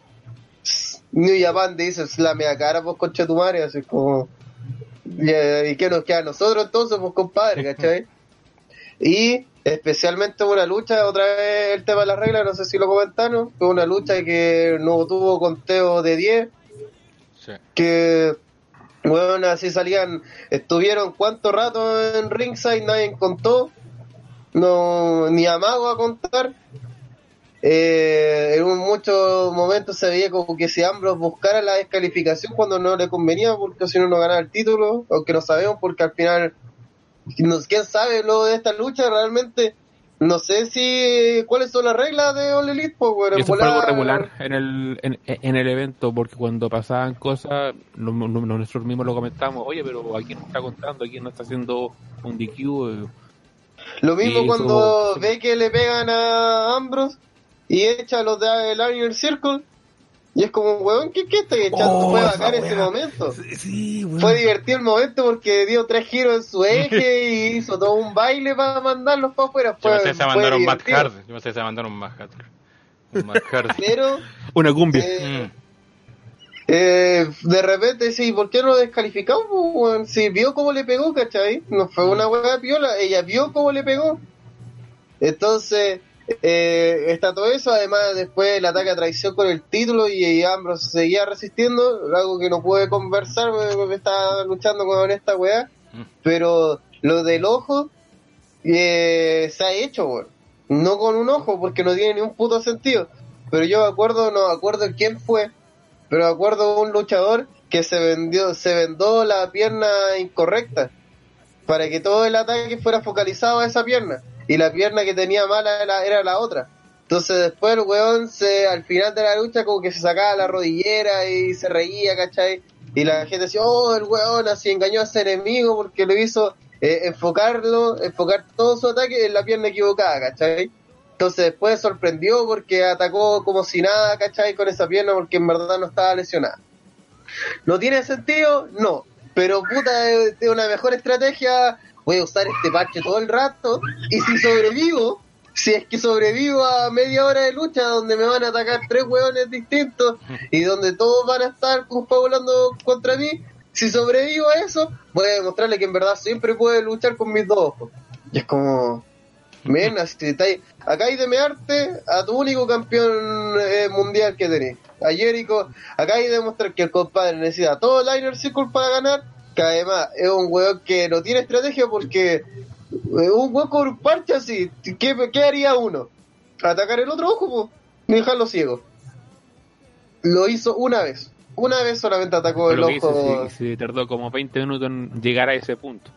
New Japan te dice, slame a cara, pues concha tu madre, así como. ¿Y qué nos queda a nosotros entonces, pues compadre, cachai? Y especialmente una lucha, otra vez el tema de las reglas, no sé si lo comentaron, fue una lucha que no tuvo conteo de 10, Sí. que, bueno, así salían, estuvieron cuánto rato en ringside, nadie contó, no, ni amago a contar. Eh, en muchos momentos se veía como que si Ambrose buscara la descalificación cuando no le convenía, porque si no, no ganaba el título, aunque no sabemos, porque al final, quién sabe lo de esta lucha realmente. No sé si cuáles son las reglas de All Elite, pues, bueno, eso fue algo regular en el, en, en el evento, porque cuando pasaban cosas, no- no- no- nosotros mismos lo comentamos, oye, pero aquí no está contando, aquí no está haciendo un DQ. eh, Lo mismo cuando ve que le pegan a Ambrose y echa a los de el Iron Circle Y es como, weón, ¿qué, qué estoy echando? Oh, fue bacán ese weá. momento. Sí, sí, weón. Fue divertido el momento porque dio tres giros en su eje y hizo todo un baile para mandarlos para afuera. Yo Fue, pensé que se mandaron Matt. Hardy. Yo pensé que se mandaron Matt Hardy. Un Matt Hardy. Pero, Una cumbia. eh, Mm. eh, de repente, sí, ¿por qué no lo descalificamos? weón? Si vio cómo le pegó, ¿cachai? No fue una hueá piola, ella vio cómo le pegó. Entonces, eh, está todo eso, además después el ataque a traición con el título y, Ambrose seguía resistiendo, algo que no pude conversar porque me estaba luchando con esta weá, Mm. pero lo del ojo eh, se ha hecho, weón. No con un ojo, porque no tiene ni un puto sentido. Pero yo me acuerdo, no me acuerdo quién fue, pero me acuerdo un luchador que se vendió, se vendó la pierna incorrecta para que todo el ataque fuera focalizado a esa pierna y la pierna que tenía mala era, era la otra. Entonces después el weón se, al final de la lucha como que se sacaba la rodillera y se reía, ¿cachai? Y la gente decía, oh, el weón así engañó a ese enemigo porque lo hizo eh, enfocarlo, enfocar todo su ataque en la pierna equivocada, ¿cachai? Entonces después sorprendió porque atacó como si nada, ¿cachai? Con esa pierna porque en verdad no estaba lesionada. ¿No tiene sentido? No. Pero puta, es una mejor estrategia. Voy a usar este parche todo el rato. Y si sobrevivo, si es que sobrevivo a media hora de lucha donde me van a atacar tres hueones distintos y donde todos van a estar confabulando contra mí, si sobrevivo a eso, voy a demostrarle que en verdad siempre puedo luchar con mis dos ojos. Y es como, men, así está ahí. acá hay de mearte a tu único campeón eh, mundial que tenés. A Jericho, acá hay de demostrar que el compadre necesita todo el Liner Circle para ganar, que además es un weón que no tiene estrategia porque un weón con un parche así, ¿qué, qué haría uno? ¿Atacar el otro ojo? po? Ni dejarlo ciego. Lo hizo una vez. Una vez solamente atacó Pero el ojo. hice, se, se tardó como 20 minutos en llegar a ese punto.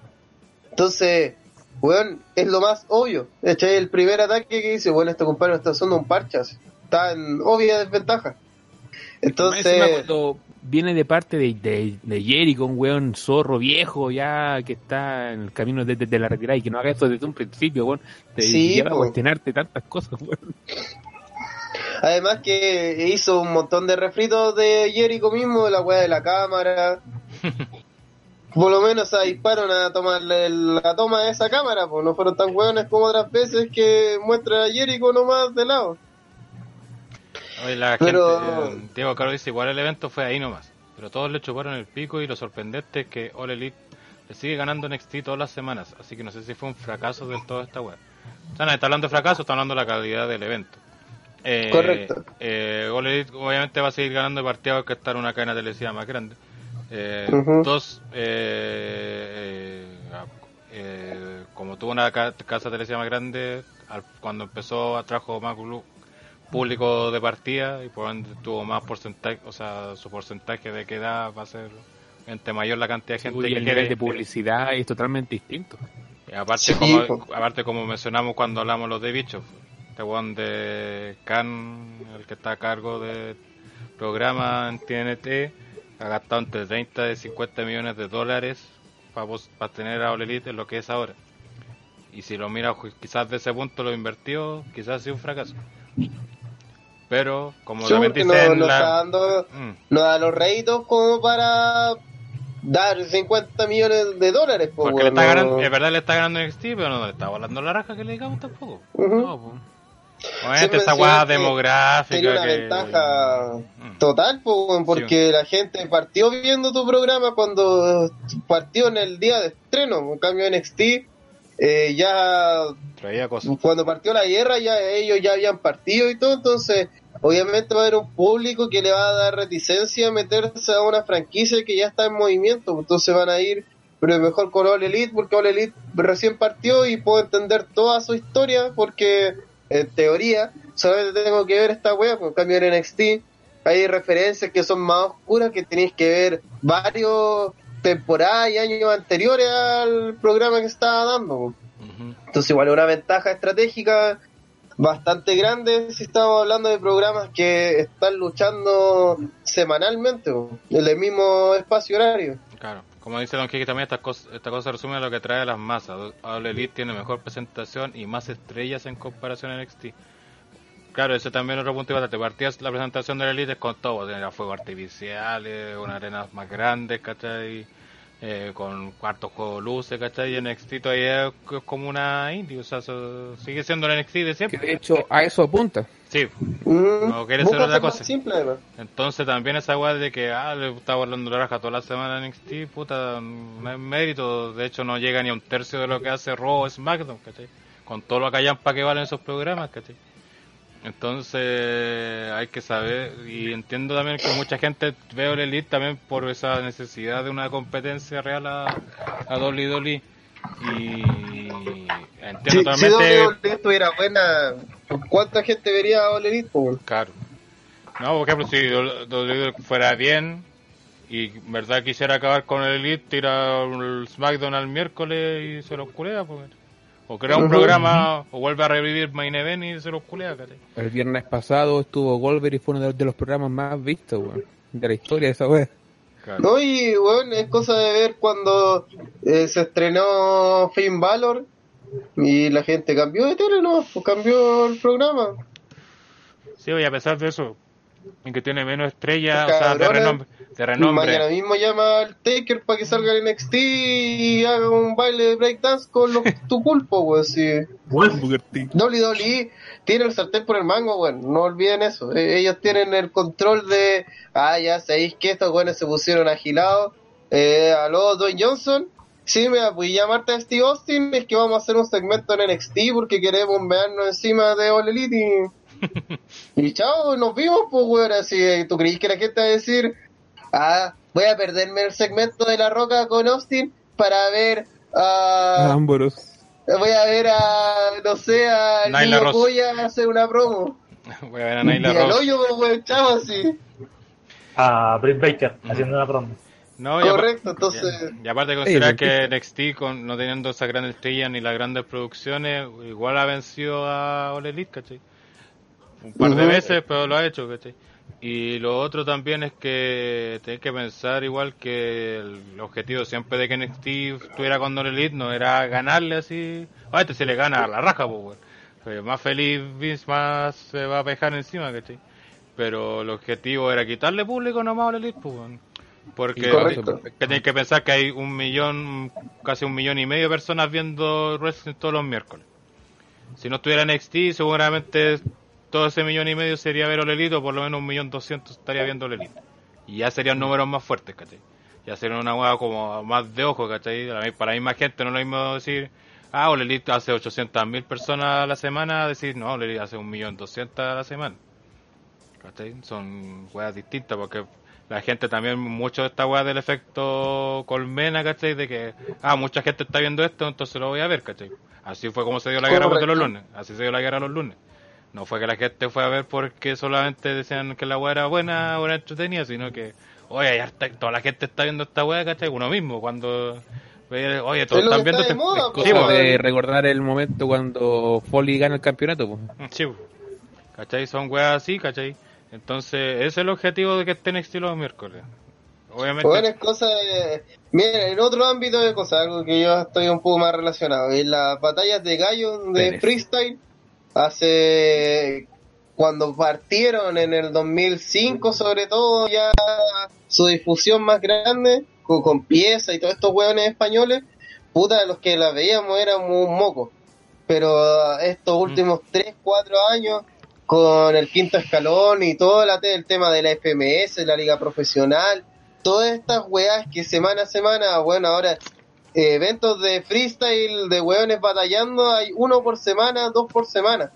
Entonces, weón, es lo más obvio. ¿cachai? El primer ataque que dice, bueno, este compadre está usando un parche, así. está en obvia desventaja. Entonces, cuando viene de parte de, de, de Jericho, un weón zorro viejo ya que está en el camino desde de la retirada y que no haga esto desde un principio, weón, te Sí, lleva a cuestionarte tantas cosas, weón. además que hizo un montón de refritos de Jericho mismo, de la weá de la cámara. Por lo menos se disparon a tomarle el- la toma de esa cámara, pues no fueron tan hueones como otras veces que muestra a Jericho nomás de lado. Oye, la Pero- gente, Diego Caro dice, igual el evento fue ahí nomás. Pero todos le chuparon el pico y lo sorprendente es que All Elite le sigue ganando NXT todas las semanas. Así que no sé si fue un fracaso del todo esta web. O sea, no está hablando de fracaso, está hablando de la calidad del evento. Eh, Correcto. Eh, All Elite obviamente va a seguir ganando partidos que está en una cadena televisiva más grande. Eh, Ujú. Dos, eh, eh, eh, como tuvo una ca- casa televisiva más grande, al- cuando empezó atrajo más público de partida y por ende tuvo más porcentaje, o sea, su porcentaje de queda va a ser entre mayor la cantidad de gente Uy, que el quiere. nivel de publicidad es totalmente distinto. Y aparte, Sí, como, po. aparte como mencionamos cuando hablamos los de bichos, este one de Khan, el que está a cargo del programa en TNT, ha gastado entre 30 y 50 millones de dólares para tener a All Elite en lo que es ahora. Y si lo mira ju- quizás de ese punto lo invertió, quizás ha sido un fracaso. Pero, como Sí, también porque dice no, no la... está dando, Mm. no da los réditos como para dar 50 millones de dólares. po, Porque le weón, está no. ganando, es verdad le está ganando NXT, pero no le está volando la raja que le digamos tampoco. Ujú. No, po. Obviamente esa mencioné weá que demográfica. Tenía una que- ventaja Mm. total, po, porque la gente partió viendo tu programa cuando partió en el día de estreno. En cambio, NXT, eh, ya Traía cosas. cuando partió la guerra, ya ellos ya habían partido y todo. Entonces, obviamente va a haber un público que le va a dar reticencia a meterse a una franquicia que ya está en movimiento. Entonces van a ir, pero mejor con All Elite, porque All Elite recién partió y puedo entender toda su historia, porque en teoría solamente tengo que ver esta wea, porque en cambio en NXT hay referencias que son más oscuras que tenéis que ver varios temporadas y años anteriores al programa que estaba dando. Ujú. Entonces igual es una ventaja estratégica bastante grande si estamos hablando de programas que están luchando semanalmente en el mismo espacio horario. Claro. Como dice Don Kiki también, esta cosa, esta cosa resume lo que trae a las masas. All Elite tiene mejor presentación y más estrellas en comparación a NXT. Claro, ese también es otro punto importante. Partías la presentación de la Elite con todo, tenía fuegos artificiales, unas arenas más grandes, ¿cachai? Eh, con cuartos juegos luces, ¿cachai? Y NXT todavía es es como una indie, o sea, eso- sigue siendo el NXT de Que siempre. de hecho a eso apunta. Sí, Mm, No, quiere busca ser otra cosa. simple, entonces también esa weá de que, ah, le está volando la raja toda la semana en NXT, puta, no es mérito, de hecho no llega ni a un tercio de lo que hace Raw o SmackDown, ¿cachai? Con todo lo que hayan para que valen esos programas, ¿cachai? Entonces hay que saber, y entiendo también que mucha gente ve el Elite también por esa necesidad de una competencia real a, a WWE. Y entiendo Si, si totalmente... WWE estuviera buena, ¿cuánta gente vería a All Elite? Claro. No, por ejemplo, si WWE fuera bien y verdad quisiera acabar con el Elite, tira el SmackDown al miércoles y se los culea, pues. O crea un programa, o vuelve a revivir Main Event y se los culea, ¿cachai? El viernes pasado estuvo Goldberg y fue uno de, de los programas más vistos, weón, de la historia de esa wea. Claro. No, y bueno, es cosa de ver cuando eh, se estrenó Finn Balor y la gente cambió de tele, ¿no? Pues cambió el programa. Sí, y a pesar de eso, en que tiene menos estrellas, o sea, de renombre. De renombre. Mañana mismo llama al Taker para que salga en NXT y haga un baile de breakdance con los tu culpo, weón. Sí. WWE tiene el sartén por el mango, weón. No olviden eso. Eh, ellos tienen el control de. Ah, ya sabéis que estos weones se pusieron agilados. Eh, aló, Dwayne Johnson. Sí, me voy a llamarte a Steve Austin. Es que vamos a hacer un segmento en NXT porque queremos mearnos encima de All Elite. Y, y chao, nos vimos, pues, weón. Así, ¿tú creís que la gente va a decir, ah, voy a perderme el segmento de La Roca con Austin para ver a. Ámboros. Voy a ver a, no sé, a Niño Ross. Goya hacer una promo. Voy a ver a Y Nyla al Rose. hoyo, weón, chavo, así. A Britt Baker haciendo una promo. No, y Correcto, entonces- Y, y aparte de considerar Sí, que NXT, con, no teniendo esas grandes estrellas ni las grandes producciones, igual ha vencido a All Elite, ¿cachai? Un par de veces, pero lo ha hecho, ¿cachai? Y lo otro también es que tenés que pensar igual que el objetivo siempre de que NXT estuviera con All Elite no era ganarle así. A este se le gana a la raja, pues. Pues más feliz Vince, más se va a pejar encima, ¿cachai? Pero el objetivo era quitarle público nomás a All Elite, pues. Porque que tenéis que pensar que hay un millón, casi un millón y medio de personas viendo wrestling todos los miércoles. Si no estuviera NXT, seguramente todo ese millón y medio sería ver All Elite, o por lo menos un millón doscientos estaría viendo All Elite. Y ya serían números más fuertes, ¿cachai? Ya sería una hueá como más de ojo, ¿cachai? Para la- misma gente no lo mismo decir, ah, All Elite hace 800 mil personas a la semana, decir, no, All Elite hace un millón doscientas a la semana. ¿Cachai? Son weas distintas porque la gente también, mucho de esta wea del efecto colmena, ¿cachai? De que, ah, mucha gente está viendo esto, entonces lo voy a ver, ¿cachai? Así fue como se dio la guerra de los lunes, así se dio la guerra los lunes. No fue que la gente fue a ver porque solamente decían que la wea era buena o era entretenida, sino que, oye, toda la gente está viendo esta wea, ¿cachai? Uno mismo, cuando, oye, todos Es están viendo está de este- pues, de recordar el momento cuando Foley gana el campeonato, pues. Sí. ¿cachai? Son weas así, ¿cachai? Entonces, ese es el objetivo de que estén NXT los miércoles. Obviamente, Bueno, es cosa de... Mira, en otro ámbito de cosas, algo que yo estoy un poco más relacionado. En las batallas de gallo de freestyle, hace... Cuando partieron en el 2005, sobre todo, ya su difusión más grande, con, con pieza y todos estos hueones españoles, puta, los que la veíamos éramos un moco. Pero estos últimos 3, 4 años, con el quinto escalón y todo la, el tema de la FMS, la liga profesional, todas estas weas que semana a semana, bueno, ahora eventos de freestyle de weones batallando, hay uno por semana, dos por semana,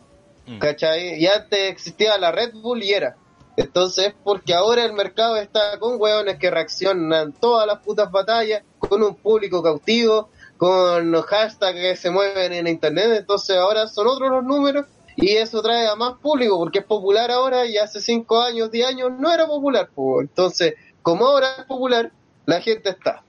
Mm. ¿cachai? Y antes existía la Red Bull y era. Entonces, porque ahora el mercado está con weones que reaccionan todas las putas batallas, con un público cautivo, con hashtags que se mueven en internet, entonces ahora son otros los números y eso trae a más público porque es popular ahora y hace 5 años, 10 años no era popular. po. Entonces, como ahora es popular, la gente está.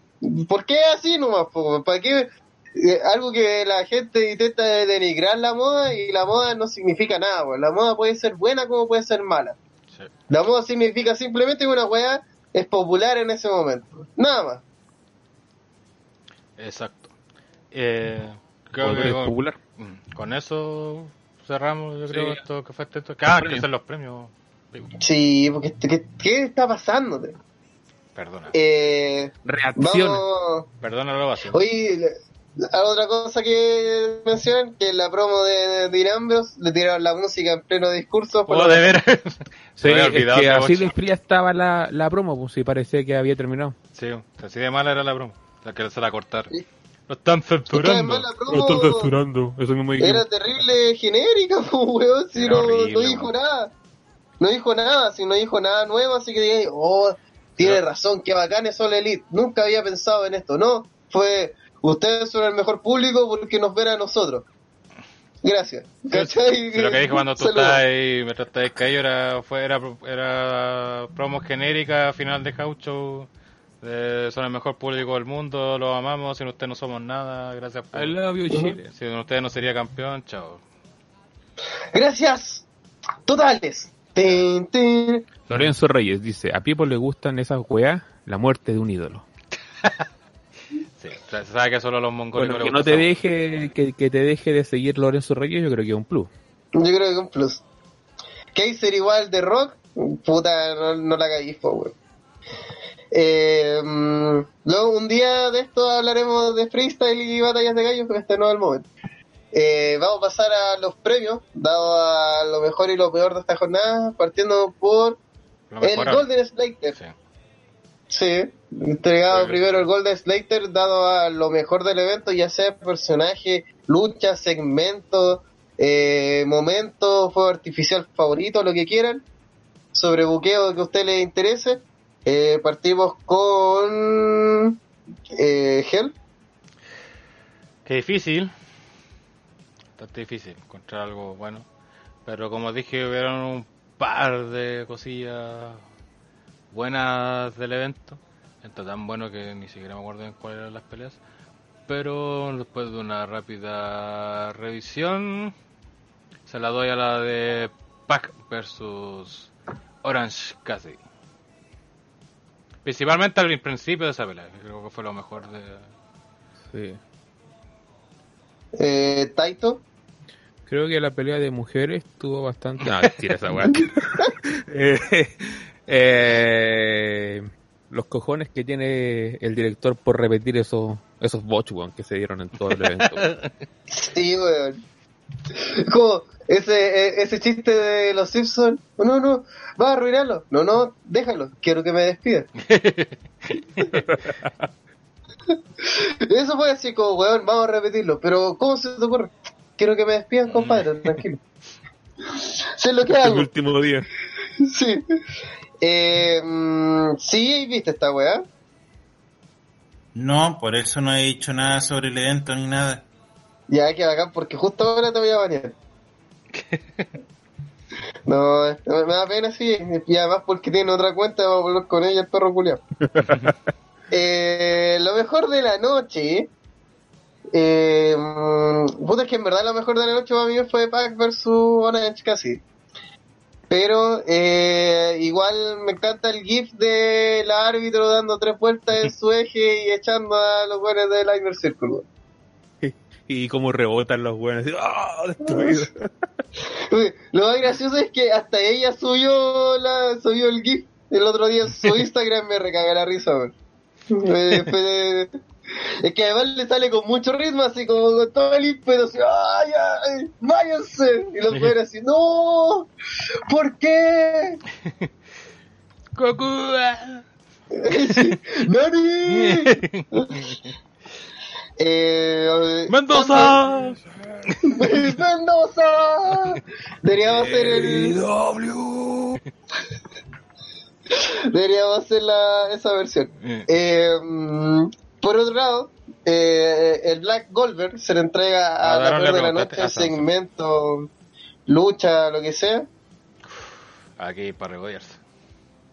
¿Por qué así nomás? po? ¿Para qué? Eh, algo que la gente intenta denigrar la moda y la moda no significa nada. po. La moda puede ser buena como puede ser mala. sí, La moda significa simplemente que una weá es popular en ese momento. Nada más. exacto. Eh, creo que es con, popular. mm, con eso cerramos, yo creo, Sí. esto que fue este. esto- Ah, que son los premios. Sí, porque ¿qué, qué está pasando? Perdona. Eh, Reacciona. vamos. Perdona la base. Oye, la- otra cosa que mencionan, que en la promo de Dean Ambrose le tiraron la música en pleno discurso. por Oh, lo- de ver. Sí, es olvidado que así de fría estaba la, la promo, pues sí parecía que había terminado. Sí, así de mala era la broma. La que se la cortaron. Sí. Lo están censurando. además la promo eso mismo era terrible genérica, pues, weón, si no, horrible, no dijo weón. nada. No dijo nada, si no dijo nada nuevo, así que digáis, oh, tiene Pero- razón, qué bacán es All Elite. Nunca había pensado en esto, no. Fue, ustedes son el mejor público porque nos ven a nosotros. Gracias. ¿Cachai? Lo que dijo cuando tú Saludos. estabas ahí, me trataste caído, era, fue, era, era promo genérica, final de Caucho. de son el mejor público del mundo, los amamos, sin ustedes no somos nada, gracias por... I love you, Chile. Sin ustedes no sería campeón, chao. Gracias. Totales. Tin, tin. Lorenzo Reyes dice, a Pipo le gustan esas weas, la muerte de un ídolo. Sí, se sabe que solo a los mongoles Bueno, que no te esa- deje, que, que te deje de seguir Lorenzo Reyes, yo creo que es un plus. Yo creo que un plus. Kaiser igual de rock, puta, no, no la caguís, po, weón. Eh, mm, luego, un día de esto hablaremos de freestyle y batallas de gallos, pero este no es el momento. Eh, vamos a pasar a los premios, dado a lo mejor y lo peor de esta jornada, partiendo por el. Golden Slater. Sí. Sí, entregado Sí. primero el Golden Slater, dado a lo mejor del evento, ya sea personaje, lucha, segmento, eh, momento, fuego artificial favorito, lo que quieran, sobre buqueo que a usted le interese. Eh, partimos con eh, Hell. Qué difícil. Bastante difícil encontrar algo bueno. Pero como dije, hubieron un par de cosillas buenas del evento. Evento tan bueno que ni siquiera me acuerdo en cuáles eran las peleas. Pero después de una rápida revisión, se la doy a la de Pac versus Orange Cassidy. Principalmente al principio de esa pelea, creo que fue lo mejor de, Sí. Eh, Taito. Creo que la pelea de mujeres estuvo bastante... No, tira esa weá. Eh, eh, los cojones que tiene el director por repetir esos esos botch, weón, que se dieron en todo el evento. Sí, weón. Como ese, eh, ese chiste de los Simpsons. No, no, va a arruinarlo. No, no, déjalo. Quiero que me despida. Eso fue así como, weón, vamos a repetirlo. Pero, ¿cómo se te ocurre? Quiero que me despidan, compadre, tranquilo. Sé lo que el hago. último día. Sí. Eh, mm, sí, viste esta weá. No, por eso no he dicho nada sobre el evento ni nada. Ya, que bacán, porque justo ahora te voy a bañar. No, me da pena, sí. Y además porque tiene otra cuenta, vamos a volver con ella, el perro culiao. eh, lo mejor de la noche. Eh, mm, puta, es que en verdad lo mejor de la noche para mí fue Pac versus Orange casi. Pero eh, igual me encanta el gif del árbitro dando tres vueltas en su eje y echando a los buenos del Inner Circle. Y como rebotan los buenos. ¡Ah! destruido! Lo más gracioso es que hasta ella subió la subió el GIF el otro día en su Instagram me recaga la risa, weón. Eh, Es que además le sale con mucho ritmo, así como con todo el ímpetu, así, ¡ay, ay! ¡Váyanse! Y los fuera así, ¡No! ¿Por qué? Goku. Sí, ¡Nani! Eh, Mendoza. ¡Mendoza! Deberíamos hacer el. Deberíamos hacer la, esa versión. Eh, mm, por otro lado, eh, el Black Goldberg se le entrega a Ah, la de la noche, a Samsung. segmento, lucha, lo que sea. Aquí para regodearse.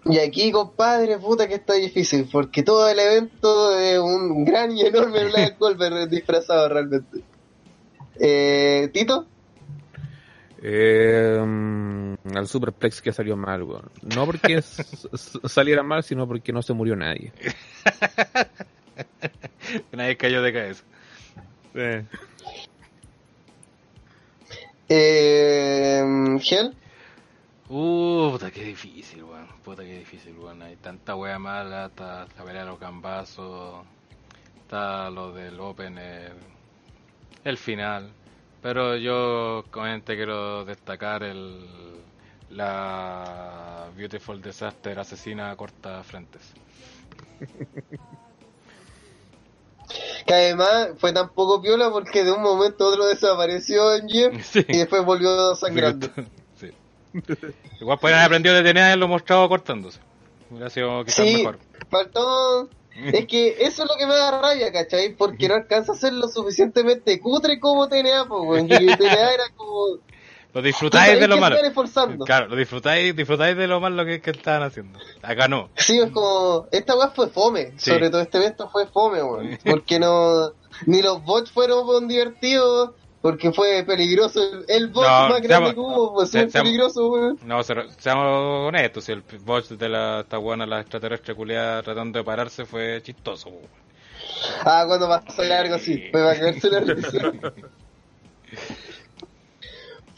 Y aquí, compadre, puta que está difícil, porque todo el evento es un gran y enorme Black Goldberg disfrazado realmente. Eh, Tito, Eh, al Superplex que salió mal, weón. No porque saliera mal, sino porque no se murió nadie. Nadie cayó de cabeza. Eh, Gel. Uh, puta, qué difícil, weón. Puta, qué difícil, weón. Hay tanta wea mala, está la pelea de los gambazos, está lo del Open, el, el final. Pero yo, obviamente, quiero destacar el la Beautiful Disaster asesina corta frentes. Que además fue tan poco piola porque de un momento a otro desapareció en Jeff Sí. y después volvió sangrando. Sí. Igual pueden haber aprendido de y lo mostrado cortándose. Hubiera sido quizás Sí, mejor. faltó. Es que eso es lo que me da rabia, ¿cachai? Porque no alcanza a ser lo suficientemente cutre como TNA, pues, TNA era como. Lo disfrutáis de lo malo. Claro, lo disfrutáis, disfrutáis de lo malo que, que estaban haciendo. Acá no. Sí, es como. Esta weá fue fome. Sí. Sobre todo este evento fue fome, weón. Porque no. Ni los bots fueron divertidos. Porque fue peligroso. El, el bot No, más grande que hubo, pues se- peligroso, weón. No, se- seamos honestos, si el bot de la esta buena, la extraterrestre culiada tratando de pararse fue chistoso. po. Ah, cuando pasó largo, sí. Fue para caerse la risa.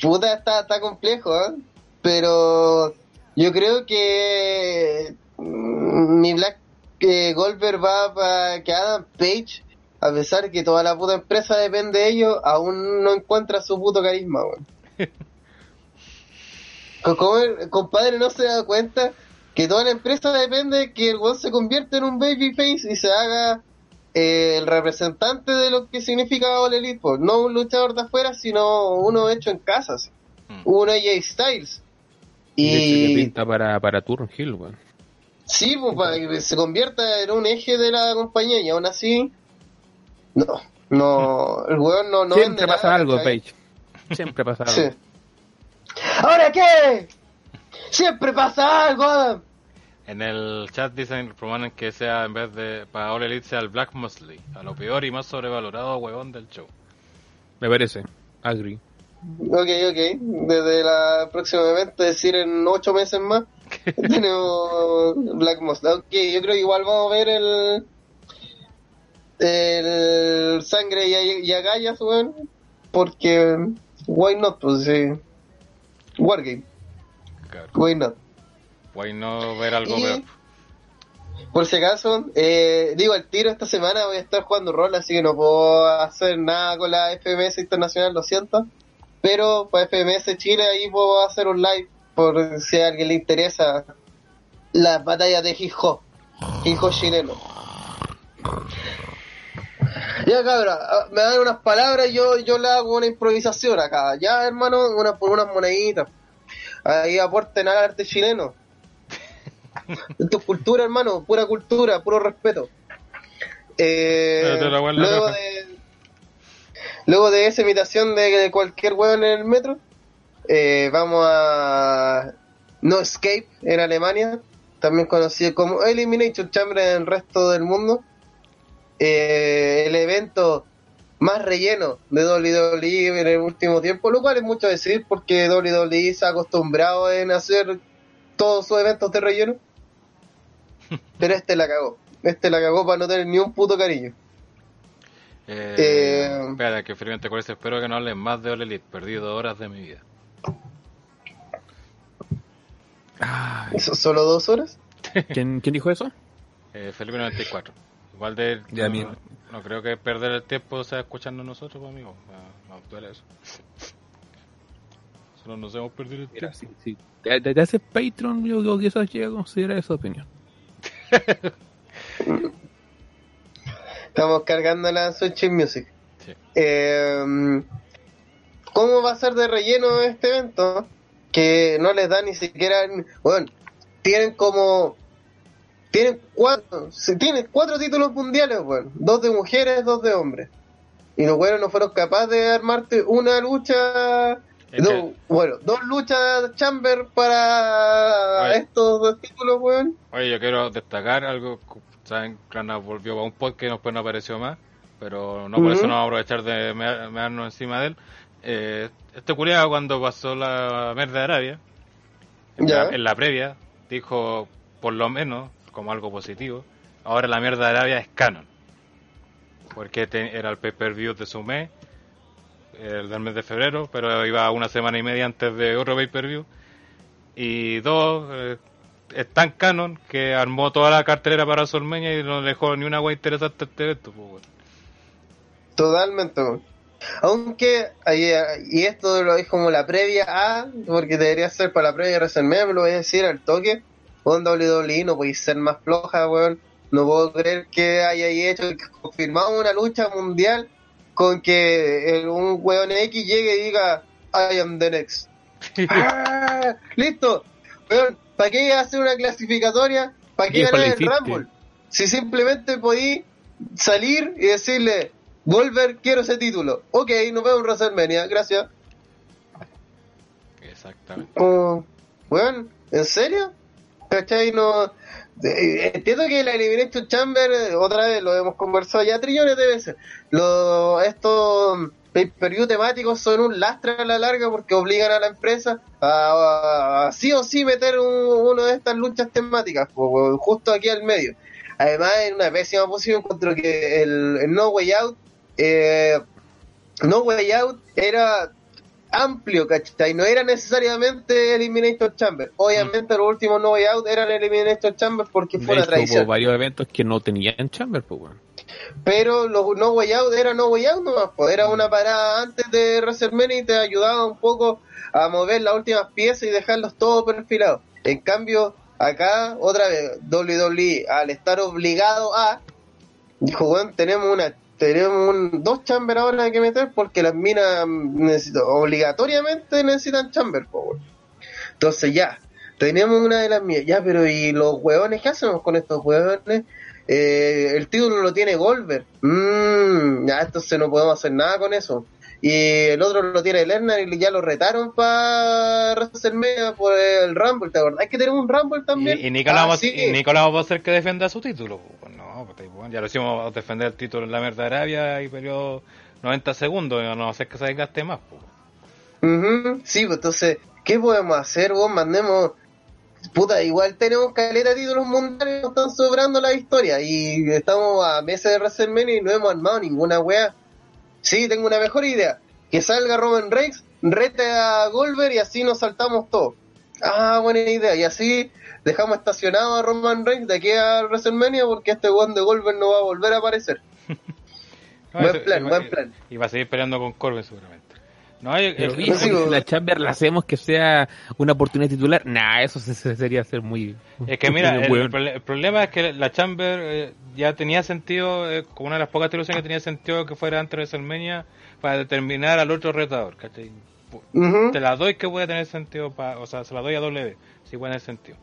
Puta, está, está complejo, ¿eh? Pero yo creo que mm, mi Black eh, Goldberg va para que Adam Page, a pesar que toda la puta empresa depende de ellos, aún no encuentra su puto carisma, weón. Co- como el compadre no se da cuenta que toda la empresa depende de que el weón se convierta en un babyface y se haga eh, el representante de lo que significa All Elite, no un luchador de afuera, sino uno hecho en casa, sí. Mm. un AJ Styles. Y de hecho que Y pinta para, para Turn Hill, weón. sí, pues, para que se convierta en un eje de la compañía y aún así, no, no, el weón no, no Siempre pasa nada, algo, ¿cachai? Page. Siempre pasa algo. Sí. ¿Ahora qué? Siempre pasa algo, Adam. En el chat dicen, proponen que sea en vez de para All Elite sea el Black Mosley, a lo peor y más sobrevalorado huevón del show. Me parece. Agree. Ok, ok. Desde la próxima evento, es decir, en ocho meses más, tenemos Black Must. Ok, yo creo que igual vamos a ver el. El sangre y, y agallas, weón. Porque. Why not? Pues sí. Wargame. Claro. Why not? Guay no ver algo Y- peor. Por si acaso, eh, digo al tiro, esta semana voy a estar jugando rol, así que no puedo hacer nada con la FMS Internacional, lo siento. Pero para FMS Chile ahí puedo hacer un live por si a alguien le interesa las batallas de hip hop, hip hop chileno. Ya cabra, ah, me dan unas palabras y yo, yo le hago una improvisación acá. Ya hermano, una, por unas moneditas. Ahí aporten al arte chileno. Esto es cultura, hermano, pura cultura, puro respeto. Eh, luego de luego de esa imitación de, de cualquier hueón en el metro, eh, vamos a No Escape en Alemania, también conocido como Elimination Chamber en el resto del mundo. Eh, el evento más relleno de WWE en el último tiempo, lo cual es mucho decir porque WWE se ha acostumbrado en hacer todos sus eventos de relleno. Pero este la cagó. Este la cagó para no tener ni un puto cariño. Eh, Eh, espera, que firmemente con eso espero que no hablen más de All Elite. Perdí dos horas de mi vida. ¿Eso solo dos horas? ¿quién, ¿Quién dijo eso? Eh, Felipe 94. Igual de. Ya, no, no creo que perder el tiempo sea escuchando a nosotros, pues, amigo. No, no duele eso. Solo nos hemos perdido el Mira, tiempo. si, si te, te- te haces Patreon, yo creo que eso llega a considerar esa opinión. Estamos cargando la Switch Music. Sí. Eh, ¿Cómo va a ser de relleno este evento? Que no les da ni siquiera. Bueno, tienen como. Tienen cuatro. se- Tienen cuatro títulos mundiales, bueno. Dos de mujeres, dos de hombres. Y los buenos no fueron capaces de armarte una lucha. No, bueno, dos luchas Chamber para Oye. estos dos títulos, weón. Oye, yo quiero destacar algo. Saben, Crana volvió a un podcast que después no apareció más. Pero no por eso no vamos a aprovechar de mearnos encima de él. Eh, este culiado cuando pasó la merda de Arabia, en, Ya. la, en la previa, dijo por lo menos como algo positivo. Ahora la mierda de Arabia es canon. Porque era el pay-per-view de su mes. el del mes de febrero, pero iba una semana y media antes de otro pay-per-view. Y dos, eh, es tan canon que armó toda la cartelera para WrestleMania y no dejó ni una wea interesante este evento. pues. Totalmente. Aunque, y esto lo es como la previa a, porque debería ser para la previa de WrestleMania, me lo voy a decir al toque. Con WWE no podéis ser más floja, weón. No puedo creer que haya hecho, que confirmado una lucha mundial con que el- un weón X llegue y diga, I am the next. ¡Ah! Listo. Weón, ¿para qué hacer una clasificatoria? ¿Para qué ganar el. Rumble? Si simplemente podí salir y decirle, Volver, quiero ese título. Ok, nos vemos en WrestleMania, gracias. Exactamente. Weón, ¿en serio? ¿Cachai? No. eh, Entiendo que la Elimination Chamber, eh, otra vez lo hemos conversado ya trillones de veces. Lo, estos pay-per-view temáticos son un lastre a la larga porque obligan a la empresa a, sí o sí meter un- una de estas luchas temáticas, justo aquí al medio. Además, en una pésima posición, encuentro que el, el No Way Out, eh, No Way Out era amplio, ¿cachai? No era necesariamente Eliminator Chamber. Obviamente los últimos No Way Out eran Eliminator Chamber porque De fue una hecho, tradición. hubo varios eventos que no tenían Chamber, pues, weón. Pero los No Way Out era No Way Out nomás, pues era una parada antes de WrestleMania y te ayudaba un poco a mover las últimas piezas y dejarlos todos perfilados. En cambio, acá, otra vez, WWE, al estar obligado a, dijo, bueno, tenemos una tenemos un- dos chamber ahora que meter porque las minas necesito, obligatoriamente necesitan chamber, po, weón. Entonces ya, tenemos una de las mías, ya, pero ¿y los hueones qué hacemos con estos hueones? Eh, el título lo tiene Goldberg. Mm, ya, entonces no podemos hacer nada con eso. Y el otro lo tiene Lerner y ya lo retaron para WrestleMania por el Rumble. ¿Te acordás que tenemos un Rumble también? Y, y Nicolás, Ah, sí. y Nicolás va a ser que defienda su título. Pues pues, ya lo hicimos defender el título en la Merda de Arabia y periodo 90 segundos. No va a ser que se desgaste más. Pues. Sí, pues entonces, ¿qué podemos hacer? Vos mandemos. Puta, igual tenemos caleta de títulos mundiales, nos están sobrando la historia. Y estamos a meses de WrestleMania y no hemos armado ninguna wea. Sí, tengo una mejor idea. Que salga Roman Reigns, rete a Goldberg y así nos saltamos todos. Ah, buena idea. Y así dejamos estacionado a Roman Reigns de aquí a WrestleMania porque este weón de Goldberg no va a volver a aparecer. No, Buen plan, y va- buen plan. Y va a seguir peleando con Corbin seguramente. No, el- el- sí, weón. la Chamber la hacemos que sea una oportunidad titular, nah, eso se- se- sería ser muy... Es que mira, el, el problema es que la Chamber eh, ya tenía sentido, eh, como una de las pocas ilusiones que tenía sentido que fuera antes de WrestleMania para determinar al otro retador. Te la doy que puede tener sentido, pa- o sea, se la doy a W, si puede tener sentido.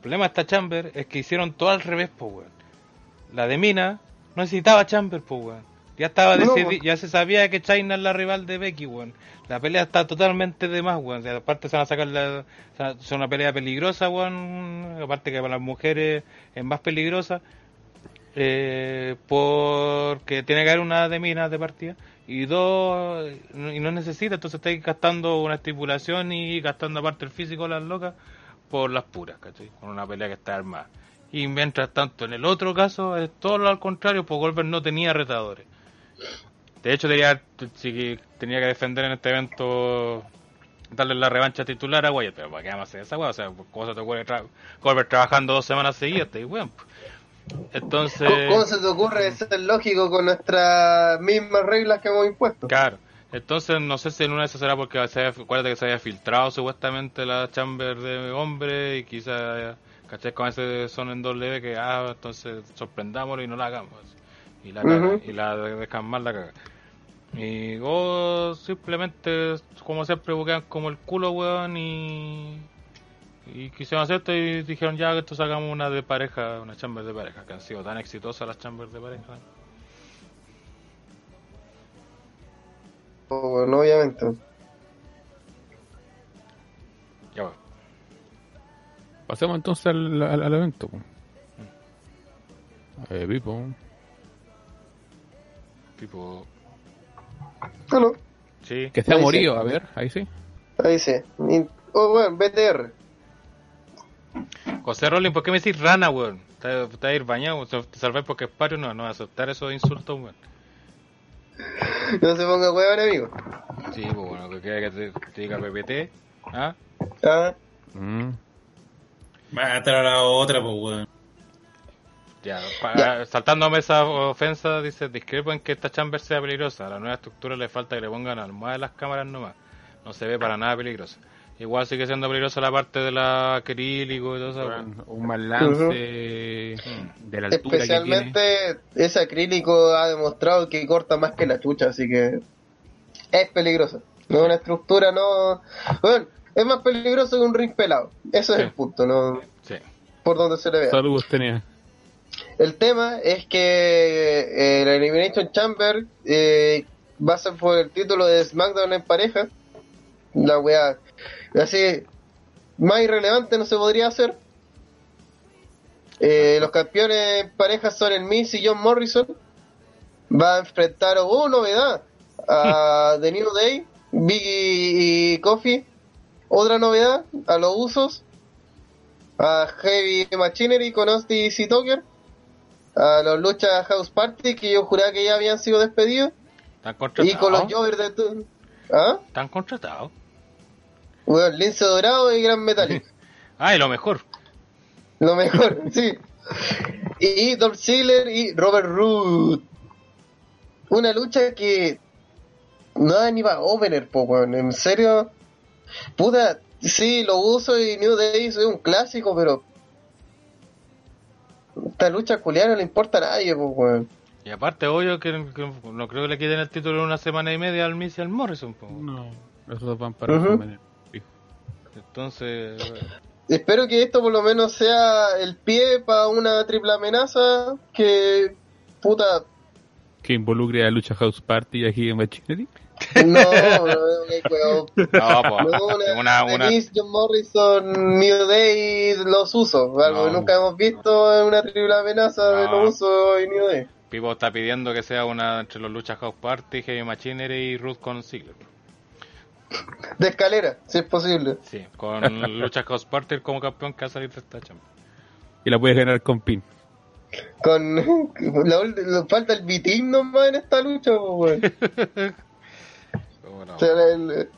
El problema de esta Chamber es que hicieron todo al revés, pues, weón. La de Mina no necesitaba Chamber, pues, weón. Ya estaba No, ya se sabía que China es la rival de Becky, weón. La pelea está totalmente de más, weón. O sea, aparte se van a sacar la, es una pelea peligrosa, weón. Aparte que para las mujeres es más peligrosa. Eh, porque tiene que haber una de minas de partida y dos y no necesita entonces estáis gastando una estipulación y gastando aparte el físico las locas por las puras ¿cachai? con una pelea que está armada y mientras tanto en el otro caso es todo lo al contrario pues Goldberg no tenía retadores de hecho tenía, si tenía que defender en este evento darle la revancha titular a Wyatt pero ¿para qué vamos a hacer esa weá? o sea ¿cómo se te ocurre tra- Goldberg trabajando dos semanas seguidas? Te digo, weón, pues. entonces ¿Cómo, cómo se te ocurre ser lógico con nuestras mismas reglas que hemos impuesto? Claro. Entonces, no sé si en una de esas será porque se había, acuérdate que se había filtrado supuestamente la chamber de hombre y quizás, ¿cachai? Con ese son en doble que, ah, entonces sorprendámoslo y no la hagamos. Y la Ujú. y la de- dejan mal la caga. Y o simplemente, como siempre, buquean como el culo, weón, y, y quisieron hacer esto y dijeron ya que esto sacamos una de pareja, una chamber de pareja, que han sido tan exitosas las chambers de pareja. Bueno, obviamente. Ya, bueno. Pasemos entonces al, al- al evento. Eh, Pipo. Tipo, No, no. sí. Que se ha sí. morido, a ver, ahí sí. Ahí sí. Oh, bueno, BTR. José Rolling, ¿por qué me decís rana, weón? Te, te vas a ir bañado, te salváis porque es pario, no, no vas a aceptar esos insultos, weón. No se ponga hueón, amigo. Sí, pues bueno, que queda que te, te diga PPT. ¿Ah? Ah, Mm. Va a traer a la otra, pues, weón. Ya, pa- saltándome esa ofensa, dice, discrepo en que esta chamber sea peligrosa. A la nueva estructura le falta que le pongan almohadas en las cámaras nomás. No se ve para nada peligrosa. Igual sigue siendo peligrosa la parte de la acrílico y todo eso. Bueno, un mal lance de la altura que tiene. especialmente ese acrílico ha demostrado que corta más que la chucha, así que es peligroso. No es una estructura, no. Bueno, es más peligroso que un ring pelado. Eso es el punto, no Sí. por donde se le vea. Saludos tenía. El tema es que eh, la Elimination Chamber eh, va a ser por el título de SmackDown en pareja. La weá. Así, más irrelevante no se podría hacer. Eh, los campeones en pareja son el Miz y John Morrison. Va a enfrentar, oh, novedad, a The New Day, Biggie y Kofi. Otra novedad, a los Usos, a Heavy Machinery con Austin y Tucker a los Lucha House Party que yo juraba que ya habían sido despedidos ¿Están y con los contratados? Jovers de ¿Ah? ¿Están contratados? Bueno, Lince Dorado y Gran Metallic Ah, y lo mejor. lo mejor, sí y Dolph Ziggler y Robert Root una lucha que no da ni para opener po, weón. en serio puta sí lo uso y New Day es un clásico pero esta lucha culiada no le importa a nadie po, weón. Y aparte, obvio que, que no creo que le quiten el título en una semana y media al Miz y al Morrison. po. No, esos dos van para Ujú. WrestleMania. Entonces, Espero que esto por lo menos sea el pie para una triple amenaza que puta Que involucre a Lucha House Party y a Hidden Machinery. no, no, no, no, una, una, una, Denise, John Morrison, New Day, los usos, algo que nunca hemos visto en una triple amenaza de los usos y New Day. Pipo está pidiendo que sea una entre los Lucha House Party, Heavy Machinery y Ruth con Ziggler. De escalera, si es posible. Sí, con Lucha House Party como campeón que va a salir de esta chamba. Y la puedes ganar con pin. Con la, ul- falta el bitín nomás en esta lucha, weón. Bueno, O sea, el- el-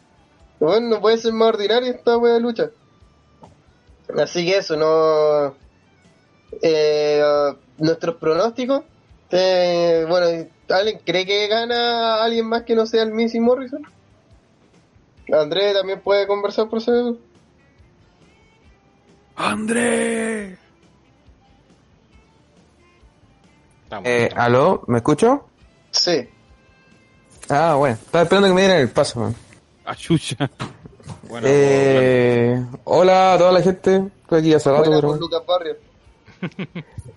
bueno, no puede ser más ordinaria esta wea de lucha. Así que eso, no. Eh, uh, nuestros pronósticos. Eh, bueno, ¿alguien cree que gana alguien más que no sea el Missy Morrison? Andrés también puede conversar por eso. ¡André! Eh. ¿Aló? ¿Me escucho? Sí. Ah, bueno. Estaba esperando que me dieran el paso, man. ¡A chucha! Bueno, Eh, hola a toda la gente. Estoy aquí hace rato, pero... Lucas Barrio.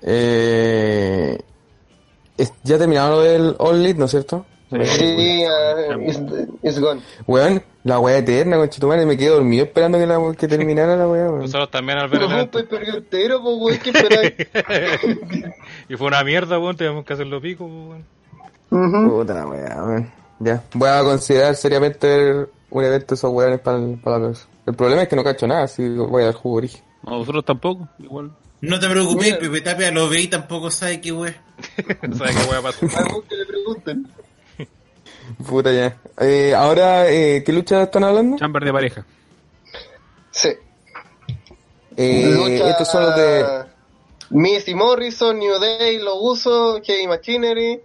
Eh, ya terminaron lo del All Elite, ¿no es cierto? Sí, uh, it's, it's gone. Weón, la weá eterna, con Chitumare, me quedé dormido esperando que, la, que terminara la weá, weón. nosotros también al ver el evento. pay-per-view entero, pues, weón, ¿qué esperáis? y fue una mierda, weón, teníamos que hacerlo pico, weón. Ujú. Puta la weá, weón. Ya, voy a considerar seriamente ver un evento de esos weones para el, para la. El problema es que no cacho nada, así que voy a dar jugo origen. No, nosotros tampoco, igual. No te preocupes. Pepe Tapia lo ve y tampoco sabe qué wey. ¿Sabes qué voy a pasar? Algo que le pregunten. Puta ya. Eh, ahora, eh, ¿qué lucha están hablando? Chamber de pareja. Sí. Eh, Lucha estos son los de... Missy Morrison, New Day, Lo Uso, Heavy Machinery,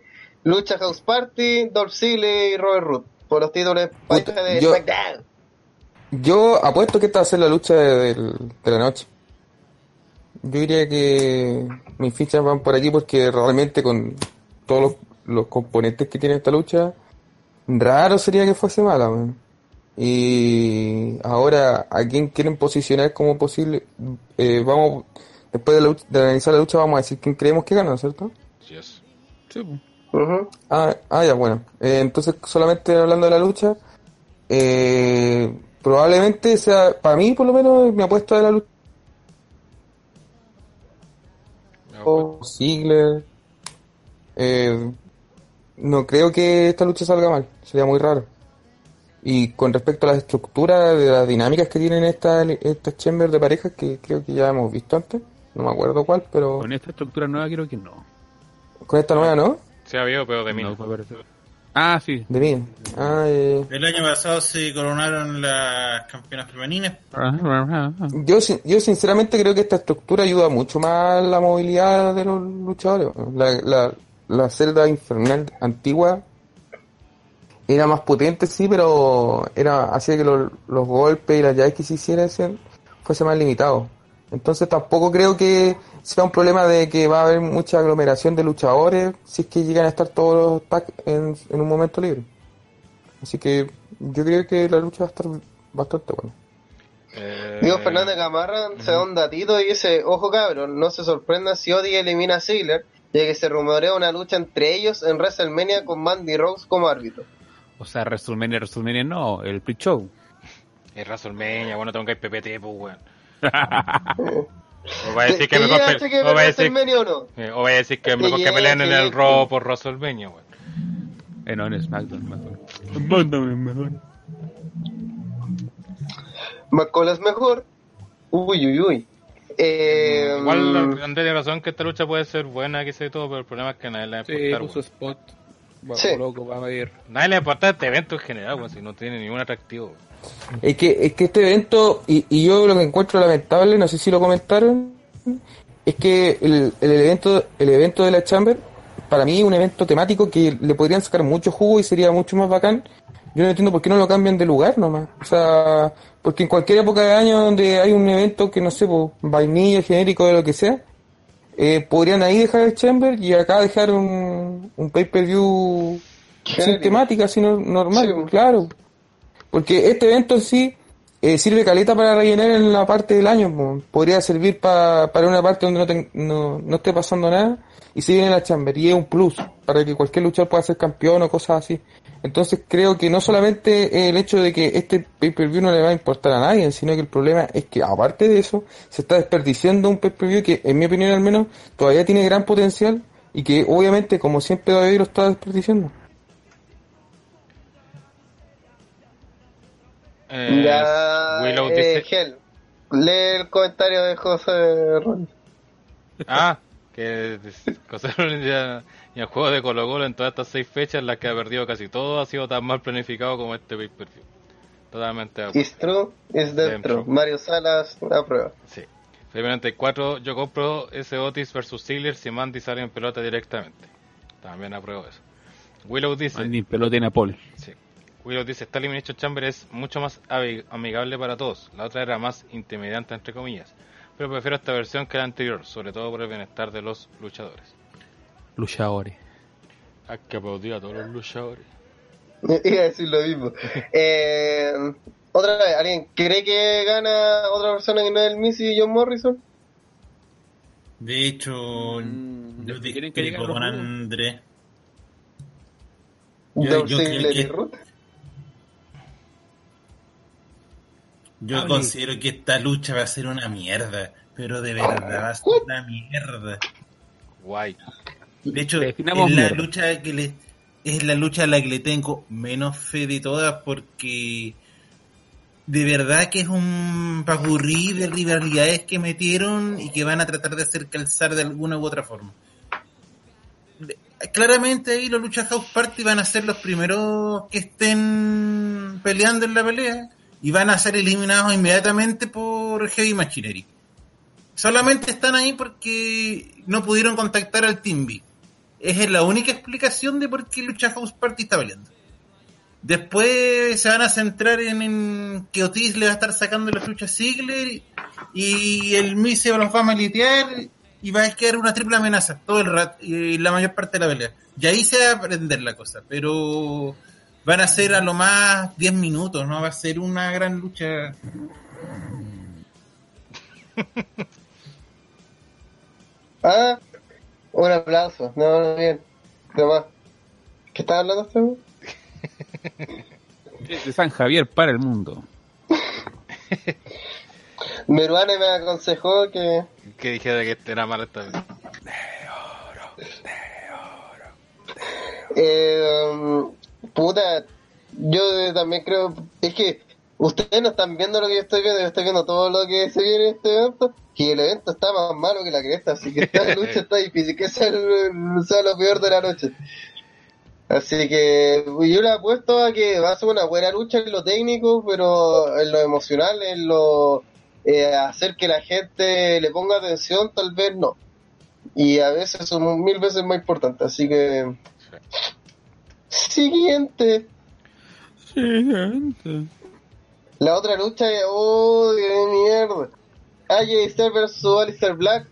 Lucha House Party, Dolph Ziggler y Robert Root. Por los títulos de pareja de yo- SmackDown. Yo apuesto que esta va a ser la lucha de, la noche. Yo diría que mis fichas van por aquí porque realmente con todos los, los componentes que tiene esta lucha, raro sería que fuese mala. Y ahora, ¿a quién quieren posicionar como posible? Eh, vamos, después de, la lucha- de analizar la lucha, vamos a decir quién creemos que gana, ¿cierto? Yes. Sí. Ujú. Ah, ah, ya, bueno. Eh, entonces, solamente hablando de la lucha, eh, probablemente sea, para mí por lo menos, mi apuesta de la lucha, Ziggler. Eh, no creo que esta lucha salga mal, sería muy raro. Y con respecto a las estructuras, de las dinámicas que tienen estas estas chambers de parejas, que creo que ya hemos visto antes, no me acuerdo cuál, pero Con esta estructura nueva creo que no. con esta nueva, ¿no? Se ha habido, pero de mí. No. Ah, sí. De mí. Ah, eh, El año pasado se coronaron las campeonas femeninas. yo, sin- yo sinceramente creo que esta estructura ayuda mucho más a la movilidad de los luchadores. La, la, la celda infernal antigua era más potente, sí, pero era hacía que los, los golpes y las llaves que se hiciesen fuese más limitado. Entonces tampoco creo que sea un problema de que va a haber mucha aglomeración de luchadores si es que llegan a estar todos los tags en, en un momento libre. Así que yo creo que la lucha va a estar bastante buena. Eh, Diego Fernández Gamarra se da un datito y dice, ojo cabrón, no se sorprenda si Odi elimina a Ziggler, ya que se rumorea una lucha entre ellos en WrestleMania con Mandy Rose como árbitro. O sea, WrestleMania, WrestleMania no, el pre-show. Es WrestleMania, bueno, tengo que ir PPT, pues, weón. O va a decir que ¿Te mejor que o va a decir WrestleMania o no? o va a decir que mejor que llegaste peleen en el que- Raw por WrestleMania, weón. Eh, no, en SmackDown mejor. Mándame mejor. McCall es mejor. Uy, uy, uy. Eh, Igual Andrés tiene razón que esta lucha puede ser buena, que sé todo, pero el problema es que nadie le va a Sí, puso spot. Va, Sí. loco, va a ver. Nadie le importa este evento en general, si no tiene ningún atractivo. Es que, es que este evento, y, y yo lo que encuentro lamentable, no sé si lo comentaron, es que el, el evento, el evento de la Chamber, para mí es un evento temático que le podrían sacar mucho jugo y sería mucho más bacán. Yo no entiendo por qué no lo cambian de lugar nomás. O sea, porque en cualquier época de año donde hay un evento que no sé, pues, vainilla, genérico, de lo que sea, eh, podrían ahí dejar el Chamber y acá dejar un, un pay-per-view sin temática, sino normal, Sí, pues. claro. Porque este evento en sí eh, sirve caleta para rellenar en la parte del año. po. Podría servir pa- para una parte donde no, ten- no, no esté pasando nada y se viene la chamber. Y es un plus para que cualquier luchador pueda ser campeón o cosas así. Entonces creo que no solamente el hecho de que este pay-per-view no le va a importar a nadie, sino que el problema es que aparte de eso, se está desperdiciando un pay-per-view que en mi opinión al menos todavía tiene gran potencial y que obviamente como siempre David lo está desperdiciando. Eh, ya, Willow eh, dice... Gel, lee el comentario de José Ron. Ah, que Rollins ya, y el juego de Colo Colo en todas estas seis fechas, en las que ha perdido casi todo, ha sido tan mal planificado como este pay-per-view. Totalmente de acuerdo. Is true, is Dentro. Mario Salas aprueba. Sí. Felipe 94, yo compro ese Otis versus Ziggler si Mandy sale en pelota directamente. También apruebo eso. Willow dice, Andy pelota en Apol. sí. Willow dice, esta Elimination Chamber es mucho más ami- amigable para todos. La otra era más intimidante entre comillas. Pero prefiero esta versión que la anterior, sobre todo por el bienestar de los luchadores. Luchadores. Hay que aplaudir a todos los luchadores. Iba a decir lo mismo. eh, otra vez, ¿alguien cree que gana otra persona que no es el Missy y John Morrison? De hecho, Mm, yo ¿quieren que discrepo con? Andrés. Yo- yo creo que- Yo Hable. considero que esta lucha va a ser una mierda, pero de verdad va a ser una mierda. Guay. De hecho, es la mierda. lucha que le es la lucha a la que le tengo menos fe de todas porque de verdad que es un papurrí de rivalidades que metieron y que van a tratar de hacer calzar de alguna u otra forma. Claramente ahí los Lucha House Party van a ser los primeros que estén peleando en la pelea y van a ser eliminados inmediatamente por Heavy Machinery. Solamente están ahí porque no pudieron contactar al B. Esa es la única explicación de por qué Lucha House Party está peleando. Después se van a centrar en, que Otis le va a estar sacando la lucha a Ziggler y el Miz se los va a maletear y va a quedar una triple amenaza todo el rato y la mayor parte de la pelea. Y ahí se va a aprender la cosa, pero van a ser a lo más 10 minutos, no va a ser una gran lucha. Ah, un aplauso. No, no, bien. ¿Qué más? ¿Qué estás hablando, Febo? De San Javier para el mundo. Meruane me aconsejó que Que dijera que este era mal esta vez. Eh, um, puta, yo también creo, es que ustedes no están viendo lo que yo estoy viendo, yo estoy viendo todo lo que se viene en este evento, y el evento está más malo que la cresta, así que esta lucha está difícil, que sea, el- sea lo peor de la noche. Así que yo le apuesto a que va a ser una buena lucha en lo técnico, pero en lo emocional, en lo eh, hacer que la gente le ponga atención, tal vez no. Y a veces son mil veces más importantes. Así que. Siguiente. Siguiente. La otra lucha es. ¡Oh, de mierda! AJ Styles versus Alistair Black.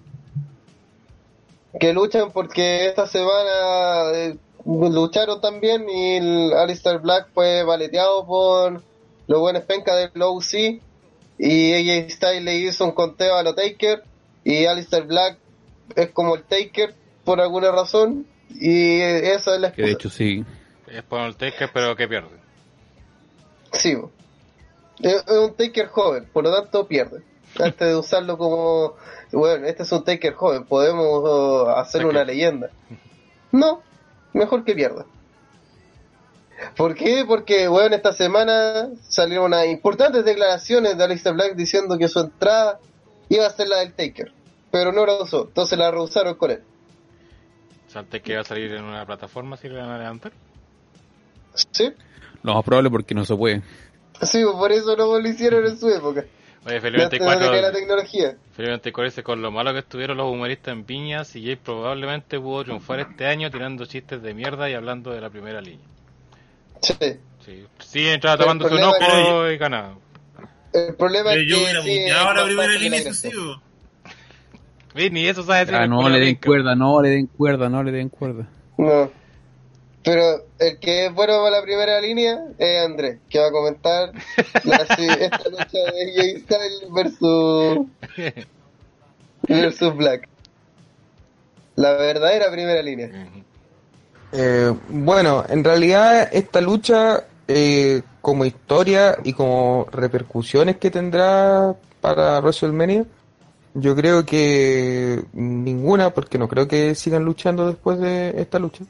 Que luchan porque esta semana eh, lucharon también y el Alistair Black fue baleteado por los buenos pencas del OC. Y AJ Styles le hizo un conteo a los Taker. Y Alistair Black es como el Taker por alguna razón. Y esa es la Que de hecho sí. Es por el Taker, pero que pierde. Sí, es un Taker joven, por lo tanto pierde. Antes de usarlo como, bueno, este es un Taker joven, podemos uh, hacer una leyenda. No, mejor que pierda. ¿Por qué? Porque, bueno, esta semana salieron unas importantes declaraciones de Alistair Black diciendo que su entrada iba a ser la del Taker, pero no la usó, entonces la rehusaron con él. El Taker va a salir en una plataforma si le van a levantar. ¿Sí? Lo más probable porque no se puede. Sí, por eso no lo hicieron en su época. Oye, Felipe la 24, tecnología. Felipe 24 dice con lo malo que estuvieron los humoristas en Viña, CJ probablemente pudo triunfar este año tirando chistes de mierda y hablando de la primera línea. Sí. Sí, sí entraba tomando su enojo y ganaba. El problema Pero es yo que hubiera sí, la primera línea. Ni eso sabe decir Ah, no le den cuerda, no le den cuerda, no le den cuerda. No. Pero el que es bueno para la primera línea es Andrés, que va a comentar la, esta lucha de AJ Styles versus, versus Black. La verdadera primera línea. Eh, bueno, en realidad esta lucha, eh, como historia y como repercusiones que tendrá para WrestleMania, yo creo que ninguna, porque no creo que sigan luchando después de esta lucha.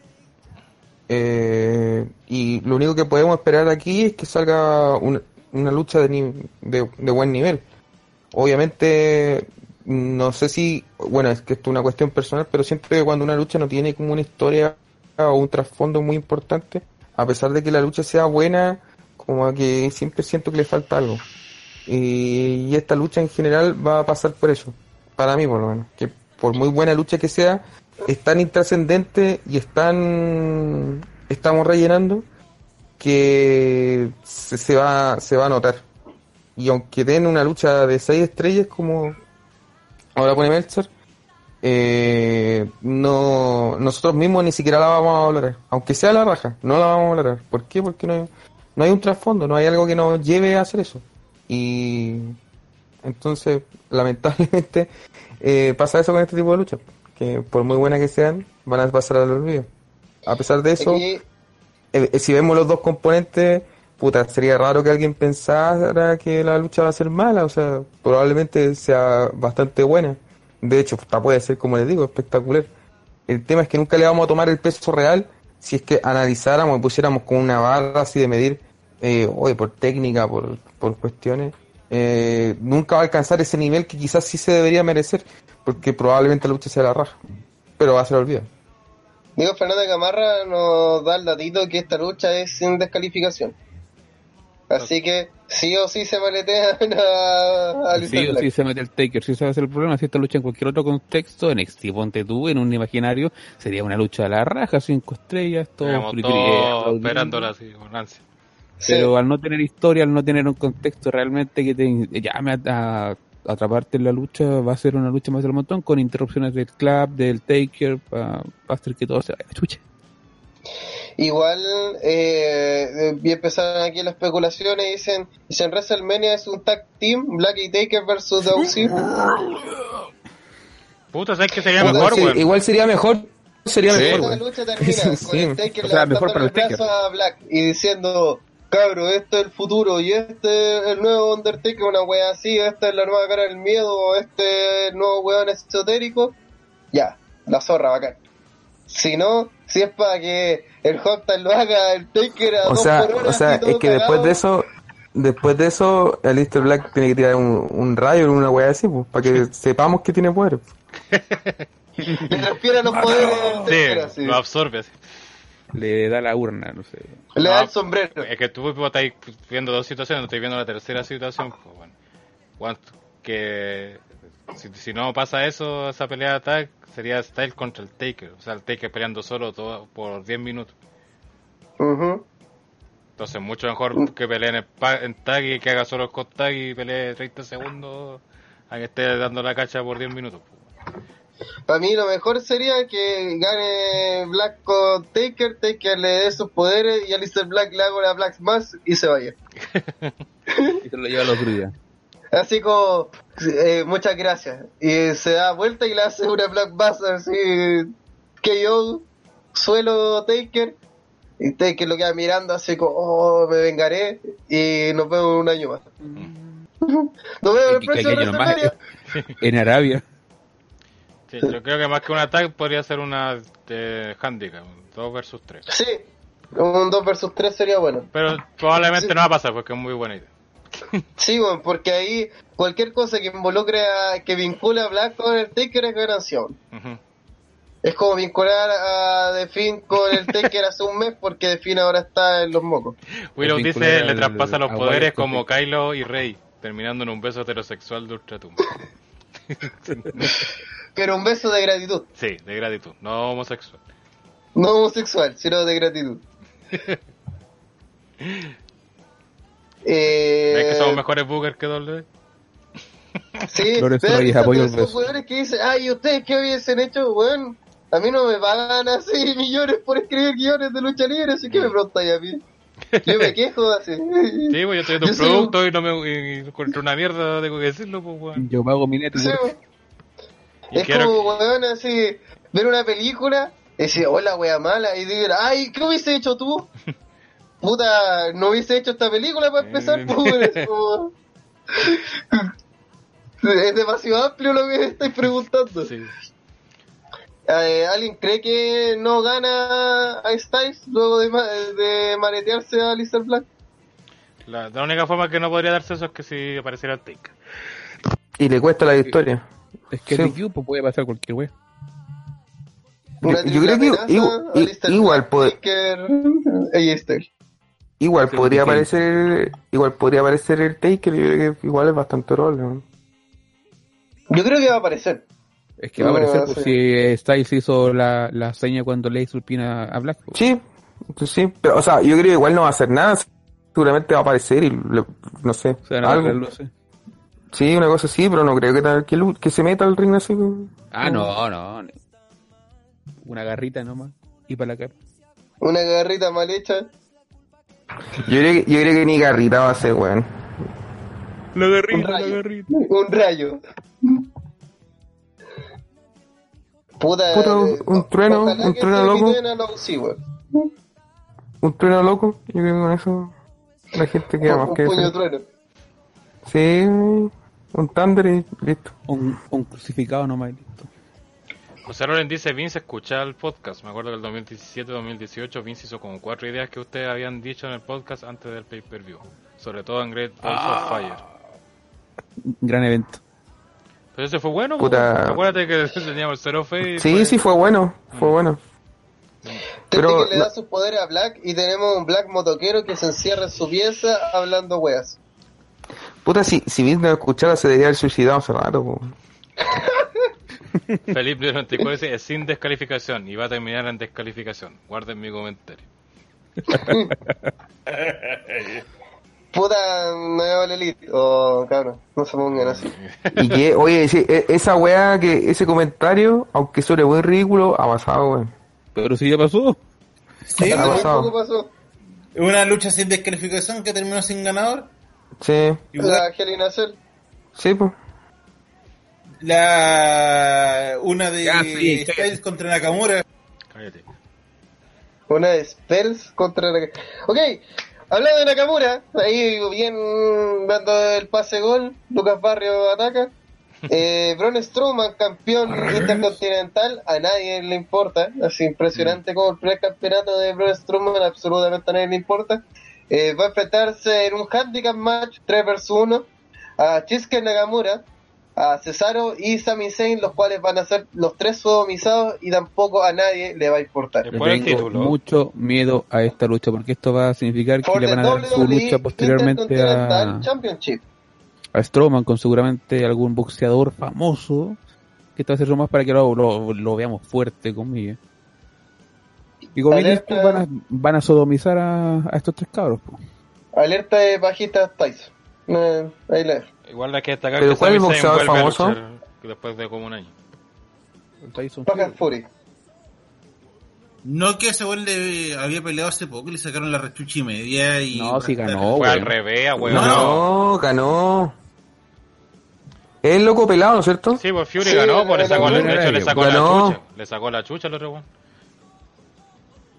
Eh, y lo único que podemos esperar aquí es que salga una, lucha de, de, buen nivel. Obviamente, no sé si, bueno, es que esto es una cuestión personal, pero que cuando una lucha no tiene como una historia o un trasfondo muy importante, a pesar de que la lucha sea buena, como que siempre siento que le falta algo. Y, y esta lucha en general va a pasar por eso, para mí por lo menos, que por muy buena lucha que sea, es tan intrascendente y es tan estamos rellenando que se, se va se va a notar. Y aunque den una lucha de seis estrellas como ahora pone Meltzer, eh, no nosotros mismos ni siquiera la vamos a valorar, aunque sea la raja, no la vamos a valorar. ¿Por qué? Porque no hay, no hay un trasfondo, no hay algo que nos lleve a hacer eso. Y entonces, lamentablemente, eh, pasa eso con este tipo de luchas, que por muy buenas que sean, van a pasar al olvido. A pesar de eso, eh, eh, si vemos los dos componentes, puta, sería raro que alguien pensara que la lucha va a ser mala, o sea, probablemente sea bastante buena. De hecho, puede ser, como les digo, espectacular. El tema es que nunca le vamos a tomar el peso real si es que analizáramos y pusiéramos con una barra así de medir, eh, oye, por técnica, por, por cuestiones. Eh, nunca va a alcanzar ese nivel que quizás sí se debería merecer, porque probablemente la lucha sea la raja, pero va a ser olvidada. Diego Fernández Gamarra nos da el datito que esta lucha es sin descalificación. Así que sí o sí se maletean a, a Sí o sí se mete el Taker, si a ser el problema. Si esta lucha en cualquier otro contexto, en NXT, ponte tú, en un imaginario, sería una lucha de la raja, cinco estrellas, todo aplaudiendo. esperándola así, con ansia. Sí. Pero al no tener historia, al no tener un contexto realmente que te llame a, a atraparte en la lucha, va a ser una lucha más del montón con interrupciones del club, del Taker, para hacer que todo se vaya a la chucha. Igual, eh, empezaron aquí las especulaciones, dicen, dicen WrestleMania es un tag team, Black y Taker versus OC. Puta, ¿sabes que sería mejor, weón? igual sería mejor, sería Sí, mejor, Esta weón. lucha termina Sí. con el Taker O sea, mejor para el brazo a Black y diciendo, cabro, este es el futuro y este es el nuevo Undertaker, una wea así, esta es la nueva cara del miedo, este es el nuevo weón esotérico. Ya, la zorra, bacán. Si no, si es para que el Hotline lo haga el Taker a O dos sea, por hora, o sea, es que después de eso, después de eso, Alistair Black tiene que tirar un, un rayo o una wea así, pues, para que sepamos que tiene poder. Le refiere a los poderes del Taker, Sí, así. lo absorbe así. Le da la urna, no sé. Le No, da el sombrero. Es que tú pues, estás viendo dos situaciones, no estoy viendo la tercera situación. Pues, bueno. Que si, si no pasa eso, esa pelea de tag, sería Style contra el Taker. O sea, el Taker peleando solo todo por 10 minutos. Ujú. Entonces, mucho mejor que pelee en, en tag y que haga solo el hot tag y pelee 30 segundos a que esté dando la cacha por 10 minutos. pues. Para mí lo mejor sería que gane Black con Taker, Taker le dé sus poderes y Alistair Black le haga la Black Mass y se vaya. Y se lo lleva al otro día. Así como, eh, muchas gracias. Y se da vuelta y le hace una Black Mass así que yo suelo Taker. Y Taker lo queda mirando así como, oh, me vengaré. Y nos vemos un año más. Nos vemos en el próximo año. En Arabia. Sí, yo creo que más que una tag podría ser una de handicap, 2 versus 3. Sí, un 2 versus 3 sería bueno. Pero probablemente Sí. no va a pasar porque es muy buena idea. Sí, bueno, porque ahí cualquier cosa que involucre a, que vincule a Black con el Taker es ganación. Es como vincular a The Finn con el Taker hace un mes porque The Finn ahora está en los mocos. Willow dice, le traspasa los poderes como. Kylo y Rey, terminando en un beso heterosexual de Ultratumba. Pero un beso de gratitud. Sí, de gratitud, no homosexual. No homosexual, sino de gratitud. eh, ¿Ves que somos mejores bookers que W? Sí, pero esos- hueones que dicen, ay, ¿ustedes qué hubiesen hecho? Bueno, a mí no me pagan así millones por escribir guiones de lucha libre, así que me preguntáis a mí. Yo me quejo así. Sí, pues yo estoy viendo Yo un soy producto y no me y encuentro una mierda, tengo que decirlo, pues weón. Yo pago mi Sí, network. Y es quiero como, weón, así, ver una película y decir, hola, wea mala, y decir, ay, ¿qué hubiese hecho tú? Puta, no hubiese hecho esta película para empezar, Eh. pues, es como- Es demasiado amplio lo que estáis preguntando. Sí. Eh, ¿Alguien cree que no gana a Styles luego de, ma- de maretearse a Lister Black? La, la única forma que no podría darse eso es que si apareciera el Taker. Y le cuesta la victoria. Es que Sí. el equipo puede pasar cualquier wea. Yo- yo creo que igual- puede-. Igual podría aparecer, igual podría aparecer el Taker, yo creo que igual es bastante rol, ¿no? Yo creo que va a aparecer. Es que va a aparecer por si eh, Styles hizo la, la seña cuando le hizo el pin a, a Black. po. Sí, sí, pero o sea, yo creo que igual no va a hacer nada, seguramente va a aparecer y le- no sé, O sea, no, algo. sé. Sí, una cosa así, pero no creo que, tal- que, se meta al ring así. Ah, no, no. no. Una garrita nomás. Y para la cara. Una garrita mal hecha. Yo creo que, yo creo que ni Garrita va a ser, weón. La Un garrita, la rayo. garrita. Un rayo. Puta, Puta, un- eh, un trueno, ojalá un trueno se loco. sí, weón. Un trueno loco, yo creo que con eso la gente queda más Un que puño eso. trueno. Sí, un Thunder y listo. Un, un crucificado nomás. y listo. José Loren dice, Vince escucha el podcast. Me acuerdo que el 2017-2018 Vince hizo como cuatro ideas que ustedes habían dicho en el podcast antes del pay-per-view. Sobre todo en Great Balls of Fire. Gran evento. Pero ese fue bueno, Puta. pues. acuérdate que teníamos Face. y Sí, fue- sí, fue bueno, fue bueno. Pero que le no- da sus poderes a Black y tenemos un Black motoquero que se encierra en su pieza hablando weas. Puta, si, si Vince no escuchara se debería haber suicidado hace rato, po. Felipe 94 dice, es sin descalificación y va a terminar en descalificación. Guarden mi comentario. Puta, me vale elite. Oh, cabrón, no se pongan así. Y que, oye, sí, e- esa weá, que ese comentario, aunque suene muy ridículo, ha pasado, weón. Pero si ya pasó. Sí, Ha pasado. poco pasó. una lucha sin descalificación que terminó sin ganador. Sí, La Hell in a Cell. sí, pues. la una de sí, Styles contra Nakamura. Cállate. Una de Spells contra la... Ok, hablando de Nakamura, ahí bien dando el pase gol, Lucas Barrio ataca. Eh, Braun Strowman, campeón intercontinental, a nadie le importa. Así impresionante como el primer campeonato de Braun Strowman, absolutamente a nadie le importa. Eh, va a enfrentarse en un handicap match 3 vs 1 a Chisuke Nakamura, a Cesaro y Sami Zayn, los cuales van a ser los tres sodomizados y tampoco a nadie le va a importar. Tengo título. mucho miedo a esta lucha porque esto va a significar que For le the van a dar su lucha posteriormente a, Championship. a Strowman con seguramente algún boxeador famoso que esto va a ser más para que lo, lo, lo veamos fuerte conmigo. Y como dices tú, van a, van a sodomizar a, a estos tres cabros. po. Alerta de bajistas Tyson. Eh, ahí la. Igual hay que destacar ¿Pero que cuál es el boxeador famoso? después de como un año. Tyson Fury. No que ese weón le había peleado hace poco y le sacaron la rechucha y media y... No, sí ganó, Fue al revés, weón. No. No, ganó. Es el loco pelado, ¿no es cierto? Sí, pues Fury Sí, ganó, pues le sacó, de hecho le sacó Ganó. la chucha. Le sacó la chucha al otro weón.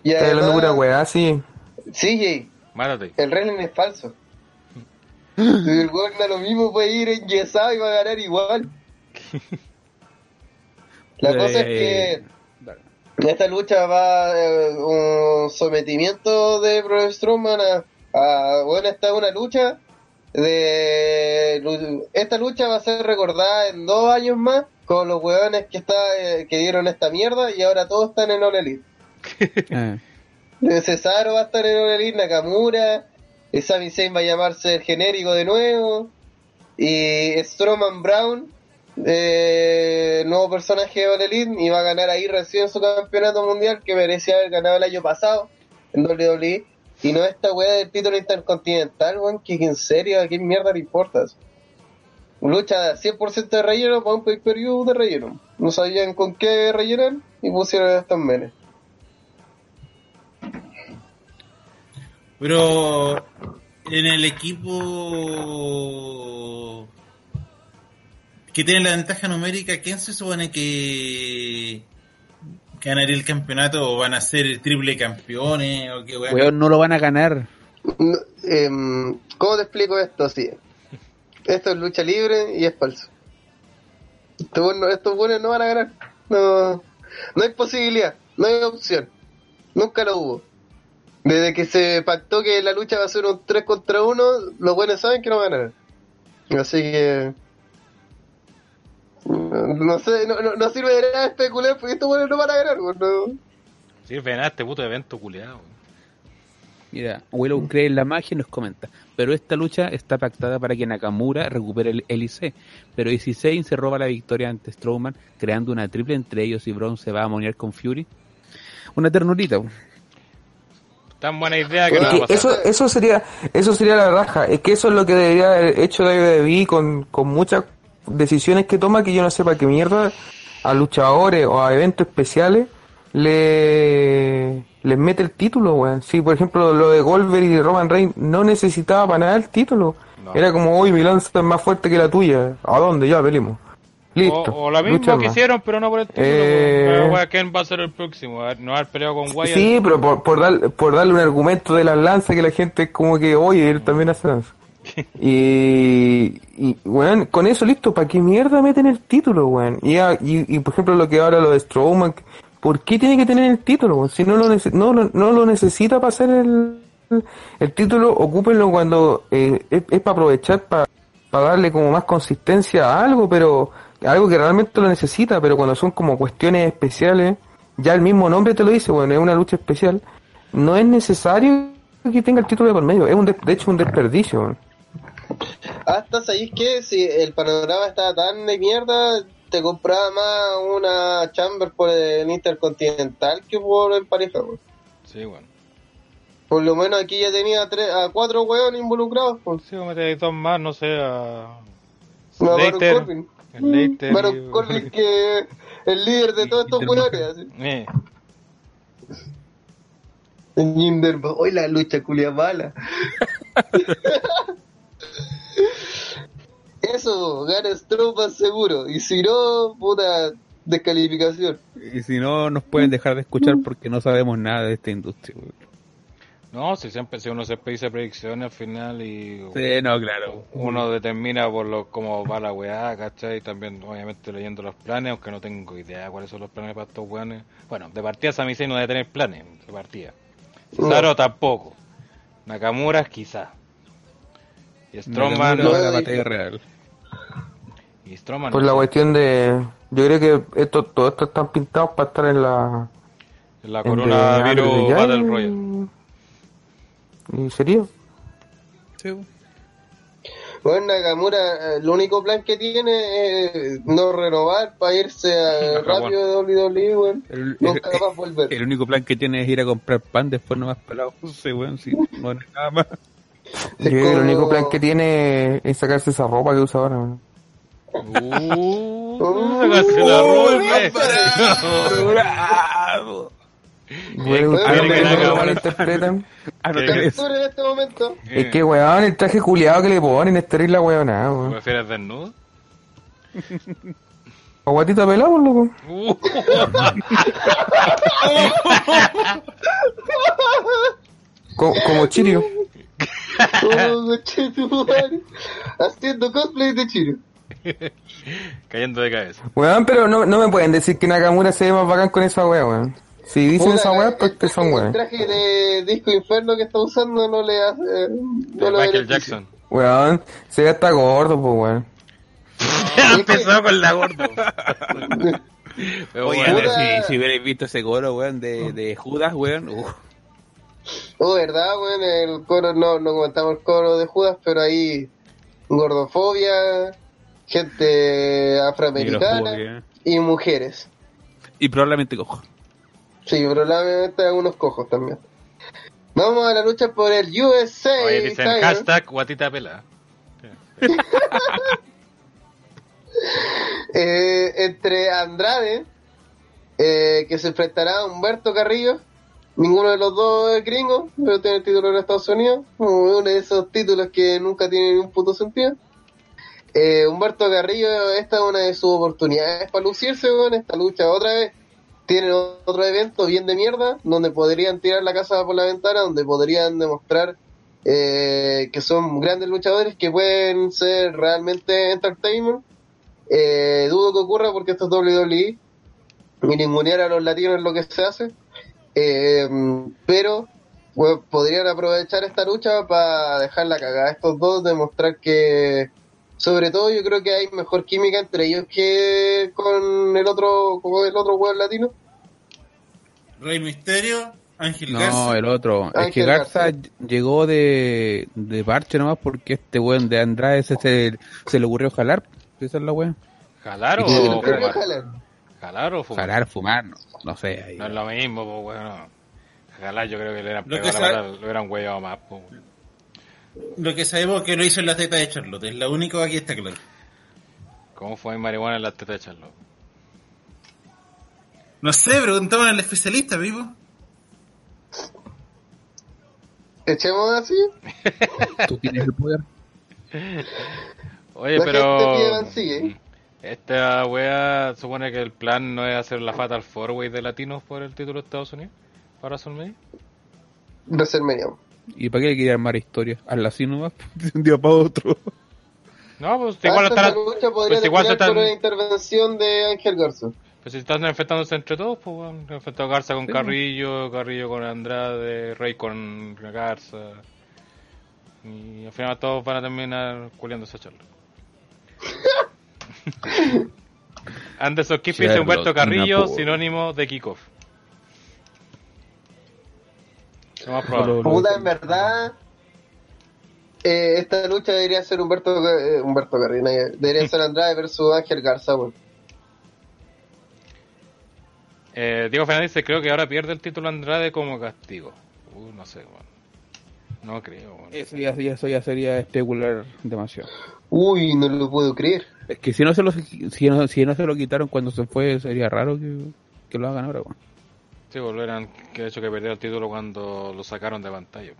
Y Está hablando pura además, weá, sí. CJ, Mátate. el wrestling es falso. El weón da lo mismo, puede ir enyesado y va a ganar igual. La cosa es que esta lucha va eh, un sometimiento de Braun Strowman a, a- bueno esta es una lucha de esta lucha va a ser recordada en dos años más con los hueones que está eh, que dieron esta mierda y ahora todos están en All Elite De Cesaro va a estar en Elite Nakamura y Sami va a llamarse el genérico de nuevo. Y Strowman Brown eh, nuevo personaje de Elite y va a ganar ahí recién su campeonato mundial que merecía haber ganado el año pasado en WWE y no esta weá del título intercontinental weón que en serio a qué mierda le importa lucha 100% de relleno para un pay-per-view de relleno. No sabían con qué rellenan y pusieron estos menes Pero en el equipo que tiene la ventaja numérica, ¿quién se supone que ganaría el campeonato o van a ser triple campeones o qué weón, no lo van a ganar. No, em, ¿Cómo te explico esto? Así, esto es lucha libre y es falso. Estos buenos, estos buenos no van a ganar. No, no hay posibilidad, no hay opción. Nunca lo hubo. Desde que se pactó que la lucha va a ser un 3 contra 1, los buenos saben que no van a ganar. Así que... No, no sé, no, no, no sirve de nada especular porque estos buenos no van a ganar. pues, No. Sirve de nada este puto evento culiado. Mira, Willow cree en la magia y nos comenta, pero esta lucha está pactada para que Nakamura recupere el LIC, pero ¿y si Zayn se roba la victoria ante Strowman, creando una triple entre ellos y Braun se va a amoniar con Fury? Una ternurita. Tan buena idea que no eso, eso sería, eso sería la raja. Es que eso es lo que debería haber hecho WWE con, con muchas decisiones que toma que yo no sé para qué mierda a luchadores o a eventos especiales le les mete el título, weón. Sí, por ejemplo, lo de Goldberg y Roman Reigns no necesitaba para nada el título. No. Era como, hoy mi lanza es más fuerte que la tuya. ¿A dónde? Ya, peleemos. Listo. O, o la misma que hicieron, pero no por el título. Eh. pues. Pero, weón, ¿quién va a ser el próximo? A ver, No haber peleado con Wyatt. Sí, pero por, por, dar- por darle un argumento de las lanzas que la gente es como que, oye, él también hace lanza. Y, y, weón, con eso listo, ¿para qué mierda meten el título, weón? Y, a- y, y, por ejemplo, lo que ahora lo de Strowman, ¿por qué tiene que tener el título, weón? Si no lo, no, no lo necesita para hacer el, el título, ocúpenlo cuando eh, es, para aprovechar, para darle como más consistencia a algo, pero algo que realmente lo necesita, pero cuando son como cuestiones especiales, ya el mismo nombre te lo dice, bueno, es una lucha especial, no es necesario que tenga el título de por medio, es un de, de hecho un desperdicio. Hasta sabéis que si el panorama estaba tan de mierda, te compraba más una Chamber por el Intercontinental que por el pareja. Sí, bueno. Por lo menos aquí ya tenía tres, a cuatro weones involucrados, pues. Sí, meter dos más, no sé, a... No, Baron Slater, Corbin. El Leiter Baron y- Corbin que el líder de todos estos así. Eh, En Jinder, hoy la lucha culia mala. Eso, gana Strowman seguro. Y si no, puta descalificación. Y si no, nos pueden dejar de escuchar porque no sabemos nada de esta industria. No, si siempre si uno siempre dice predicciones al final y Sí, no, claro. uno determina por lo cómo va la weá, ¿cachai? También, obviamente, leyendo los planes, aunque no tengo idea cuáles son los planes para estos weones. Bueno, de partida Sami Zayn no debe tener planes, de partida. Cesaro tampoco. Nakamura quizá. Y Nakamura no. la batalla real. Y Strowman. Pues la cuestión de. Yo creo que esto, todo esto están pintados para estar en la. La en The coronavirus Battle. Royale. ¿Y sería? Bueno, Nakamura, eh, el único plan que tiene es no renovar para irse a- rápido de WWE, weón. El, Nunca el- más volver. el único plan que tiene es ir a comprar pan después nomás pelado. No sé, weón, si no es nada más. Yo el único plan que tiene es sacarse esa ropa que usa ahora. weón. Uh, sacaste la ropa. Bueno. Sur en este momento. Es que weón, el traje culiado que le ponen es terrible la weonada, weón. ¿Prefieres desnudo? A guatita pelado, loco. Uh, Co- como Chirio. Haciendo cosplay de Chiro. cayendo de cabeza. Weón, pero no, no me pueden decir que Nakamura se ve más bacán con esa wea, weón. Si dicen esa wea, pues que son El weón. traje de Disco Inferno que está usando no le hace. eh, No De lo Michael. Jackson. Weón, se ve hasta gordo, pues weón. Empezó con la gordo. Oye, si, si hubierais visto ese coro, weón, de, de Judas, weón. uh, Oh, verdad, weón, el coro, no, no comentamos el coro de Judas, pero ahí gordofobia, gente afroamericana y mujeres. Y probablemente cojo. Sí, probablemente algunos cojos también. Vamos a la lucha por el USA. Oye, dicen title. hashtag guatita pelada. Eh, entre Andrade, eh, que se enfrentará a Humberto Carrillo. Ninguno de los dos es gringo, pero tiene el título en Estados Unidos. Uno de esos títulos que nunca tienen un puto sentido. Eh, Humberto Carrillo, esta es una de sus oportunidades para lucirse con esta lucha otra vez. Tienen otro evento bien de mierda, donde podrían tirar la casa por la ventana, donde podrían demostrar eh, que son grandes luchadores que pueden ser realmente entertainment. Eh, dudo que ocurra porque esto es WWE y ningunear a los latinos es lo que se hace. Eh, pero pues, podrían aprovechar esta lucha para dejar la cagada a estos dos, demostrar que, sobre todo, yo creo que hay mejor química entre ellos que con el otro, con el otro weón latino. Rey Misterio, Ángel No, Garza. el otro. es Ángel que Garza Garza. llegó de, de parche nomás porque este weón de Andrade se, se, se le ocurrió jalar. Esa es la weón. ¿Jalar o fumar? jalar. ¿Jalar o fumar? Jalar, fumar, no, no sé. ahí. No es lo mismo, pues bueno. Jalar yo creo que le hubieran Lo pegado que la lo hubieran hueado más, pues. Lo que sabemos que lo hizo en la teta de Charlotte. Es la única que aquí está claro. ¿Cómo fue mi marihuana en la teta de Charlotte? No sé, preguntamos al especialista, vivo. Echemos así. Tú tienes el poder. Oye, La pero... Van Sigue. Esta wea supone que el plan no es hacer la Fatal Four Way de latinos por el título de Estados Unidos para WrestleMania. WrestleMania. ¿Y para qué quería armar historia? Hazla así nomás, de un día para otro. No, pues igual Hasta estarán, esa pues igual se están, una intervención de Ángel Garza. pues si están enfrentándose entre todos, pues bueno, enfrentado Garza con Carrillo, Carrillo con Andrade, Rey con Garza. Y al final todos van a terminar culiándose a Charlotte. Anderson Kiff dice Charlotte, Humberto Carrillo, sinónimo de kickoff. Lo más probable. Solo- Puta, en verdad, eh, esta lucha debería ser Humberto, eh, Humberto Carrina, debería ser Andrade versus Ángel Garza. Eh, Diego Fernández dice, creo que ahora pierde el título Andrade como castigo. Uh, no sé, weón. No creo. Eso ya, eso ya sería especular demasiado. Uy, no lo puedo creer. Es que si no se lo, si no, si no se lo quitaron cuando se fue, sería raro que, que lo hagan ahora. weón. Sí, volverán, que hecho que perdió el título cuando lo sacaron de pantalla.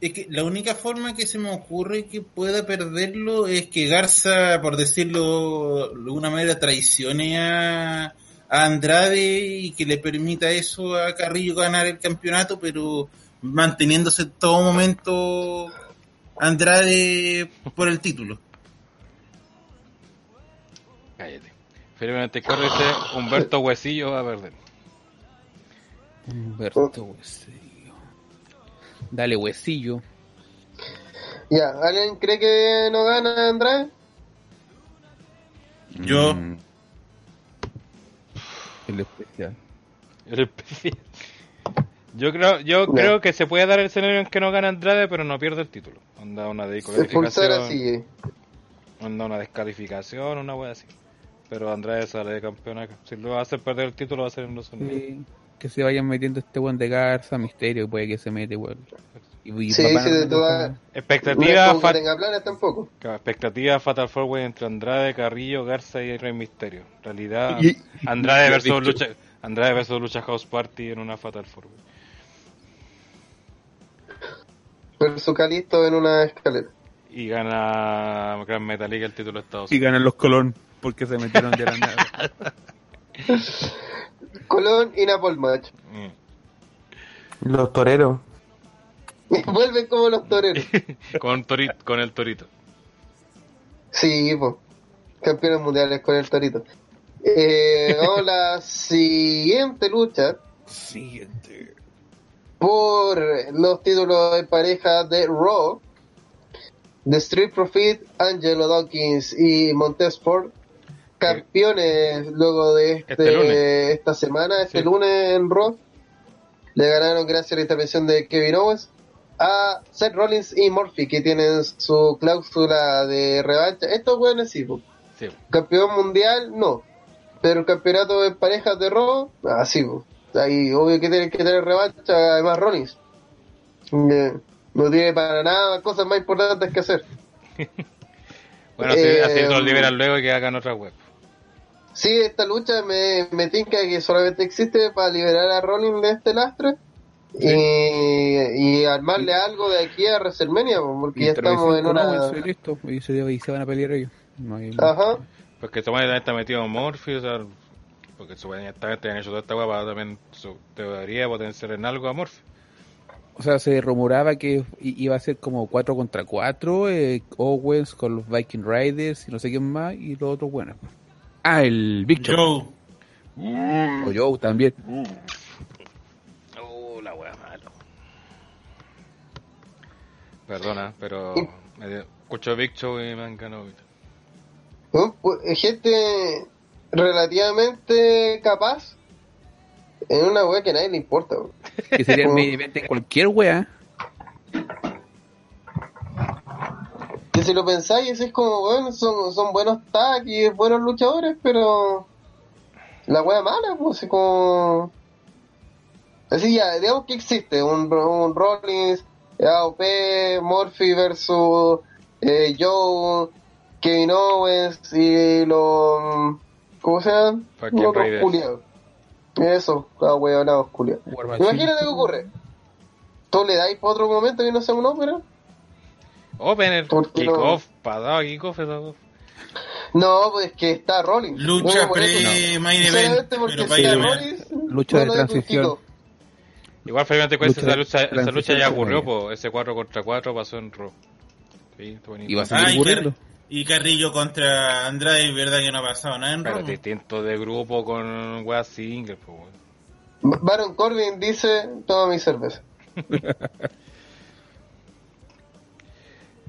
Es que la única forma que se me ocurre que pueda perderlo es que Garza, por decirlo de alguna manera, traicione a, a Andrade y que le permita eso a Carrillo ganar el campeonato, pero manteniéndose en todo momento Andrade por el título. Cállate. Felipe 94 dice, Humberto Huesillo va a perder. Humberto Huesillo. Dale, huesillo. Ya, ¿alguien cree que no gana Andrade? Yo. Mm. El especial. El especial. Yo creo, yo creo que se puede dar el escenario en que no gana Andrade, pero no pierde el título. Onda una descalificación. así. eh. Onda una descalificación, una wea así. Pero Andrade sale de campeón acá. Si lo va a hacer perder el título, va a ser en los Unidos. Sí, que se vayan metiendo este buen de Garza, Misterio, puede que se mete igual. Y, y Sí, papá no de le todas- gusta. No es Expectativa, fat- tampoco. expectativa Fatal Four Way entre Andrade, Carrillo, Garza y Rey Misterio. En realidad, Y- Andrade y- versus y- lucha, Andrade versus lucha House Party en una Fatal Four Way. Versus Calisto en una escalera. Y gana Gran Metalica el título de Estados Y Unidos. ganan los Colón, porque se metieron de la nada. Colón y Napol Match. Mm. Los toreros. Vuelven como los toreros. con, Tori- con el Torito. Sí, pues. Campeones mundiales con el torito. Eh, vamos a la siguiente lucha Siguiente. por los títulos de pareja de Raw. The Street Profit, Angelo Dawkins y Montez Ford, campeones luego de este, Este esta semana, este Sí. lunes en Raw. Le ganaron gracias a la intervención de Kevin Owens a Seth Rollins y Murphy, que tienen su cláusula de revancha. Estos buenos sí. Sí. campeón mundial, no. Pero el campeonato de parejas de Raw, así, po. Ahí, obvio que tienen que tener revancha, además Rollins. Eh, no tiene para nada cosas más importantes que hacer. Bueno, Eh, así lo liberan luego y que hagan otra web. Sí, esta lucha me, me tinca que solamente existe para liberar a Rollins de este lastre y, y armarle algo de aquí a WrestleMania, po, porque ya estamos en una... Y listo. Y se, y se van a pelear ellos. No hay- Ajá. Porque supuestamente está metido Morphy, o sea, porque supuestamente han hecho toda esta guapa, también su, debería potenciar en algo a Morphy. O sea, se rumoraba que i- iba a ser como 4 contra 4, eh, Owens con los Viking Riders y no sé quién más, y los otros buenos. Ah, el Big Show. Joe. O Joe también. Oh, la wea malo. Perdona, pero me dio- escucho Big Show y me han ganado. ¿no? Pues, eh, gente relativamente capaz en una wea que a nadie le importa. po. Que sería el event en cualquier wea. Que si lo pensáis, es como, bueno, son, son buenos y buenos luchadores, pero la wea mala, pues, así como... Así ya, digamos que existe un, un Rollins, AOP, Murphy versus eh, Joe, Kevin Owens y los... ¿Cómo se? Fucking Los culiados. Eso, cada huevonados culiados. War Machine. Imagínate qué ocurre. ¿Tú le dais para otro momento que no sea un ópera? Opener, ¿Por qué no? kickoff, pasado kickoff, esa wea. No, pues que está Rollins. Lucha eso no. pre-main event. Pero Rollins, Lucha de transición. Igual, Fabián, cuesta Lucha esa lucha, esa lucha ya ocurrió, po. ese 4 contra 4 pasó en Raw. Sí. Y va a Ah, seguir y, ocurriendo. Car- y Carrillo contra Andrade, verdad que no ha pasado nada en Pero Raw. distinto de grupo con weas single, po. weón. Baron Corbin dice, toma mi cerveza.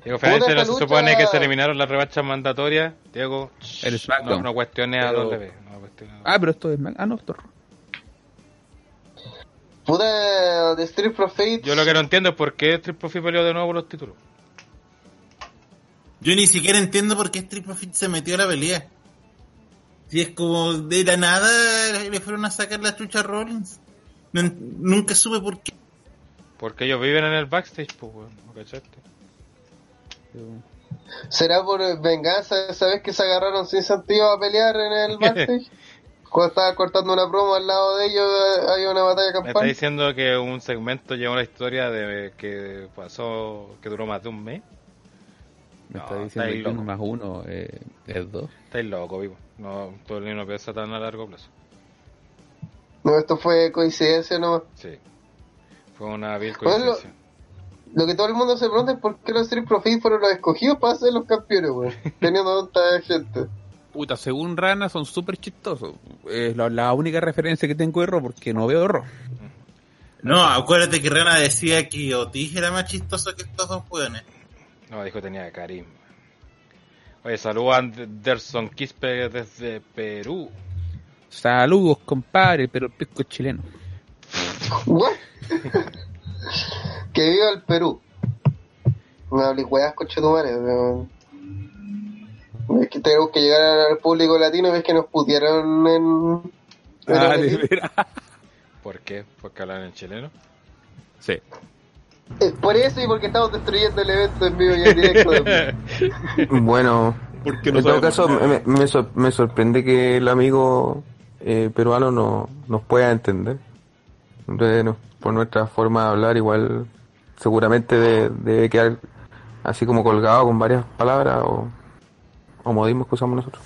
Diego Fernández, no se supone que se eliminaron las revanchas mandatorias. Diego, El SmackDown. no, no cuestiones a Pero- W. No cuestiones Ah, pero esto es... Ah, no, esto. Puta, The Street Profits. Yo lo que no entiendo es por qué Triple Profit peleó de nuevo por los títulos. Yo ni siquiera entiendo por qué Street Profit se metió a la pelea. Si es como de la nada le fueron a sacar la chucha a Rollins. No nunca supe por qué. Porque ellos viven en el backstage, pues, weón. ¿no cachaste? ¿Será por venganza esa vez que se agarraron sin sentido a pelear en el backstage? Cuando estaba cortando una promo al lado de ellos, eh, había una batalla Me está campal. diciendo que un segmento lleva una historia de que pasó, que duró más de un mes. Me No, está diciendo que uno más uno eh, es dos. Estáis loco, vivo. No, todo el no piensa tan a largo plazo. No, esto fue coincidencia nomás. Sí. Fue una vil Bueno, coincidencia. Lo que todo el mundo se pregunta es por qué los Street Profits fueron los escogidos para ser los campeones, weón. Teniendo tanta gente. Puta, según Rana son súper chistosos. Es la, la única referencia que tengo de Raw porque no veo Raw. No, acuérdate que Rana decía que Otis era más chistoso que estos dos hueones. No, dijo que tenía carisma. Oye, saludos a Anderson Quispe desde Perú. Saludos, compadre, pero el pisco es chileno. What? que viva el Perú. No hables weas, coche tu madre. pero- Es que tenemos que llegar al público latino y ves que nos putearon en. Ah, veras. ¿Por qué? ¿Porque hablan en chileno? Sí. Eh, Por eso y porque estamos destruyendo el evento en vivo y en directo. Bueno, Porque en todo caso me, me sor- me sorprende que el amigo eh, peruano no nos pueda entender. Entonces, no, por nuestra forma de hablar, igual seguramente de- debe quedar así como colgado con varias palabras o, o modismos que usamos nosotros.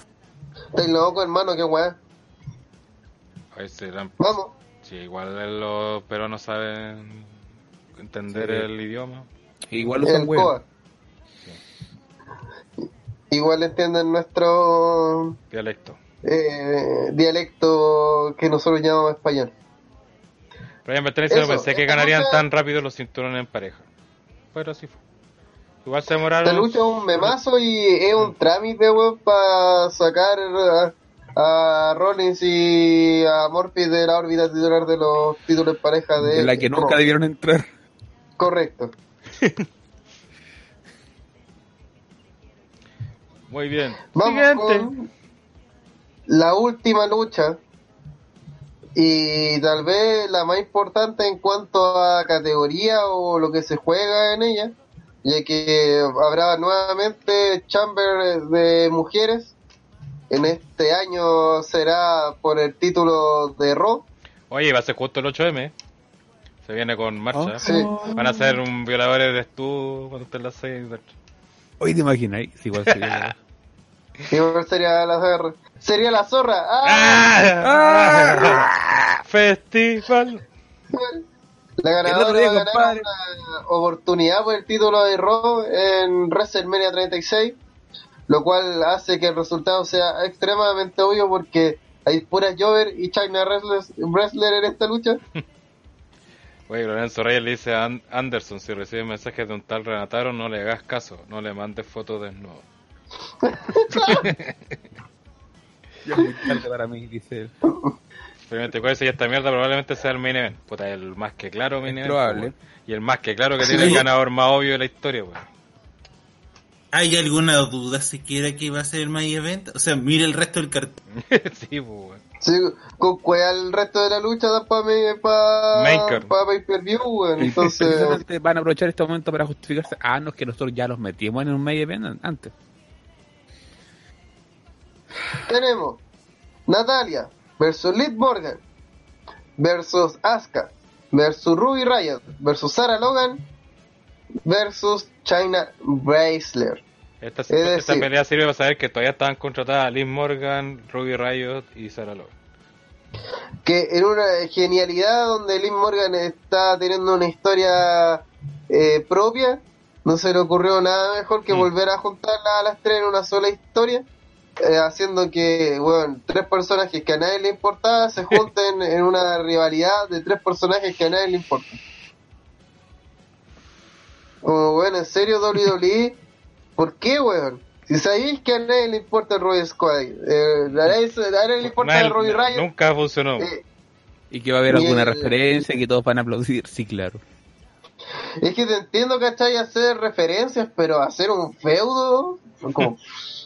Estáis loco, hermano, qué serán- Vamos. Sí, igual los peruanos saben entender Sí. el idioma. Igual usan. COA. Igual entienden nuestro Dialecto. eh, dialecto que nosotros llamamos español. Me no pensé que esta ganarían lucha- tan rápido los cinturones en pareja. Pero así fue. Igual se Esta demoraron. lucha es un memazo y es un trámite, weón, para sacar a, a Rollins y a Morphy de la órbita titular de los títulos en pareja de De la que nunca debieron entrar. Correcto. Muy bien. Vamos Siguiente. con la última lucha y tal vez la más importante en cuanto a categoría o lo que se juega en ella, ya que habrá nuevamente Chamber de mujeres. En este año será por el título de Raw. Oye, va a ser justo el 8M. Se viene con marcha. Sí. Van a ser un violador de tú cuando estén las 6. Hoy te imagináis. Sí, igual sería- Igual sería la sería la zorra. ¡Ah! ¡Ah! Festival. La ganadora día, va a ganar una oportunidad por el título de Raw en WrestleMania 36, lo cual hace que el resultado sea extremadamente obvio porque hay puras Jover y China wrestlers, wrestler en esta lucha. Oye, Lorenzo Reyes le dice a An- Anderson, si recibe mensajes de un tal Renataro, no le hagas caso, no le mandes fotos desnudo. Ya es muy tarde para mí, dice él. Obviamente, con eso y esta mierda probablemente sea el main event. Puta, el más que claro main event. probable. pues. Y el más que claro que tiene el ganador más obvio de la historia, weón. ¿Hay alguna duda siquiera que va a ser el main event? O sea, mire el resto del cartel. sí, pues, weón. Sí, con cuál el resto de la lucha da para pa, Maker. pa pay per view, weón. Entonces, van a aprovechar este momento para justificarse. Ah, no, es que nosotros ya los metimos en un main event an- antes. Tenemos Natalia versus Liv Morgan versus Asuka versus Ruby Riot versus Sarah Logan versus China Baszler. Esta, Es esta decir- pelea sirve para saber que todavía estaban contratadas Liz Morgan, Ruby Riot y Sarah Logan. que en una genialidad donde Liv Morgan está teniendo una historia eh, propia, no se le ocurrió nada mejor que Mm. volver a juntarlas a las tres en una sola historia, eh, haciendo que, bueno, tres personajes que a nadie le importaba se junten en una rivalidad de tres personajes que a nadie le importan. Como, bueno, en serio, WWE, ¿por qué, weón? Si sabéis que a nadie le importa el Roy Squad, eh, a, nadie, a nadie le importa Nadie- el Roy Riot, Nunca funcionó. eh, Y que va a haber Y alguna el- referencia que todos van a aplaudir. Sí, claro. Es que te entiendo, ¿cachai? Hacer referencias, pero hacer un feudo, como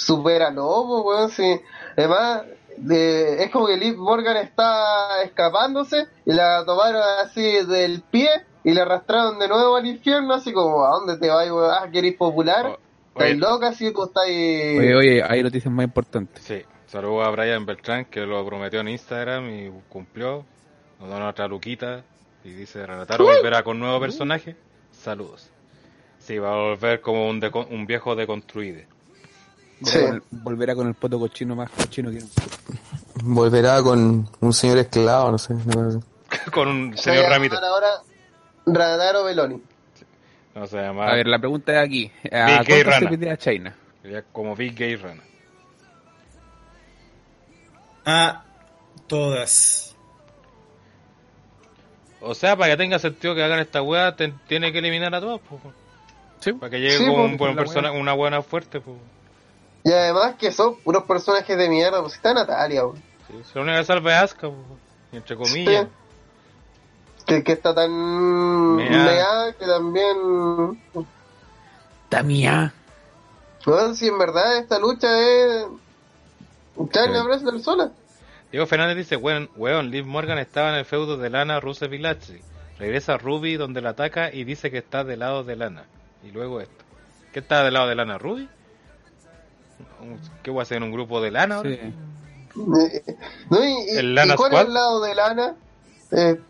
supera lobo, weón. Sí. Además, de- es como que Liv Morgan está escapándose y la tomaron así del pie y la arrastraron de nuevo al infierno, así como, ¿a dónde te vas, weón? Ah, que eres popular. Estás loca, así tú estás ahí. Oye, oye, hay noticias más importantes. Sí, saludos a Brian Beltrán que lo prometió en Instagram y cumplió. Nos da otra luquita y dice Renataro volverá con nuevo personaje. Saludos. Sí, va a volver como un, deco- un viejo deconstruido. Sí. Vol- Volverá con el poto cochino más cochino que Volverá con un señor esclavo, no sé. con un Se señor va a Ramírez. llamar ahora Radaro Beloni. No se llama A ver, la pregunta es aquí. ¿A Big Gay cuánto se Rana. pide a China? sería como Big Gay Rana. A todas. O sea, para que tenga sentido que hagan esta weá, te- tiene que eliminar a. Sí. Para que llegue Sí, con po, un buen la persona, una buena fuerte. po. Y además que son puros personajes de mierda, pues está Natalia, weón. Sí, es la única salva es Asuka, po, entre comillas. Que, que está tan Mea. que también Tamia. No, si en verdad esta lucha es China Sí. Wrestler sola. Diego Fernández dice, weón, weón, Liv Morgan estaba en el feudo de Lana Rusev y Lashley. Regresa Ruby donde la ataca y dice que está del lado de Lana. Y luego esto. ¿Qué está del lado de Lana Ruby? ¿Qué voy a hacer en un grupo de Lana? ahora? Sí. ¿No? Y, y- ¿El Lana ¿y cuál Squad? es el lado de Lana? Eh,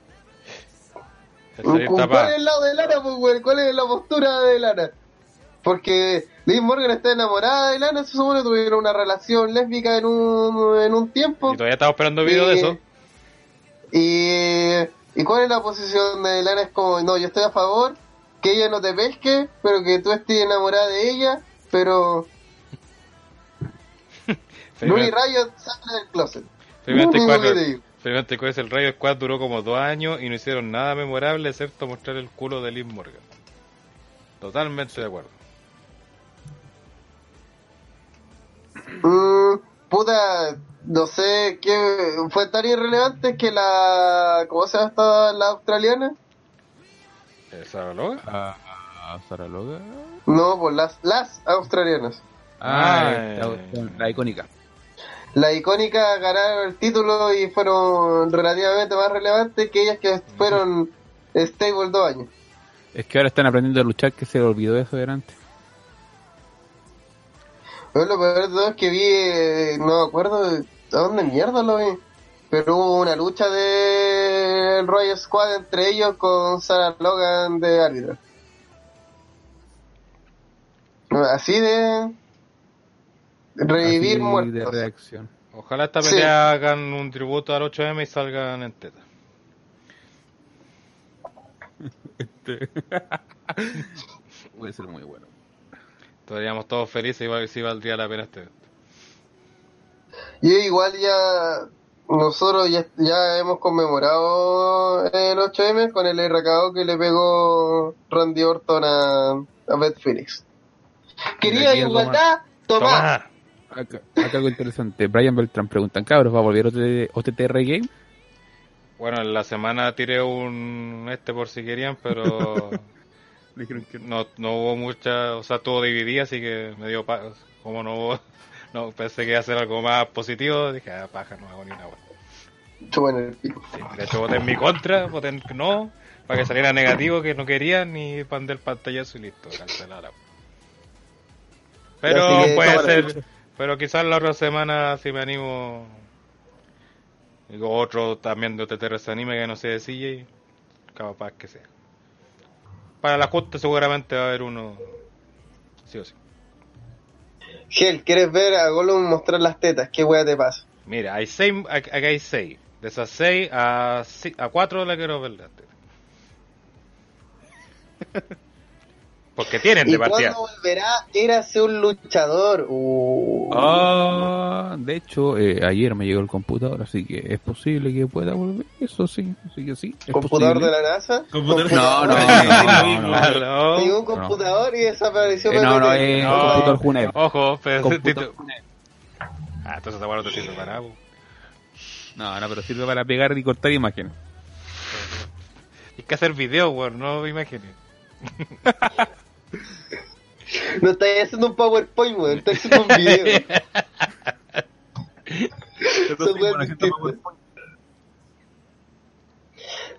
¿Cuál es el lado de Lana, pues? ¿Cuál es la postura de Lana? Porque Liv Morgan está enamorada de Lana, se supone que tuvieron una relación lésbica en un, en un tiempo. Y todavía estamos esperando video de eso. Y, ¿Y cuál es la posición de Lana? Es como, no, yo estoy a favor que ella no te pesque, pero que tú estés enamorada de ella, pero Ruby Riot sale del closet. Felizmente Lo único cuatro- que te digo. felizmente con ese el Rayo Squad duró como dos años y no hicieron nada memorable excepto mostrar el culo de Liv Morgan. Totalmente de acuerdo. Mm, puta, no sé qué fue tan irrelevante que la. ¿Cómo se llama esta la australiana? ¿Esa loga? Ah, ah, Logan. No, pues las, las australianas. Ah, Ah, la, eh. la icónica. La icónica ganaron el título y fueron relativamente más relevantes que ellas que fueron stable dos años. Es que ahora están aprendiendo a luchar que se le olvidó eso de antes. Pero lo peor de todo es que vi, eh, no me acuerdo a dónde mierda lo vi, pero hubo una lucha de Royal Squad entre ellos con Sarah Logan de árbitra. Así de revivir Así muertos. de reacción. Ojalá esta Sí. pelea hagan un tributo al 8M y salgan en teta. Puede ser muy bueno. Estaríamos todos felices igual si valdría la pena este. Y igual ya nosotros ya, ya hemos conmemorado el 8M con el RKO que le pegó Randy Orton a, a Beth Phoenix. Quería igualdad, toma. ¡Toma! Acá, acá algo interesante. Brian Beltrán preguntan, cabros, ¿va a volver OT- OTTR Game? Bueno, en la semana tiré un este por si querían, pero no, no hubo mucha, o sea, estuvo dividido, así que me dio pa como no hubo, no pensé que iba a ser algo más positivo, dije, ah, paja, no hago ni una el. Sí, de hecho voté en mi contra, voté en que no, para que saliera negativo, que no querían, ni pan del pantallazo y listo, cancelar. Pero puede ser, escucha. Pero quizás la otra semana si me animo, digo otro también de OTTRS anime que no sé de CJ, capaz que sea. Para la justa seguramente va a haber uno, sí o sí. Gel, ¿quieres ver a Gollum mostrar las tetas? ¿Qué wea te pasa? Mira, hay seis, acá hay seis. De esas seis a, a cuatro le quiero ver la teta. Porque tienen ¿Y de partida. cuándo volverá ser un luchador? Uh. Ah, de hecho, eh, ayer me llegó el computador, así que es posible que pueda volver. Eso sí, así que sí. es ¿Computador de posible. la NASA? Computador- No, no, no, no, no. Aló. Tengo un computador y desapareció. Eh, no, no, es No. computador Junev. Ojo, pero Computador Ah, entonces no te sirve para. No, no, pero sirve para pegar y cortar imágenes. Hay que hacer video, weón, no imágenes. No estáis haciendo un PowerPoint, weón. Estáis haciendo un video.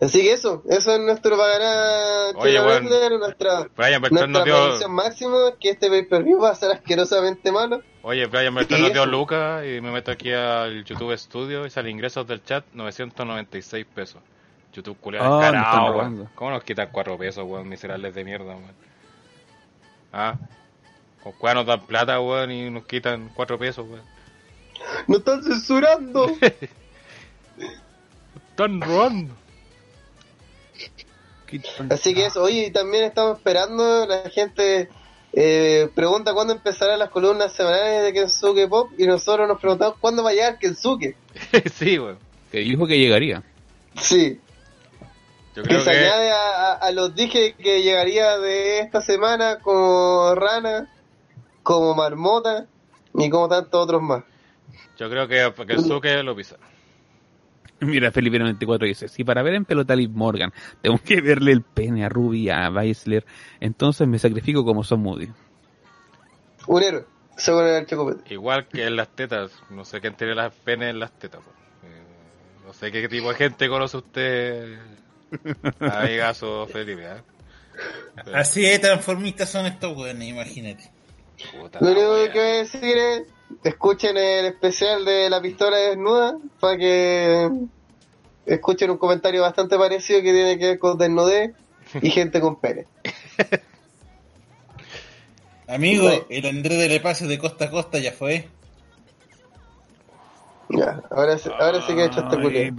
Así que eso, eso es nuestro Paganá Oye. Wrestler, nuestra, Brian Bertrand nos nuestra dio. predicción máxima, que este pay-per-view va a ser asquerosamente malo. Oye, Brian Bertrand nos dio lucas y me meto aquí al YouTube Studio y sale ingresos del chat 996 pesos. YouTube culiado Ah. ¿Cómo nos quitan 4 pesos, weón? Miserables de mierda, weón. Ah, con cuál nos dan plata, weón, y nos quitan 4 pesos, weón. ¡No están censurando! Están robando. Así que eso, oye, y también estamos esperando, la gente eh, pregunta cuándo empezarán las columnas semanales de Kensuke Pop y nosotros nos preguntamos cuándo va a llegar Kensuke. sí, weón. Que dijo que llegaría. Sí, Yo que se añade a, los dije que llegaría de esta semana como Rana, como Marmota, y como tantos otros más. Yo creo que, que el Suke lo pisa. Mira, Felipe 94 dice, si para ver en pelota a Liv Morgan tengo que verle el pene a Ruby, a Weisler, entonces me sacrifico como Son Moody. Un héroe, según el Chocopete. Igual que en las tetas. No sé quién tiene las penes en las tetas. po. Eh, no sé qué tipo de gente conoce usted, amigazo Felipe. ¿eh? Pero, Así de transformistas son estos weones, imagínate. puta Lo único que voy a decir es, escuchen el especial de la pistola desnuda, para que escuchen un comentario bastante parecido que tiene que ver con desnudez y gente con pene. Amigo, el Andrés de Le Pase de costa a costa ya fue. Ya, ahora, sí- ahora sí que he hecho este bueno.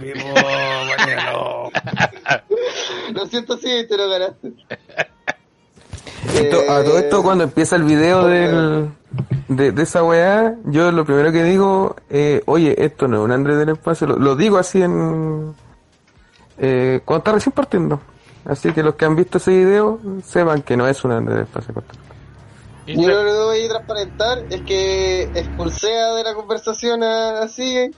Lo siento, sí, te lo ganaste. Esto- a todo esto, Eh, cuando empieza el video del, de, de esa weá, yo lo primero que digo, eh, oye, esto no es un Andrés del Espacio, lo, lo digo así en... Eh, cuando está recién partiendo. Así que los que han visto ese video, sepan que no es un Andrés del Espacio. Yo lo que voy a transparentar es que expulsé de la conversación a, a Sigue.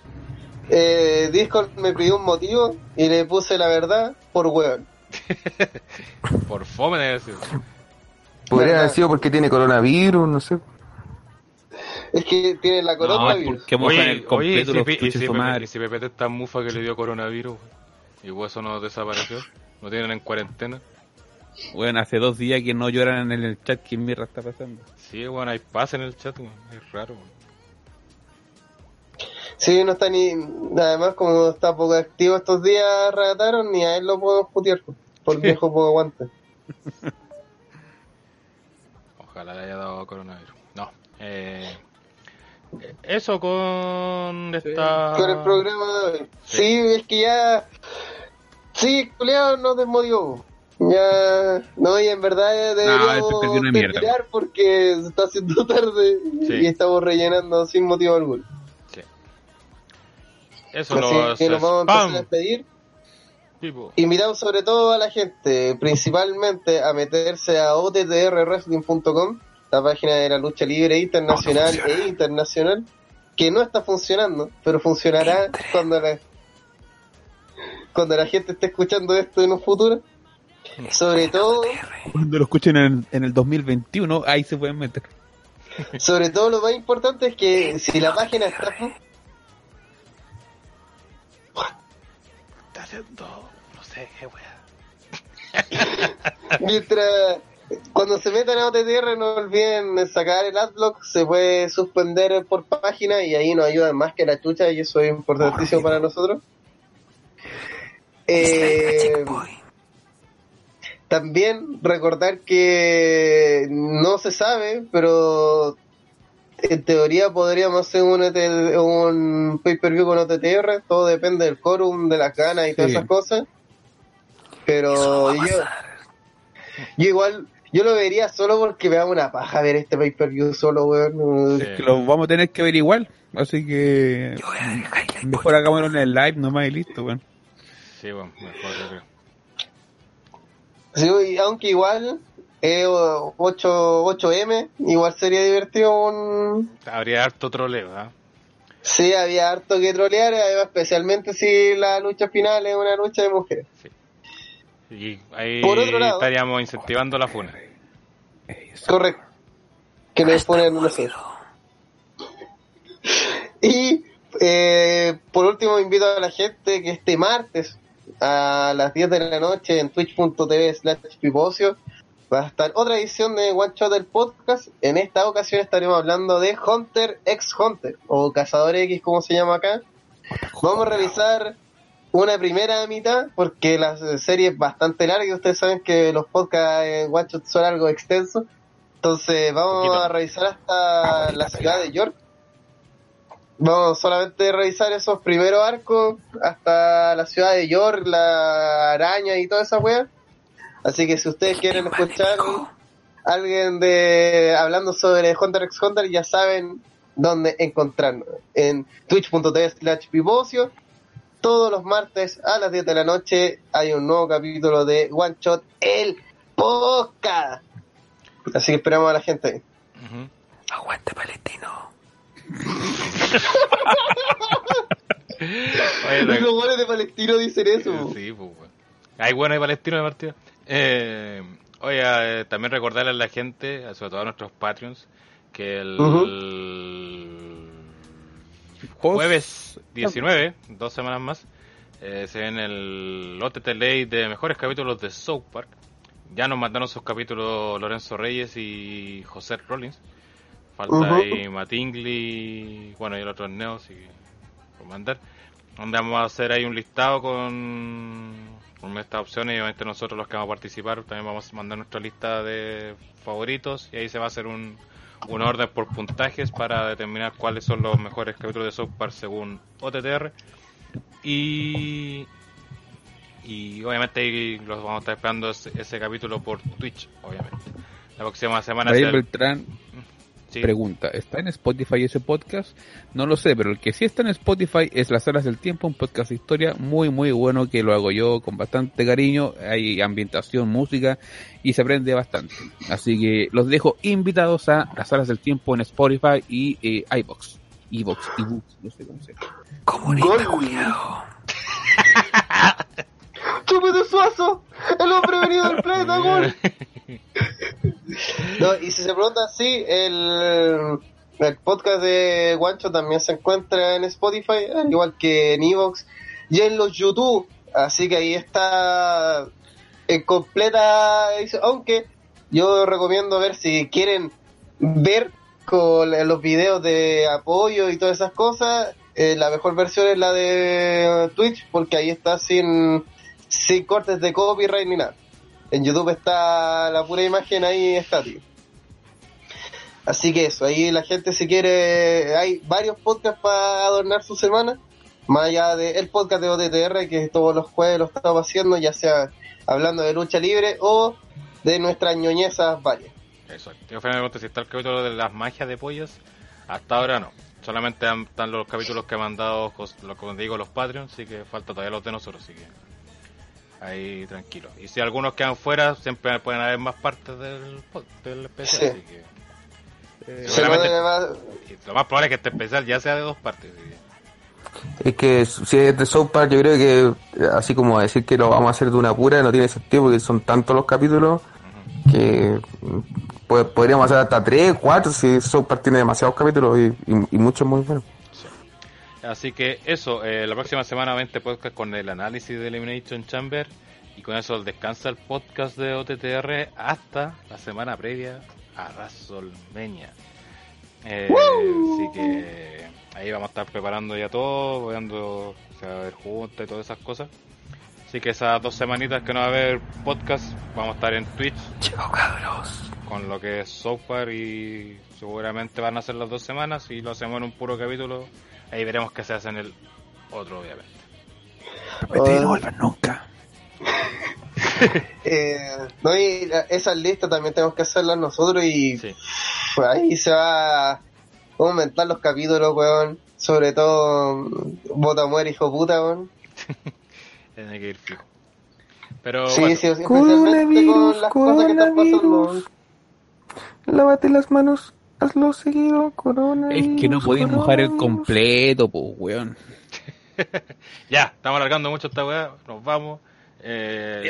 Eh, Discord me pidió un motivo y le puse la verdad por hueón. Por fome debe ser. Podría haber sido porque tiene coronavirus, no sé. Es que tiene la No, coronavirus. porque mojan Oye, el oye, completo y si, y si Pepe- está mufa que le dio coronavirus y por eso no desapareció, no tienen en cuarentena. Bueno, hace dos días que no lloran en el chat qué mierda está pasando. Sí, bueno, hay paz en el chat, weón. es raro. Sí, no está ni. Además, como está poco activo estos días, relataron, ni a él lo podemos putear. Por viejo poco aguante. Ojalá le haya dado coronavirus. No. Eh, eso con esta... Con el programa de hoy. Sí. Sí, es que ya. Sí, culiao nos desmotivó. Ya. No, y en verdad esto deberíamos mierda. terminar porque se está haciendo tarde Sí. y estamos rellenando sin motivo alguno. Sí. Eso lo que nos vamos a empezar a despedir. Tipo. Invitamos sobre todo a la gente, principalmente a meterse a ottrwrestling.com, la página de la lucha libre internacional e internacional, que no está funcionando, pero funcionará cuando la, cuando la gente esté escuchando esto en un futuro. Sobre todo, Cuando lo escuchen en, en el 2021, ahí se pueden meter. sobre todo lo más importante es que si la página está Está haciendo... No sé, qué wea. Mientras, cuando se metan a OTTR no olviden sacar el adblock, se puede suspender por página y ahí nos ayudan más que la chucha y eso es importantísimo para nosotros. Eh, también recordar que no se sabe, pero en teoría podríamos hacer un, ET un pay-per-view con OTTR, todo depende del quórum, de las ganas y todas esas cosas. Pero yo, yo igual, yo lo vería solo porque me da una paja ver este pay-per-view solo, weón. Sí. Que lo vamos a tener que ver igual. Así que mejor hagámoslo en el live nomás y listo, bueno. Sí, bueno, mejor yo creo. Sí, aunque igual, eh, 8, 8M, igual sería divertido un... Habría harto troleo, ¿ah? Sí, había harto que trolear, especialmente si la lucha final es una lucha de mujeres. Y ahí Por otro lado- estaríamos incentivando la funa. Correcto. Que le ponen una sola. Y eh, por último invito a la gente que este martes a las 10 de la noche en twitch.tv slash pipocio va a estar otra edición de One Shot del podcast. En esta ocasión estaremos hablando de Hunter x Hunter o Cazador X como se llama acá. Vamos a revisar una primera mitad porque la serie es bastante larga y ustedes saben que los podcasts en One Shot son algo extensos. Entonces vamos a revisar hasta la ciudad de York. Vamos solamente a revisar esos primeros arcos hasta la ciudad de York, la araña y toda esa wea. Así que si ustedes quieren escuchar a alguien de hablando sobre Hunter x Hunter, ya saben dónde encontrarnos. En twitch.tv slash pivocio. Todos los martes a las 10 de la noche hay un nuevo capítulo de One Shot, el podcast. Así que esperamos a la gente ahí. Ujú. Aguante palestino. Oye, Los goles de Palestino dicen eso. Sí, pues, weón. Hay bueno de Palestino de partida. Eh, oye, eh, también recordarle a la gente, sobre todo a nuestros Patreons, que el jueves 19, dos semanas más, eh, se ven el OTT Late de mejores capítulos de South Park. Ya nos mandaron sus capítulos Lorenzo Reyes y José Rollins. Falta ahí Matingly, bueno, y el otro Neos y por mandar. Donde vamos a hacer ahí un listado con, con estas opciones y obviamente nosotros los que vamos a participar también vamos a mandar nuestra lista de favoritos y ahí se va a hacer un, un orden por puntajes para determinar cuáles son los mejores capítulos de South Park según OTTR y y obviamente ahí los vamos a estar esperando ese, ese capítulo por Twitch obviamente. La próxima semana el- Beltrán sí. pregunta, ¿está en Spotify ese podcast? No lo sé, pero el que sí está en Spotify es Las Horas del Tiempo, un podcast de historia muy muy bueno que lo hago yo con bastante cariño, hay ambientación, música y se aprende bastante. Así que los dejo invitados a Las Horas del Tiempo en Spotify y eh, iBox. iBox, iBooks, no sé cómo se llama. Gol. ¡Chúpete Suazo! ¡El hombre venido del planeta Gol! No, y si se pregunta sí, el, podcast de Guancho también se encuentra en Spotify, al igual que en Evox y en los YouTube. Así que ahí está en completa. Aunque yo recomiendo ver si quieren ver con los videos de apoyo y todas esas cosas. eh, la mejor versión es la de Twitch porque ahí está sin, sin cortes de copyright ni nada. En YouTube está la pura imagen ahí estática. Así que eso, ahí la gente si quiere, hay varios podcasts para adornar su semana, más allá del podcast de OTTR que todos los jueves lo estamos haciendo, ya sea hablando de lucha libre o de nuestras ñoñezas varias. Eso. Yo finalmente si está el capítulo de las magias de pollos, hasta ahora no. Solamente están los capítulos que me han dado, cos- lo que digo, los Patreons, así que falta todavía los de nosotros, así que ahí tranquilo. Y si algunos quedan fuera, siempre pueden haber más partes del, del especial, Sí. así que eh, seguramente- más- lo más probable es que este especial ya sea de dos partes. así que- Es que si es de South Park, yo creo que así como decir que lo vamos a hacer de una pura no tiene sentido porque son tantos los capítulos que po- podríamos hacer hasta tres, cuatro si South Park tiene demasiados capítulos y, y- y muchos muy buenos. Así que eso, eh, la próxima semana 20 podcast con el análisis de Elimination Chamber y con eso descansa el podcast de OTTR hasta la semana previa a WrestleMania. Eh, así que ahí vamos a estar preparando ya todo, viendo se va a ver juntas y todas esas cosas. Así que esas dos semanitas que no va a haber podcast, vamos a estar en Twitch con lo que es South Park y seguramente van a ser las dos semanas y lo hacemos en un puro capítulo. Ahí veremos qué se hace en el otro, obviamente. No volver nunca. Eh, no, y esas listas también tenemos que hacerlas nosotros y Sí. pues ahí se va a aumentar los capítulos, weón. Sobre todo, mm, Bota muere, hijo puta, weón. Tiene que ir fijo. Pero Sí, bueno, sí, especialmente con las cosas que están pasando. Lávate las manos, hazlo seguido, coronavirus. Es que no podéis mojar el completo, pues, weón. ya, estamos alargando mucho esta weá, nos vamos. Eh.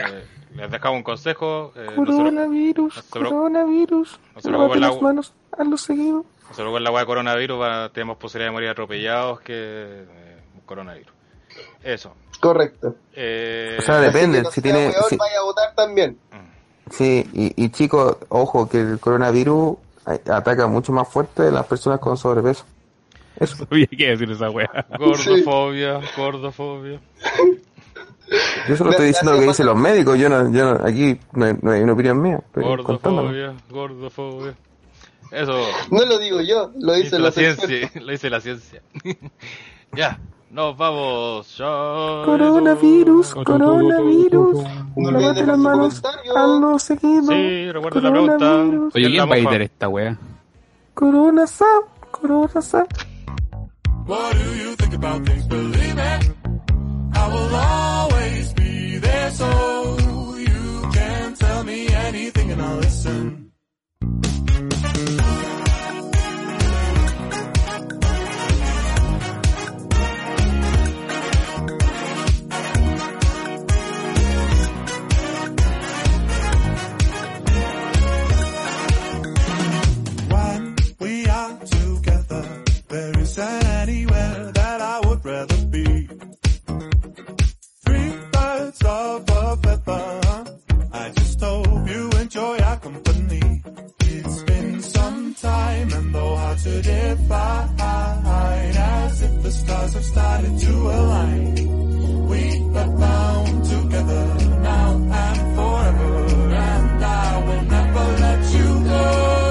Les dejamos un consejo. Eh, no, se, Coronavirus, no se coronavirus. no se preocupen las manos, hazlo seguido. no se preocupen la weá de coronavirus, va- tenemos posibilidad de morir atropellados que eh, coronavirus. Eso. Correcto. Eh, O sea, depende, si sea tiene... weón, si- vaya a votar también. Sí, y, y chicos, ojo, que el coronavirus ataca mucho más fuerte a las personas con sobrepeso. Eso. Sabía que decir esa weá. Gordofobia, gordofobia. Yo solo estoy diciendo lo que dicen los médicos, yo no, yo no- aquí no, hay- no hay una opinión mía, estoy contándolo. Gordofobia, gordofobia. Eso. No lo digo yo, lo dice la ciencia, lo dice la ciencia. ya, nos vamos. Chao. Coronavirus, coronavirus. No Lávate las manos, hazlo seguido. Sí, recuerda la pregunta. Coronavirus. Oye, ¿Quién ¿quién la va a editar esta weá? Corona sa, corona sa. What do you think about things? Believe it. I will always be there so you can tell me anything and I'll listen. Feather. I just hope you enjoy our company. It's been some time and though hard to define, as if the stars have started to align. We are bound together now and forever, and I will never let you go,